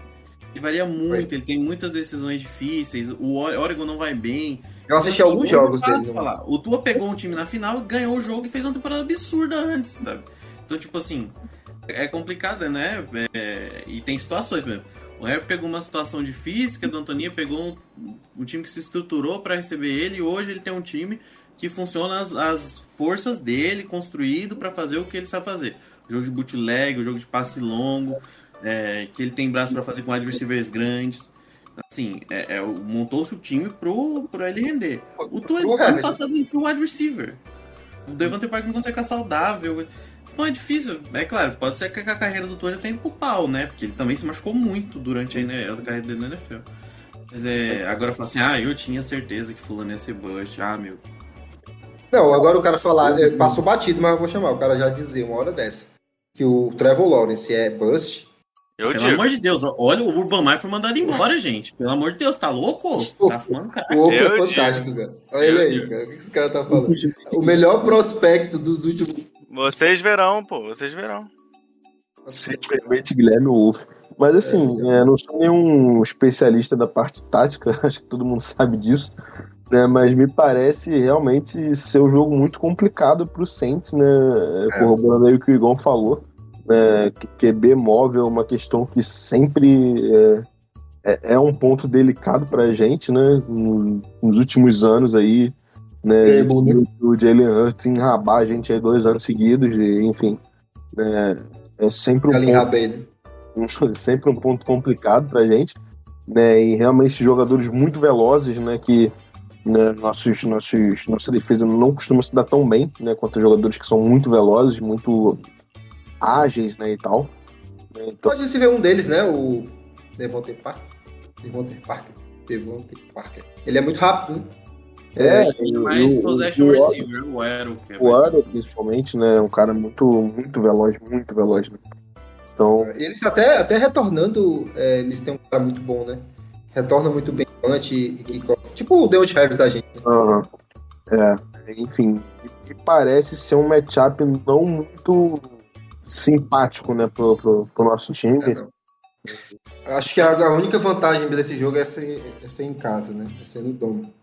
Ele varia muito, ele tem muitas decisões difíceis. O Ore- Oregon não vai bem. Eu assisti Então, alguns jogos é fácil dele. né? falar. O Tua pegou um time na final, ganhou o jogo e fez uma temporada absurda antes, sabe? Então, tipo assim, é complicado, né? É, e tem situações mesmo. O Herbert pegou uma situação difícil, que a do Antonia pegou um, um time que se estruturou para receber ele, e hoje ele tem um time que funciona as, as forças dele, construído para fazer o que ele sabe fazer. O jogo de bootleg, o jogo de passe longo, é, que ele tem braço para fazer com wide receivers grandes. Assim, é, é, montou-se o time pro, pro ele render. O Tua Pro ano passado entrou wide receiver. O Devante Park não consegue ficar saudável. Não é difícil. É claro, pode ser que a carreira do Tua já tenha ido pro pau, né? Porque ele também se machucou muito durante a, a carreira dele na NFL. Mas é, agora falar assim, ah, eu tinha certeza que fulano ia ser Bush. Ah, meu. Não, agora o cara falar, é, passou batido, mas eu vou chamar. O cara já dizer uma hora dessa. Que o Trevor Lawrence é bust. Eu Pelo digo. amor de Deus, olha, o Urban Meyer foi mandado embora, gente. Pelo amor de Deus, tá louco? Tá fumando, cara. O Wolf é fantástico, cara. Olha ele Eu aí, digo. cara. O que esse cara tá falando? O melhor prospecto dos últimos. Vocês verão, pô, vocês verão. simplesmente Guilherme Wolf. Mas assim, é, não sou nenhum especialista da parte tática, acho que todo mundo sabe disso, né? Mas me parece realmente ser um jogo muito complicado pro Saints, né? É. Corroborando aí o que o Igor falou. Né? QB móvel é uma questão que sempre é, é, é um ponto delicado pra gente, né? No- Nos últimos anos aí, né? É né? O Jalen Hurts enrabar a gente aí dois anos seguidos, enfim. Né? É sempre um ponto né? sempre um ponto complicado pra gente, né? E realmente jogadores muito velozes, né? Que né, nossos, nossos, nossa defesa não costuma se dar tão bem, né? Quanto jogadores que são muito velozes, muito ágeis, né? E tal. né, Então, Pode se ver um deles, né? O Devontae Parker. Devontae Parker. Devontae Parker. Ele é muito rápido, né? é, E e o- mais o- possession o- receiver, o Aero. é o Aro, principalmente, né? É um cara muito, muito veloz, muito veloz, né? Então, E Eles até, até retornando, é, eles têm um cara muito bom, né? Retorna muito bem antes e. Tipo o Deontay Harris da gente. aham. é, enfim, e, e parece ser um matchup não muito simpático, né, pro, pro, pro nosso time. É. Acho que a, a única vantagem desse jogo é ser, é ser em casa, né? É ser no domo.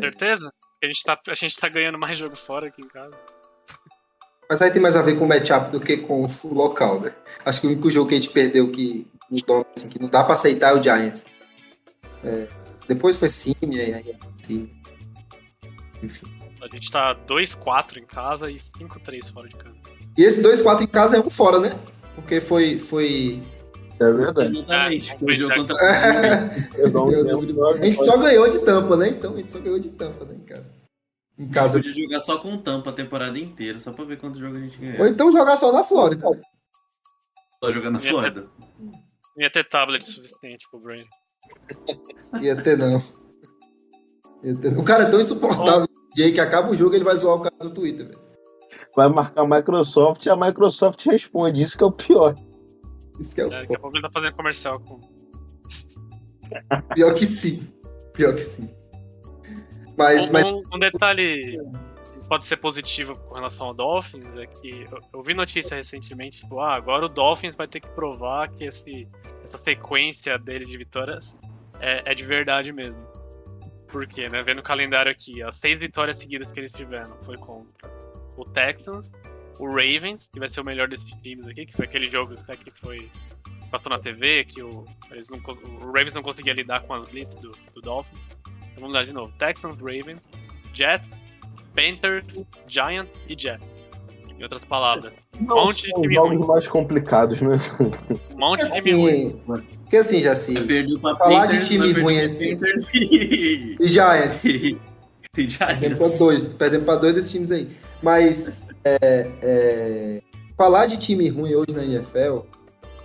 Certeza? A gente, tá, a gente tá ganhando mais jogo fora aqui em casa. Mas aí tem mais a ver com o matchup do que com o local, né? Acho que o único jogo que a gente perdeu que, no domo, assim, que não dá pra aceitar é o Giants. É, depois foi sim, e aí, aí sim. Enfim. A gente tá 2-4 em casa e 5-3 fora de casa. E esse 2-4 em casa é um fora, né? Porque foi. foi... É verdade. Exatamente. Foi Eu não lembro. não- A gente só ganhou de tampa, né? Então a gente só ganhou de tampa, né? Em casa. Em casa. Podia jogar só com tampa a temporada inteira, só pra ver quantos jogos a gente Ou ganhou. então jogar só na Flórida. Só jogando na Flórida. Não ia ter tablet suficiente pro Brain. Ia ter, não. Ia ter- O cara é tão insuportável, Jay, que acaba o jogo ele vai zoar o cara no Twitter, velho. Vai marcar a Microsoft e a Microsoft responde. Isso que é o pior. Isso que é o É, daqui a pouco ele tá fazendo comercial com. pior que sim. Pior que sim. Mas, Um, mas um- um detalhe que pode ser positivo com relação ao Dolphins é que eu, eu vi notícia recentemente, tipo, ah, agora o Dolphins vai ter que provar que esse, essa sequência dele de vitórias é, é de verdade mesmo. Por quê, né? Vendo o calendário aqui, as seis vitórias seguidas que eles tiveram foi contra o Texans, o Ravens, que vai ser o melhor desses times aqui, que foi aquele jogo até que foi passou na TV, que o, eles não, o Ravens não conseguia lidar com as blitz do, do Dolphins. Então vamos lá de novo. Texans, Ravens, Jets, Panthers, Giants e Jets. Em outras palavras, Não Monte de são os time jogos ruim. mais complicados, né? um monte de time ruim. assim, porque assim, assim, pra Falar de Panthers, time mas perdeu ruim pra assim. Panthers e... e Giants, e perdendo pra Giants. dois, perdendo pra dois desses times aí. Mas é, é, falar de time ruim hoje na NFL,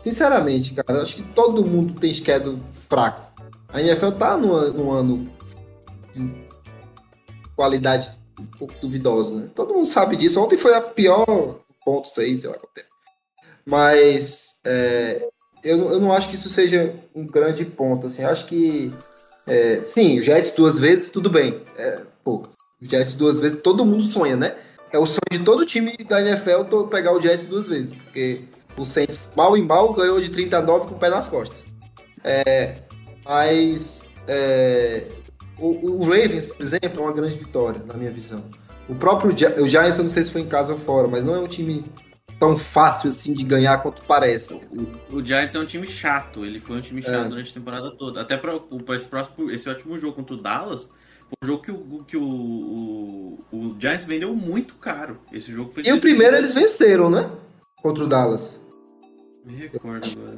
sinceramente, cara, acho que todo mundo tem schedule fraco. A NFL tá num, num ano de qualidade um pouco duvidosa, né? Todo mundo sabe disso. Ontem foi a pior ponto isso aí, sei lá quanto tempo. Mas é, eu, eu não acho que isso seja um grande ponto. Assim, acho que é, sim, o Jets duas vezes, tudo bem. É, pô, o Jets duas vezes, todo mundo sonha, né? É o sonho de todo time da NFL pegar o Jets duas vezes, porque o Saints, mal em mal, ganhou de 39 com o pé nas costas. É, mas é, o, o Ravens, por exemplo, é uma grande vitória, na minha visão. O próprio o Giants, eu não sei se foi em casa ou fora, mas não é um time tão fácil assim de ganhar quanto parece. O Giants é um time chato, ele foi um time chato É. durante a temporada toda. Até para esse próximo, esse último jogo contra o Dallas, um jogo que o, que o, o, o Giants vendeu muito caro. Esse jogo foi E o primeiro eles venceram, né? Contra o Dallas. Me recordo agora.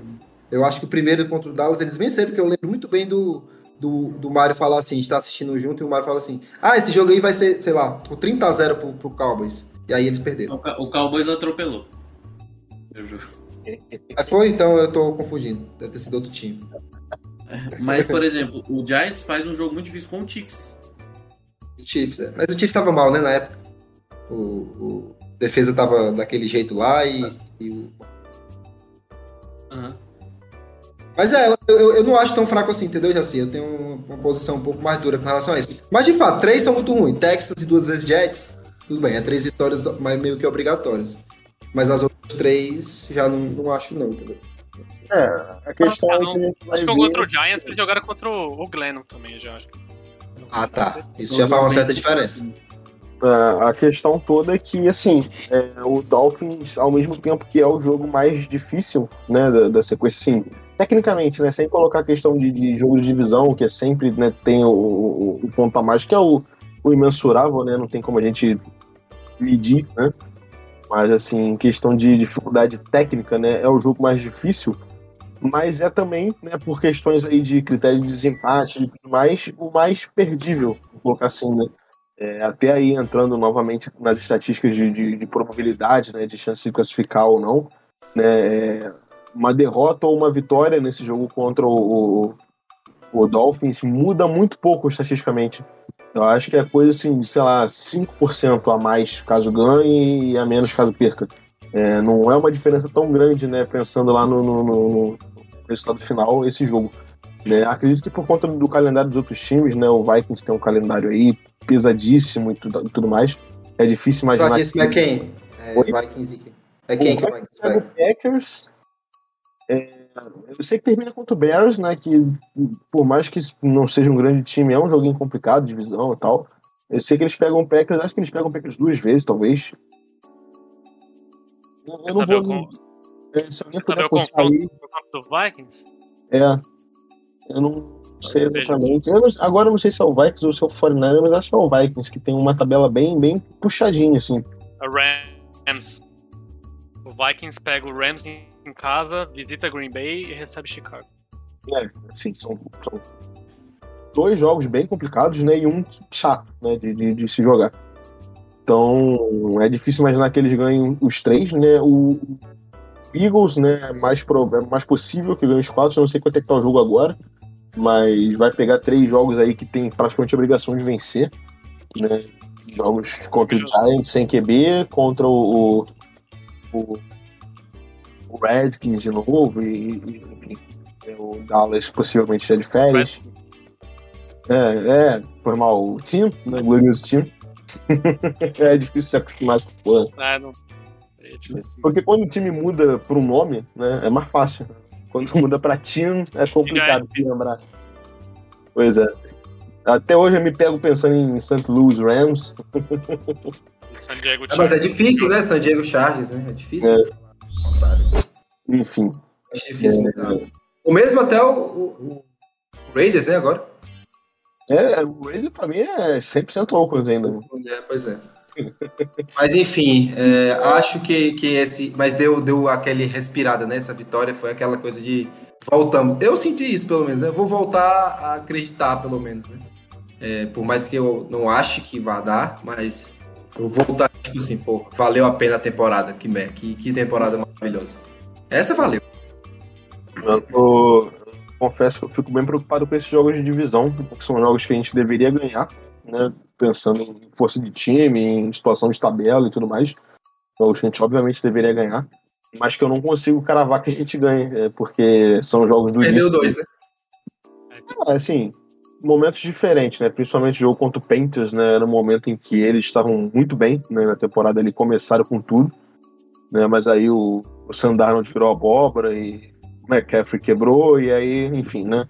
Eu acho que o primeiro contra o Dallas eles venceram, porque eu lembro muito bem do, do, do Mário falar assim, a gente tá assistindo junto e o Mário fala assim: Ah, esse jogo aí vai ser, sei lá, 30 a 0 pro, pro Cowboys. E aí eles perderam. O, o Cowboys atropelou. O jogo. Aí foi, então eu tô confundindo. Deve ter sido outro time. Mas, por exemplo, o Giants faz um jogo muito difícil com o Chiefs. Chiefs, é. Mas o Chiefs tava mal, né, na época. O, o defesa tava daquele jeito lá e, e o Aham. Mas é, eu, eu, eu não acho tão fraco assim, entendeu, Jaci? Eu tenho uma, posição um pouco mais dura com relação a isso. Mas de fato, três são muito ruins. Texas e duas vezes Jets, tudo bem, é três vitórias mas meio que obrigatórias. Mas as outras três já não, não acho não, entendeu? É, a questão é que a gente vai Acho que ver... contra o Giants eles jogaram contra o o Glennon também, eu já acho. Ah, tá. Isso já faz uma certa diferença. É, a questão toda é que, assim, é, o Dolphins, ao mesmo tempo que é o jogo mais difícil, né, da, da sequência, assim, tecnicamente, né, sem colocar a questão de, de jogo de divisão, que é sempre, né, tem o, o, o ponto a mais, que é o, o imensurável, né, não tem como a gente medir, né, mas, assim, questão de dificuldade técnica, né, é o jogo mais difícil, mas é também, né, por questões aí de critério de desempate e tudo mais, o mais perdível, vou colocar assim, né, é, até aí entrando novamente nas estatísticas de, de, de probabilidade, né, de chance de classificar ou não, né, é, uma derrota ou uma vitória nesse jogo contra o, o, o Dolphins muda muito pouco estatisticamente. Eu acho que é coisa assim, sei lá, 5% a mais caso ganhe e a menos caso perca. É, não é uma diferença tão grande, né, pensando lá no, no- no resultado final, esse jogo. né. acredito que por conta do calendário dos outros times, né, o Vikings tem um calendário aí pesadíssimo e tudo, tudo mais. É difícil Só imaginar que esse é quem? É Oi? Vikings e quem? É quem que o o Vikings pega o? Packers. é, eu sei que termina contra o Bears, né? Que por mais que não seja um grande time, é um joguinho complicado, divisão e tal. Eu sei que eles pegam o Packers, acho que eles pegam o Packers duas vezes, talvez. Eu, eu não vou. É, se alguém puder puxar aí, do Vikings? é. Eu não sei exatamente. Eu não- agora eu não sei se é o Vikings ou se é o 49 mas acho que é o Vikings, que tem uma tabela bem, bem puxadinha, assim. A Rams. O Vikings pega o Rams em casa, visita Green Bay e recebe Chicago. É, assim, são, são dois jogos bem complicados, né? E um chato, né? De, de, de se jogar. Então, é difícil imaginar que eles ganhem os três, né? O Eagles, né? Mais, pro, é mais possível que ganhe os quatro. Não sei quanto é que tá o jogo agora. Mas vai pegar três jogos aí que tem praticamente obrigação de vencer. Né? Jogos contra o Giants sem QB, contra o, o, o Redskins de novo, e, e, enfim, é, o Dallas possivelmente já de férias. É, é, foi mal o time, né? Glorioso time. é difícil se acostumar com porra. É, não. É difícil. Porque quando o time muda para um nome, né, é mais fácil. Quando muda para time, é complicado de lembrar. Pois é. Até hoje eu me pego pensando em St. Louis Rams. San Diego Ah, mas é difícil, né? San Diego Chargers, né? É difícil. Enfim. Acho difícil É. O mesmo até o, o- o Raiders, né? Agora. É, o Raiders pra mim é 100% louco ainda. É, pois é. Mas enfim, é, acho que, que esse. Mas deu, deu aquele respirada, né? Essa vitória foi aquela coisa de. Voltamos. Eu senti isso, pelo menos. né? Eu vou voltar a acreditar, pelo menos, né? É, por mais que eu não ache que vá dar, mas eu vou voltar, tipo assim, pô, valeu a pena a temporada. Que, que, que temporada maravilhosa. Essa valeu. Eu tô- confesso que eu fico bem preocupado com esses jogos de divisão, porque são jogos que a gente deveria ganhar, né? Pensando em força de time, em situação de tabela e tudo mais. Jogos que a gente obviamente deveria ganhar. Mas que eu não consigo cravar que a gente ganhe, é, porque são jogos do Perdeu início. dois, né? É, assim, momentos diferentes, né? Principalmente o jogo contra o Panthers, né? Era um momento em que eles estavam muito bem, né? Na temporada ali começaram com tudo, né? Mas aí o, o Sandarnold virou abóbora e o McCaffrey quebrou e aí, enfim, né?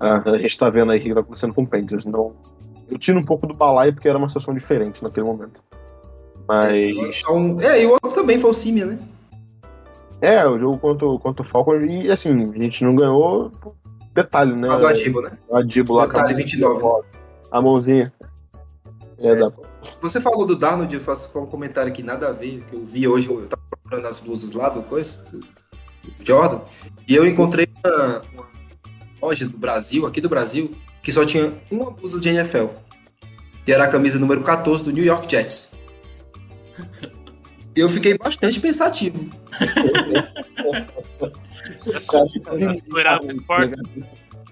A, a gente tá vendo aí o que tá acontecendo com o Panthers. Então, eu tiro um pouco do balaio porque era uma situação diferente naquele momento. Mas, Então, é, e o outro também foi o Simia, né? é, o jogo contra, o- contra o Falcon e, assim, a gente não ganhou detalhe, né? Ah, do Ativo, né? O Adibo lá Detalhe acabou- 29. A mãozinha. É, da... Você falou do Darnold, eu faço um comentário aqui, nada a ver, que eu vi hoje, eu tava procurando as blusas lá do coisa, do do Jordan, e eu encontrei uma, uma loja do Brasil, aqui do Brasil, que só tinha uma blusa de NFL, que era a camisa número 14 do New York Jets. Eu fiquei bastante pensativo.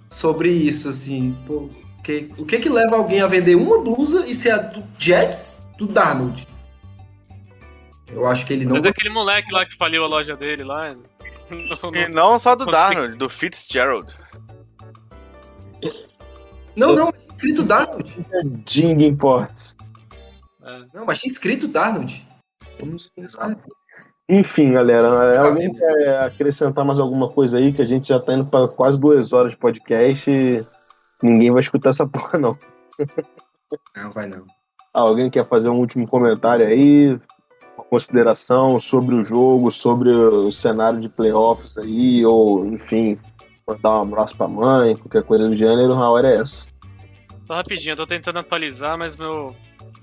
Sobre isso, assim, pô, que, o que que leva alguém a vender uma blusa e ser a do Jets do Darnold? Eu acho que ele não Mas é aquele moleque lá que faliu a loja dele lá. Não, E não, não só do Darnold, do Fitzgerald. Não, não, mas tinha escrito Darnold. Ding Imports. é. Não, mas tinha escrito Darnold. Vamos pensar. Enfim, galera, alguém quer acrescentar mais alguma coisa aí? Que a gente já tá indo pra quase duas horas de podcast e ninguém vai escutar essa porra, não. Não, vai não. Ah, alguém quer fazer um último comentário aí? Uma consideração sobre o jogo, sobre o cenário de playoffs aí, ou enfim, mandar um abraço pra mãe, qualquer coisa do gênero, a hora é essa. Só rapidinho, eu tô tentando atualizar, mas meu.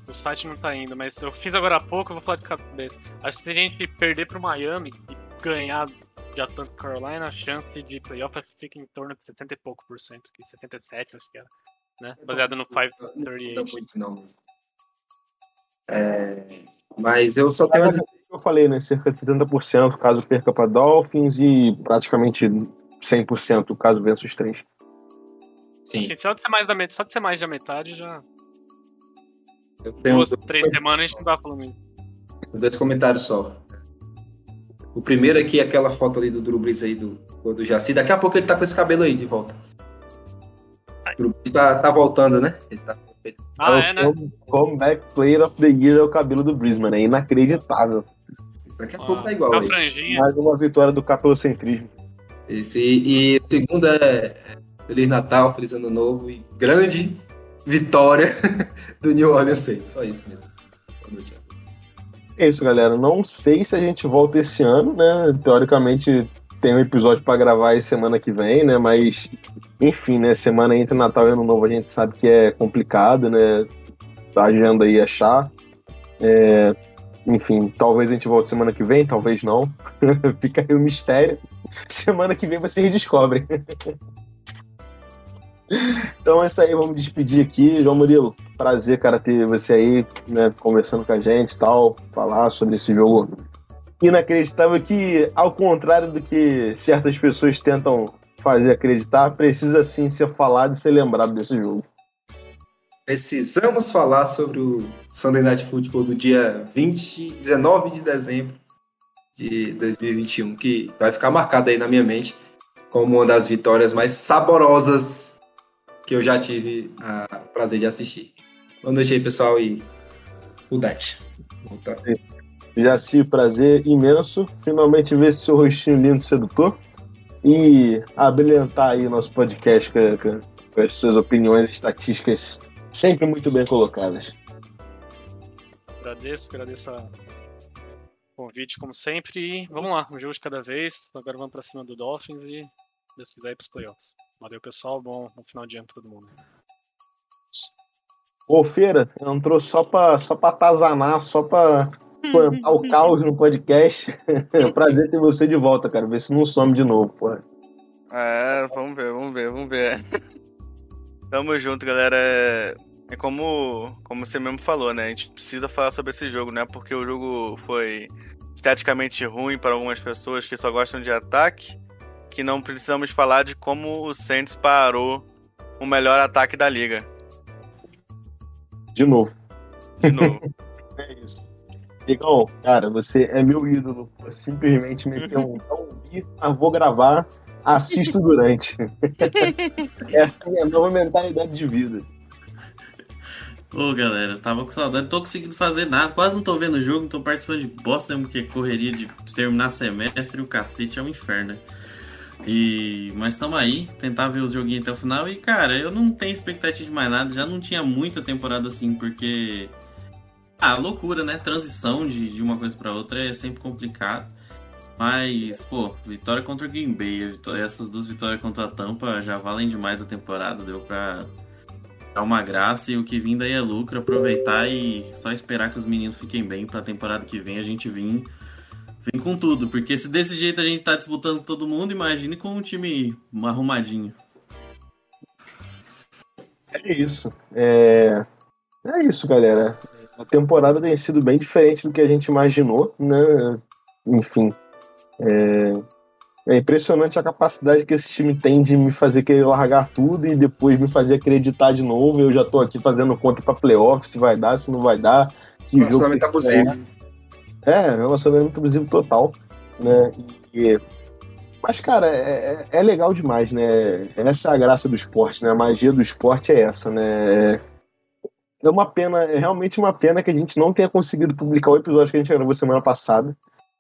O site não tá indo, mas eu fiz agora há pouco, eu vou falar de cabeça. Acho que se a gente perder pro Miami e ganhar de Atlanta Carolina, a chance de playoff fica em torno de 70 e pouco por cento, que 77 acho que era. Né? Baseado no Não muda 538. muito, não. É, mas eu só tenho. Mas, eu falei, né? Cerca de 70% caso perca pra Dolphins e praticamente 100% caso vença os três. Sim, Assim, só de ser mais da metade, só de ser mais da metade já. eu tenho Duas, três semanas a gente não tá falando isso. dois comentários só. O primeiro aqui é aquela foto ali do Drew Brees aí do, do Jaci. Daqui a pouco ele tá com esse cabelo aí de volta. O Drew Brees tá, tá voltando, né? Ele tá Ah, é, né? o comeback player of the year é o cabelo do Brisbane, é inacreditável. Daqui a Ah, pouco tá igual tá. Mais uma vitória do capelocentrismo. Esse, e o segundo é Feliz Natal, Feliz Ano Novo e grande vitória do New Orleans Saints. Só isso mesmo. A. É isso, galera. Não sei se a gente volta esse ano, né? Teoricamente tem um episódio pra gravar semana que vem, né? Mas, enfim, né? Semana entre Natal e Ano Novo a gente sabe que é complicado, né? A agenda aí é chá. É, Enfim, talvez a gente volte semana que vem, talvez não. Fica aí o mistério. Semana que vem vocês descobrem. Então é isso aí, vamos despedir aqui. João Murilo, prazer, cara, ter você aí, né, conversando com a gente e tal, falar sobre esse jogo inacreditável que, ao contrário do que certas pessoas tentam fazer acreditar, precisa sim ser falado e ser lembrado desse jogo. Precisamos falar sobre o Sunday Night Football do dia 20, 19 de dezembro de 2021, que vai ficar marcado aí na minha mente como uma das vitórias mais saborosas que eu já tive a- o prazer de assistir. Boa noite aí, pessoal, e Udete. Jaci, prazer imenso. Finalmente ver esse seu rostinho lindo e sedutor. E abrilhantar aí nosso podcast com, com- com as suas opiniões e estatísticas sempre muito bem colocadas. Agradeço, agradeço a- convite, como sempre. E vamos lá, um jogo de cada vez. Agora vamos pra cima do Dolphins e Deus quiser ir pros playoffs. Valeu, pessoal. Bom, bom final de ano pra todo mundo. Ô, Feira, entrou só pra, só pra atazanar, só pra plantar o caos no podcast. prazer ter você de volta, cara. Vê se não some de novo, porra. É, vamos ver, vamos ver, vamos ver. Tamo junto, galera. É- como, como você mesmo falou, né? A gente precisa falar sobre esse jogo, né? Porque o jogo foi esteticamente ruim para algumas pessoas que só gostam de ataque, que não precisamos falar de como o Saints parou o melhor ataque da liga. De novo. De novo. É isso. Digão, cara, você é meu ídolo. Simplesmente meteu um não vi, mas vou gravar, assisto durante. é a minha nova mentalidade de vida. Ô, galera, tava com saudade, não tô conseguindo fazer nada, quase não tô vendo o jogo, não tô participando de bosta mesmo, porque correria de terminar semestre o cacete é um inferno. E... Mas tamo aí, tentar ver os joguinhos até o final. E, cara, eu não tenho expectativa de mais nada, já não tinha muita temporada assim, porque. Ah, loucura, né? Transição de, de uma coisa pra outra é sempre complicado. Mas, pô, vitória contra o Green Bay, vitória- essas duas vitórias contra a Tampa já valem demais a temporada, deu pra dar uma graça e o que vim daí é lucro, aproveitar e só esperar que os meninos fiquem bem pra temporada que vem a gente vir, vir com tudo, porque se desse jeito a gente tá disputando todo mundo, imagine com um time arrumadinho. É isso. É... é isso, galera. A temporada tem sido bem diferente do que a gente imaginou, né? Enfim. É... é impressionante a capacidade que esse time tem de me fazer querer largar tudo e depois me fazer acreditar de novo. Eu já tô aqui fazendo conta pra playoff, se vai dar, se não vai dar. Que jogo Relacionamento que abusivo. é, relacionamento abusivo total, né? E- Mas, cara, é, é- é legal demais, né? Essa é a graça do esporte, né? A magia do esporte é essa, né? É uma pena, é realmente uma pena que a gente não tenha conseguido publicar o episódio que a gente gravou semana passada.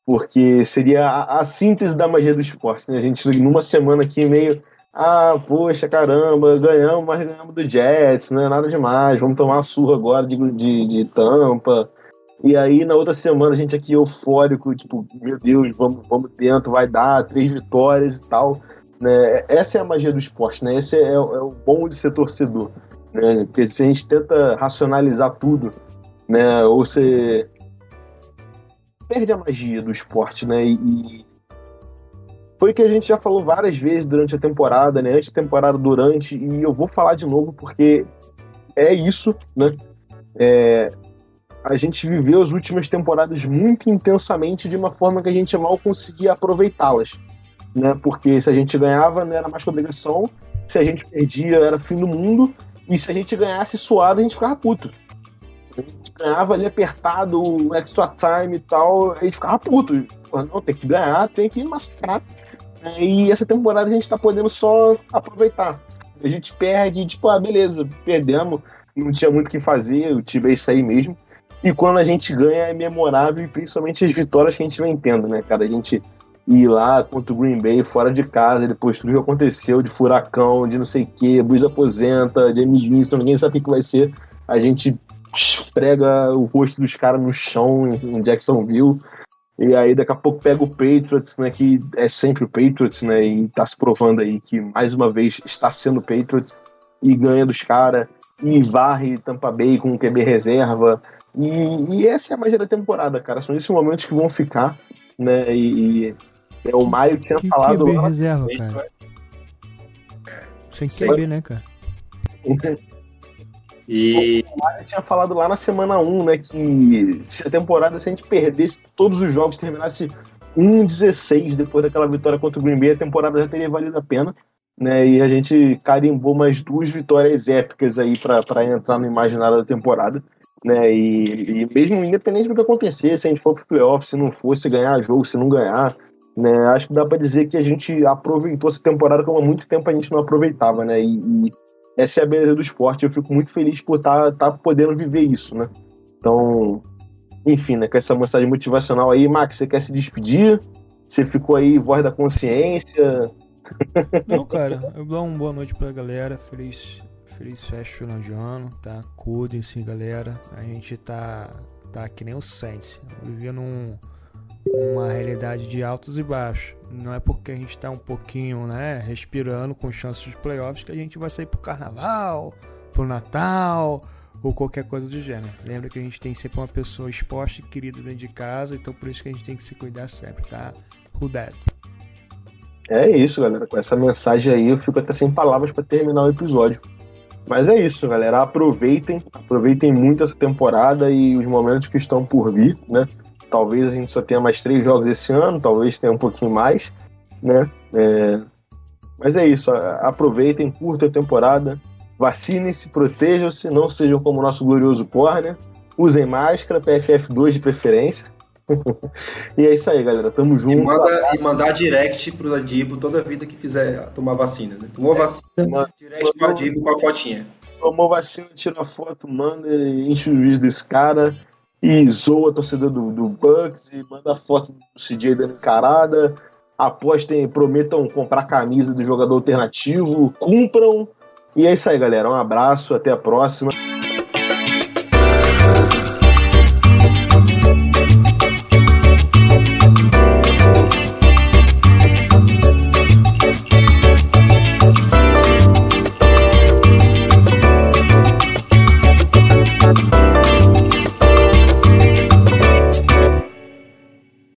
Porque seria a, a síntese da magia do esporte, né? A gente, numa semana aqui, meio. Ah, poxa, caramba, ganhamos, mas ganhamos do Jets, não é nada demais, vamos tomar uma surra agora de, de, de tampa. E aí, na outra semana, a gente aqui eufórico, tipo, meu Deus, vamos, vamos dentro, vai dar três vitórias e tal. Né? Essa é a magia do esporte, né? Esse é, é o bom de ser torcedor. Né? Porque se a gente tenta racionalizar tudo, né? Ou você perde a magia do esporte, né? E foi o que a gente já falou várias vezes durante a temporada, né? Antes da temporada, durante, e eu vou falar de novo porque é isso, né? É, a gente viveu as últimas temporadas muito intensamente de uma forma que a gente mal conseguia aproveitá-las, né? Porque se a gente ganhava, não era mais que obrigação, se a gente perdia, era fim do mundo, e se a gente ganhasse suado, a gente ficava puto. Ganhava ali apertado, extra time e tal, a gente ficava puto. Não, tem que ganhar, tem que massacrar. E essa temporada a gente tá podendo só aproveitar. A gente perde, tipo, ah, beleza, perdemos, não tinha muito o que fazer, o time é isso aí mesmo. E quando a gente ganha é memorável, e principalmente as vitórias que a gente vem tendo, né, cara? A gente ir lá contra o Green Bay fora de casa, depois tudo que aconteceu de furacão, de não sei o que, Bruce aposenta, James Winston, ninguém sabe o que vai ser. A gente prega o rosto dos caras no chão em Jacksonville. E aí daqui a pouco pega o Patriots, né, que é sempre o Patriots, né, e tá se provando aí que mais uma vez está sendo o Patriots e ganha dos caras e varre Tampa Bay com o QB reserva. E, e, essa é a magia da temporada, cara. São esses momentos que vão ficar, né, e, e é, o Maio tinha que falado QB lá. reserva, cara. Sem QB, né, cara? E Maio tinha falado lá na semana 1, né, que se a temporada, se a gente perdesse todos os jogos, terminasse 1-16 depois daquela vitória contra o Green Bay, a temporada já teria valido a pena. Né, e a gente carimbou mais duas vitórias épicas aí para entrar no imaginário da temporada. Né, e, e mesmo independente do que acontecer, se a gente for pro playoff, se não for, se ganhar jogo, se não ganhar, né, acho que dá para dizer que a gente aproveitou essa temporada como há muito tempo a gente não aproveitava, né, e, e essa é a beleza do esporte. Eu fico muito feliz por estar tá, tá podendo viver isso, né? Então, enfim, né, com essa mensagem motivacional aí, Max, você quer se despedir? Você ficou aí, voz da consciência? Não, cara, eu dou uma boa noite pra galera. Feliz, feliz festa final de ano, tá? Cuidem-se, galera. A gente tá, tá que nem o Saints, vivendo um, uma realidade de altos e baixos. Não é porque a gente tá um pouquinho, né, respirando com chances de playoffs que a gente vai sair pro carnaval, pro Natal ou qualquer coisa do gênero. Lembra que a gente tem sempre uma pessoa exposta e querida dentro de casa, então por isso que a gente tem que se cuidar sempre, tá? That? É isso, galera. Com essa mensagem aí, eu fico até sem palavras para terminar o episódio. Mas é isso, galera. Aproveitem, aproveitem muito essa temporada e os momentos que estão por vir, né? Talvez a gente só tenha mais três jogos esse ano, talvez tenha um pouquinho mais, né? É... Mas é isso. Aproveitem, curtam a temporada, vacinem-se, protejam-se, não sejam como o nosso glorioso corner, usem máscara, PFF2 de preferência. e é isso aí, galera. Tamo junto. E, manda, e mandar direct pro Adibo toda vida que fizer tomar vacina. Né? Tomou vacina, manda- direct pro Adibo com a fotinha. Tomou vacina, tira a foto, manda, enche o juiz desse cara e zoa a torcida do, do Bucks e manda foto do CJ dando encarada. Apostem, prometam comprar camisa do jogador alternativo, cumpram. E é isso aí, galera. Um abraço, até a próxima.